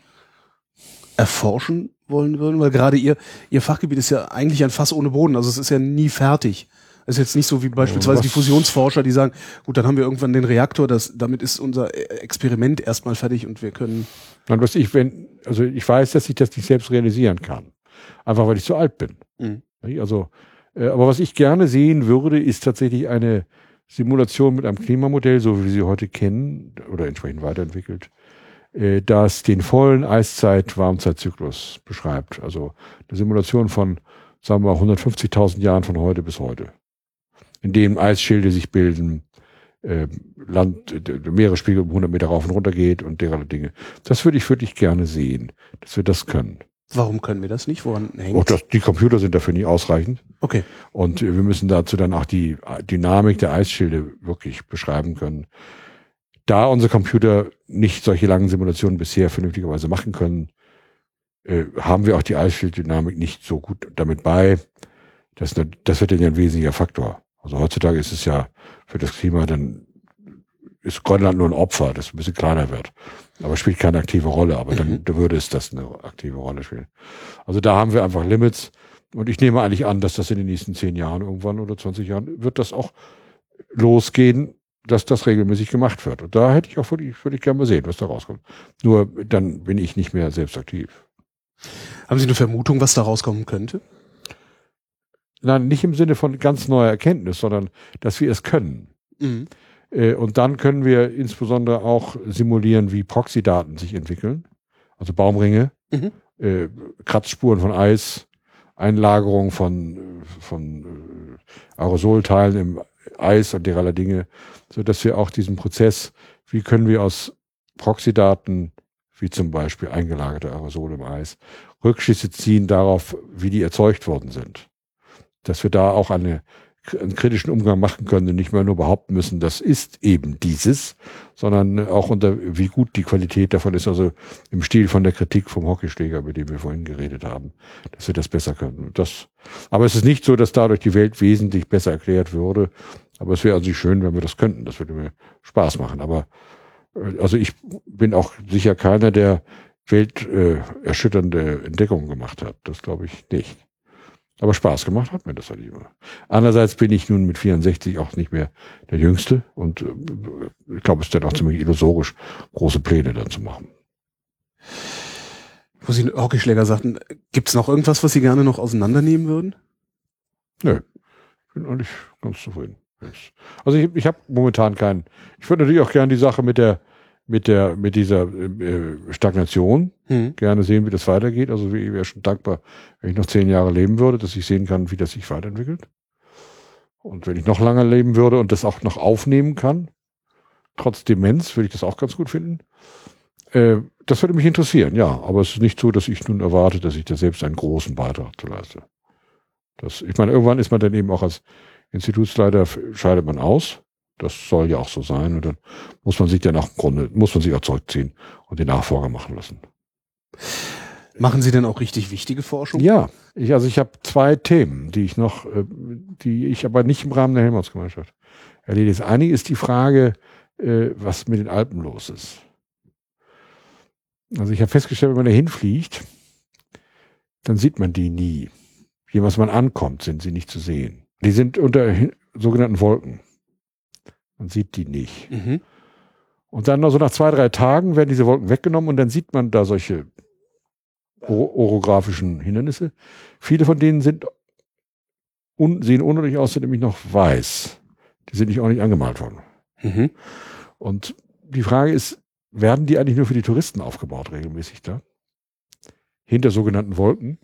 A: erforschen wollen würden? Weil gerade Ihr, Ihr Fachgebiet ist ja eigentlich ein Fass ohne Boden. Also es ist ja nie fertig. Es ist jetzt nicht so wie beispielsweise
B: Was-
A: die Fusionsforscher, die sagen, gut, dann haben wir irgendwann den Reaktor, das, damit ist unser Experiment erstmal fertig und wir können.
B: Und was ich, wenn, also ich weiß, dass ich das nicht selbst realisieren kann. Einfach weil ich zu alt bin.
A: Mhm.
B: Also, äh, aber was ich gerne sehen würde, ist tatsächlich eine Simulation mit einem Klimamodell, so wie wir sie heute kennen oder entsprechend weiterentwickelt, äh, das den vollen Eiszeit-Warmzeitzyklus beschreibt. Also eine Simulation von, sagen wir mal, 150.000 Jahren von heute bis heute, in dem Eisschilde sich bilden, äh, Land, der Meeresspiegel um 100 Meter rauf und runter geht und derlei Dinge. Das würde ich wirklich gerne sehen, dass wir das können.
A: Warum können wir das nicht? Woran hängt
B: Auch das, die Computer sind dafür nicht ausreichend.
A: Okay.
B: Und äh, wir müssen dazu dann auch die Dynamik der Eisschilde wirklich beschreiben können. Da unsere Computer nicht solche langen Simulationen bisher vernünftigerweise machen können, äh, haben wir auch die Eisschilddynamik nicht so gut damit bei. Das, das wird dann ja ein wesentlicher Faktor. Also heutzutage ist es ja für das Klima dann ist Grönland nur ein Opfer, das ein bisschen kleiner wird. Aber spielt keine aktive Rolle. Aber dann
A: Mhm.
B: würde es das eine aktive Rolle spielen. Also da haben wir einfach Limits. Und ich nehme eigentlich an, dass das in den nächsten zehn Jahren irgendwann oder 20 Jahren wird das auch losgehen, dass das regelmäßig gemacht wird. Und da hätte ich auch wirklich, würde ich gerne mal sehen, was da rauskommt. Nur dann bin ich nicht mehr selbst aktiv.
A: Haben Sie eine Vermutung, was da rauskommen könnte?
B: Nein, nicht im Sinne von ganz neuer Erkenntnis, sondern dass wir es können.
A: Mhm.
B: Äh, Und dann können wir insbesondere auch simulieren, wie Proxy-Daten sich entwickeln. Also Baumringe,
A: Mhm.
B: äh, Kratzspuren von Eis, Einlagerung von, von äh, Aerosolteilen im Eis und derlei Dinge, so dass wir auch diesen Prozess, wie können wir aus Proxy-Daten, wie zum Beispiel eingelagerte Aerosole im Eis, Rückschlüsse ziehen darauf, wie die erzeugt worden sind. Dass wir da auch eine einen kritischen Umgang machen können und nicht mehr nur behaupten müssen, das ist eben dieses, sondern auch unter wie gut die Qualität davon ist, also im Stil von der Kritik vom Hockeyschläger, über den wir vorhin geredet haben, dass wir das besser können. Das, aber es ist nicht so, dass dadurch die Welt wesentlich besser erklärt würde. Aber es wäre an sich schön, wenn wir das könnten. Das würde mir Spaß machen. Aber Äh, Also ich bin auch sicher keiner, der welterschütternde äh, Entdeckungen gemacht hat. Das glaube ich nicht. Aber Spaß gemacht hat mir das halt immer. Andererseits bin ich nun mit 64 auch nicht mehr der Jüngste und äh, ich glaube, es ist dann auch ziemlich illusorisch, große Pläne dann zu machen.
A: Wo Sie Hockeyschläger sagten, gibt's noch irgendwas, was Sie gerne noch auseinandernehmen würden?
B: Nö, ich bin eigentlich ganz zufrieden. Also ich, ich habe momentan keinen. Ich würde natürlich auch gerne die Sache mit der mit der mit dieser äh, Stagnation
A: Hm.
B: gerne sehen, wie das weitergeht. Also ich wäre schon dankbar, wenn ich noch zehn Jahre leben würde, dass ich sehen kann, wie das sich weiterentwickelt. Und wenn ich noch lange leben würde und das auch noch aufnehmen kann, trotz Demenz, würde ich das auch ganz gut finden. Äh, das würde mich interessieren, ja. Aber es ist nicht so, dass ich nun erwarte, dass ich da selbst einen großen Beitrag zu leiste. Das, ich meine, irgendwann ist man dann eben auch als Institutsleiter, scheidet man aus. Das soll ja auch so sein. Und dann muss man sich dann auch im Grunde, muss man sich auch zurückziehen und den Nachfolger machen lassen.
A: Machen Sie denn auch richtig wichtige Forschung?
B: Ja, ich, also ich habe zwei Themen, die ich noch, äh, die ich aber nicht im Rahmen der Helmholtz-Gemeinschaft erledige. Das eine ist die Frage, äh, was mit den Alpen los ist. Also ich habe festgestellt, wenn man da hinfliegt, dann sieht man die nie. Jemals man ankommt, sind sie nicht zu sehen. Die sind unter sogenannten Wolken. Man sieht die nicht.
A: Mhm.
B: Und dann noch so nach zwei, drei Tagen werden diese Wolken weggenommen und dann sieht man da solche o- orographischen Hindernisse. Viele von denen sind un sehen unruhig aus, sind nämlich noch weiß. Die sind nicht auch nicht angemalt worden.
A: Mhm.
B: Und die Frage ist, werden die eigentlich nur für die Touristen aufgebaut regelmäßig da? Hinter sogenannten Wolken?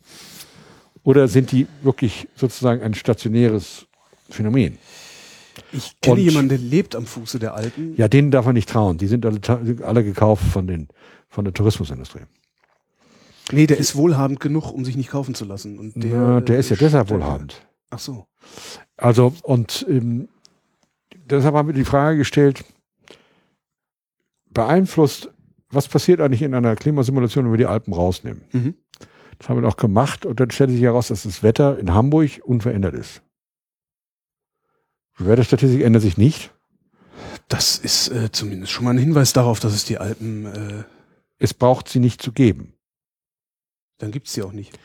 B: Oder sind die wirklich sozusagen ein stationäres Phänomen?
A: Ich kenne
B: Und-
A: jemanden, der lebt am Fuße der Alpen.
B: Ja, denen darf man nicht trauen. Die sind alle, alle gekauft von den, von der Tourismusindustrie.
A: Nee, der ist wohlhabend genug, um sich nicht kaufen zu lassen. Und der,
B: Der, der ist ja
A: äh,
B: deshalb wohlhabend.
A: Ach so.
B: Also, und ähm, deshalb haben wir die Frage gestellt, beeinflusst, was passiert eigentlich in einer Klimasimulation, wenn wir die Alpen rausnehmen?
A: Mhm.
B: Das haben wir auch gemacht und dann stellte sich heraus, dass das Wetter in Hamburg unverändert ist. Die Wetterstatistik ändert sich nicht.
A: Das ist äh, zumindest schon mal ein Hinweis darauf, dass es die Alpen, äh,
B: Es braucht sie nicht zu geben.
A: Dann gibt's sie auch nicht.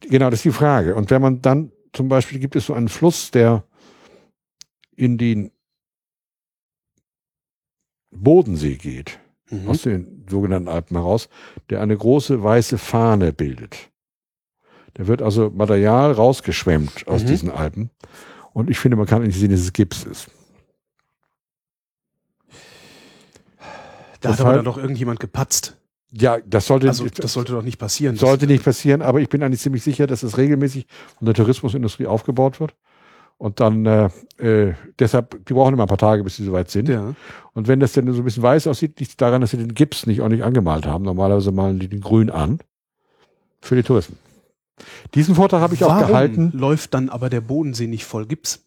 B: Genau, das ist die Frage. Und wenn man dann zum Beispiel gibt es so einen Fluss, der in den Bodensee geht,
A: Mhm.
B: aus den sogenannten Alpen heraus, der eine große weiße Fahne bildet. Da wird also Material rausgeschwemmt aus
A: Mhm.
B: diesen Alpen. Und ich finde, man kann nicht sehen, dass es Gips ist.
A: Da hat aber dann doch irgendjemand gepatzt.
B: Ja, das sollte,
A: Also das sollte doch nicht passieren.
B: sollte nicht passieren, aber ich bin eigentlich ziemlich sicher, dass es regelmäßig von der Tourismusindustrie aufgebaut wird. Und dann, äh, äh, deshalb, die brauchen immer ein paar Tage, bis sie soweit sind.
A: Ja.
B: Und wenn das dann so ein bisschen weiß aussieht, liegt es daran, dass sie den Gips nicht ordentlich angemalt haben. Normalerweise malen die den grün an. Für die Touristen. Diesen Vortrag habe ich auch
A: Warum
B: gehalten.
A: läuft dann aber der Bodensee nicht voll Gips?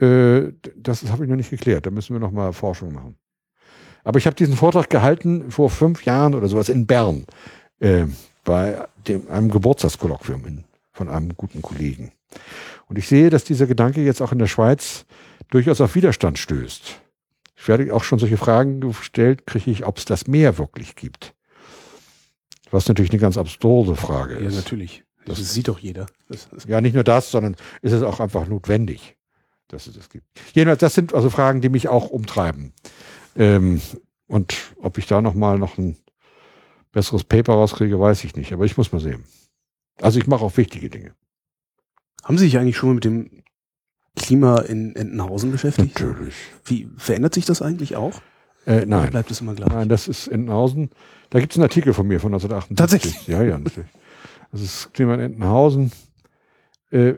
B: Äh, das habe ich noch nicht geklärt. Da müssen wir noch mal Forschung machen. Aber ich habe diesen Vortrag gehalten vor fünf Jahren oder sowas in Bern äh, bei dem, einem Geburtstagskolloquium in, von einem guten Kollegen. Und ich sehe, dass dieser Gedanke jetzt auch in der Schweiz durchaus auf Widerstand stößt. Ich werde auch schon solche Fragen gestellt, kriege ich, ob es das Meer wirklich gibt. Was natürlich eine ganz absurde Frage
A: Ja,
B: ist.
A: natürlich. Das,
B: Das-
A: sieht doch jeder. Das, das,
B: Ja, nicht nur das, sondern ist es auch einfach notwendig, dass es das gibt. Jedenfalls, das sind also Fragen, die mich auch umtreiben. Ähm, und ob ich da noch mal noch ein besseres Paper rauskriege, weiß ich nicht. Aber ich muss mal sehen. Also ich mache auch wichtige Dinge.
A: haben Sie sich eigentlich schon mit dem Klima in Entenhausen beschäftigt?
B: Natürlich.
A: Wie verändert sich das eigentlich auch?
B: Äh,
A: Oder
B: nein,
A: bleibt es immer gleich?
B: nein, das ist Entenhausen. Da gibt es einen Artikel von mir von 1978.
A: Tatsächlich?
B: Ja, ja, natürlich. Das ist Klima in Entenhausen. Äh,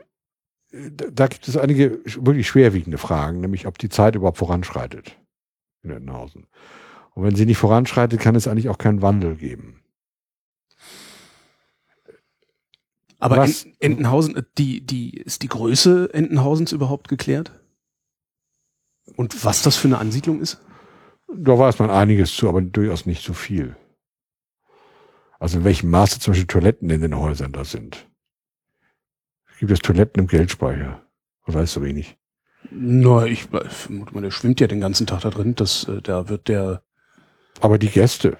B: da gibt es einige wirklich schwerwiegende Fragen, nämlich ob die Zeit überhaupt voranschreitet in Entenhausen. Und wenn sie nicht voranschreitet, kann es eigentlich auch keinen Wandel geben.
A: Aber
B: Was-
A: Enten- Entenhausen, äh, die, die, ist die Größe Entenhausens überhaupt geklärt? Und was das für eine Ansiedlung ist?
B: Da weiß man einiges zu, aber durchaus nicht so viel. Also in welchem Maße zum Beispiel Toiletten in den Häusern da sind. Gibt es Toiletten im Geldspeicher? Man weiß so wenig.
A: Na, ich vermute mal, der schwimmt ja den ganzen Tag da drin. Das, äh, da wird der
B: Aber die Gäste,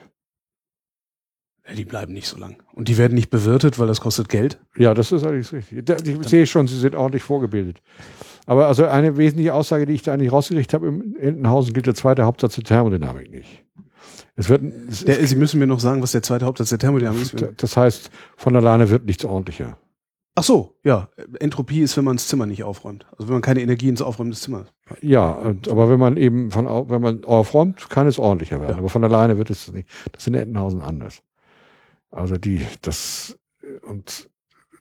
A: Ja, die bleiben nicht so lang. Und die werden nicht bewirtet, weil das kostet Geld.
B: Ja, das ist allerdings richtig. Da, ich sehe schon, Sie sind ordentlich vorgebildet. Aber also eine wesentliche Aussage, die ich da eigentlich rausgekriegt habe, im Entenhausen gilt der zweite Hauptsatz der Thermodynamik nicht. Es wird, es,
A: Der, Sie müssen mir noch sagen, was der zweite Hauptsatz der Thermodynamik ist.
B: das heißt, von alleine wird nichts ordentlicher.
A: Ach so, ja. Entropie ist, wenn man das Zimmer nicht aufräumt. Also wenn man keine Energie ins Aufräumen des Zimmers.
B: Ja, und, aber wenn man eben von, wenn man aufräumt, kann es ordentlicher werden.
A: Ja.
B: Aber von alleine wird es nicht. Das ist in Entenhausen anders. Also die, das, und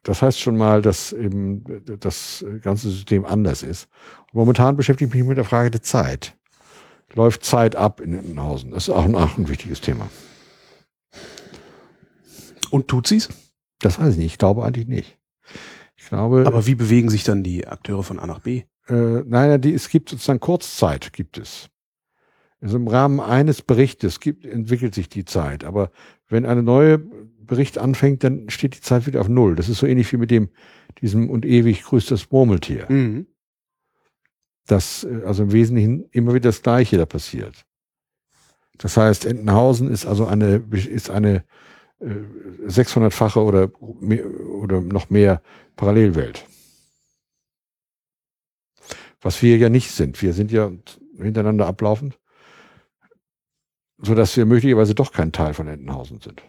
B: das heißt schon mal, dass eben das ganze System anders ist. Momentan beschäftige ich mich mit der Frage der Zeit. Läuft Zeit ab in Entenhausen? Das ist auch ein, auch ein wichtiges Thema.
A: Und tut sie's?
B: Das weiß ich nicht. Ich glaube eigentlich nicht. Ich glaube,
A: Aber wie bewegen sich dann die Akteure von A nach B?
B: Äh, nein, die, es gibt sozusagen Kurzzeit, gibt es. Also im Rahmen eines Berichtes gibt, entwickelt sich die Zeit. Aber wenn eine neue Bericht anfängt, dann steht die Zeit wieder auf Null. Das ist so ähnlich wie mit dem, diesem und ewig grüßt das Murmeltier.
A: Mhm.
B: Das, äh, also im Wesentlichen immer wieder das Gleiche da passiert. Das heißt, Entenhausen ist also eine, ist eine äh, 600-fache oder, mehr, oder noch mehr Parallelwelt. Was wir ja nicht sind. Wir sind ja hintereinander ablaufend, so dass wir möglicherweise doch kein Teil von Entenhausen sind.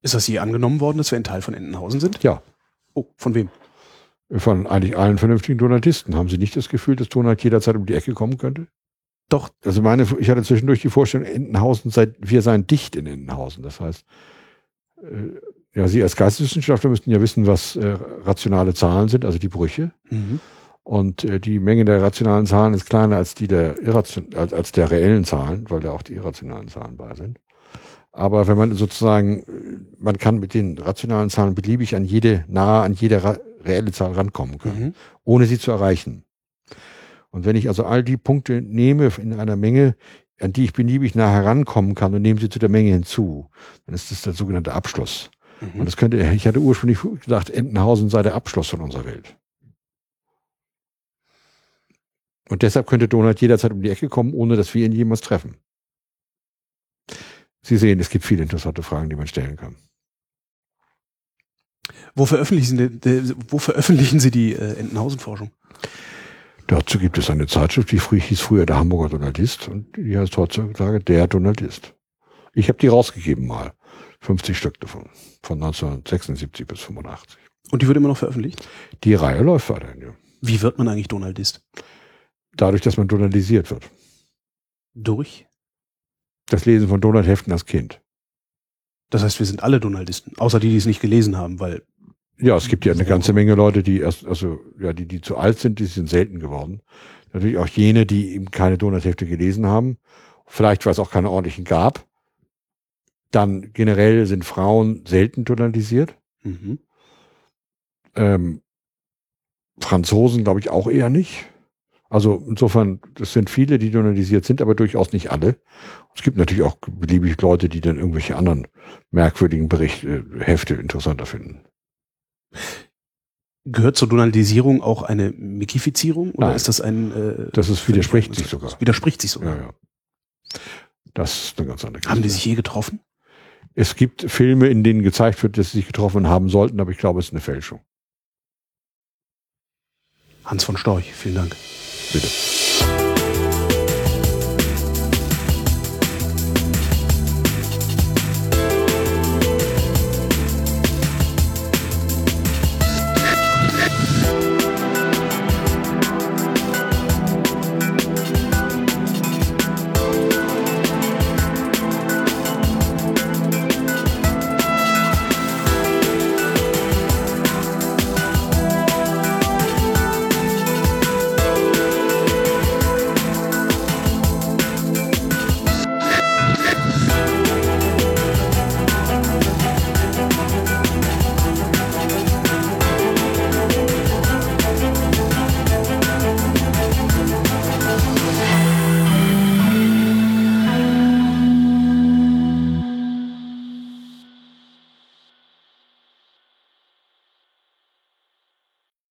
A: Ist das je angenommen worden, dass wir ein Teil von Entenhausen sind?
B: Ja.
A: Oh, von wem?
B: Von eigentlich allen vernünftigen Donatisten. Haben Sie nicht das Gefühl, dass Donat jederzeit um die Ecke kommen könnte?
A: Doch,
B: Also meine, ich hatte zwischendurch die Vorstellung, Entenhausen sei, wir seien dicht in Entenhausen. Das heißt, ja, Sie als Geisteswissenschaftler müssten ja wissen, was äh, rationale Zahlen sind, also die Brüche.
A: Mhm.
B: Und äh, die Menge der rationalen Zahlen ist kleiner als die der irration als, als der reellen Zahlen, weil da auch die irrationalen Zahlen bei sind. Aber wenn man sozusagen, äh, man kann mit den rationalen Zahlen beliebig an jede, nahe an jede reelle Zahl rankommen können
A: Mhm.
B: ohne sie zu erreichen. Und wenn ich also all die Punkte nehme in einer Menge, an die ich beliebig nah herankommen kann und nehme sie zu der Menge hinzu, dann ist das der sogenannte Abschluss.
A: Mhm.
B: Und das könnte, ich hatte ursprünglich gedacht, Entenhausen sei der Abschluss von unserer Welt. Und deshalb könnte Donald jederzeit um die Ecke kommen, ohne dass wir ihn jemals treffen. Sie sehen, es gibt viele interessante Fragen, die man stellen kann.
A: Wo veröffentlichen, Sie- wo veröffentlichen Sie die äh, Entenhausen-Forschung?
B: Dazu gibt es eine Zeitschrift, die hieß früher der Hamburger Donaldist und die heißt heutzutage der Donaldist. Ich habe die rausgegeben mal. 50 Stück davon. Von 1976 bis 85.
A: Und die wird immer noch veröffentlicht?
B: Die Reihe läuft weiterhin, ja.
A: Wie wird man eigentlich Donaldist?
B: Dadurch, dass man donaldisiert wird.
A: Durch?
B: Das Lesen von Donald-Heften als Kind.
A: Das heißt, wir sind alle Donaldisten, außer die, die es nicht gelesen haben, weil
B: Ja, es gibt ja eine ganze Menge Leute, die erst, also, ja, die, die zu alt sind, die sind selten geworden. Natürlich auch jene, die eben keine Donald-Hefte gelesen haben. Vielleicht, weil es auch keine ordentlichen gab. Dann generell sind Frauen selten donaldisiert.
A: mhm.
B: Ähm, Franzosen glaube ich auch eher nicht. Also insofern, das sind viele, die donalisiert sind, aber durchaus nicht alle. Es gibt natürlich auch beliebig Leute, die dann irgendwelche anderen merkwürdigen Berichte, äh, Hefte interessanter finden.
A: Gehört zur Donaldisierung auch eine Mikifizierung oder
B: Nein.
A: ist das ein äh,
B: Das ist, widerspricht sich sogar.
A: Das widerspricht sich sogar.
B: Ja, ja. Das ist eine ganz andere
A: Haben die sich je getroffen?
B: Es gibt Filme, in denen gezeigt wird, dass sie sich getroffen haben sollten, aber ich glaube, es ist eine Fälschung.
A: Hans von Storch, vielen Dank.
B: Bitte.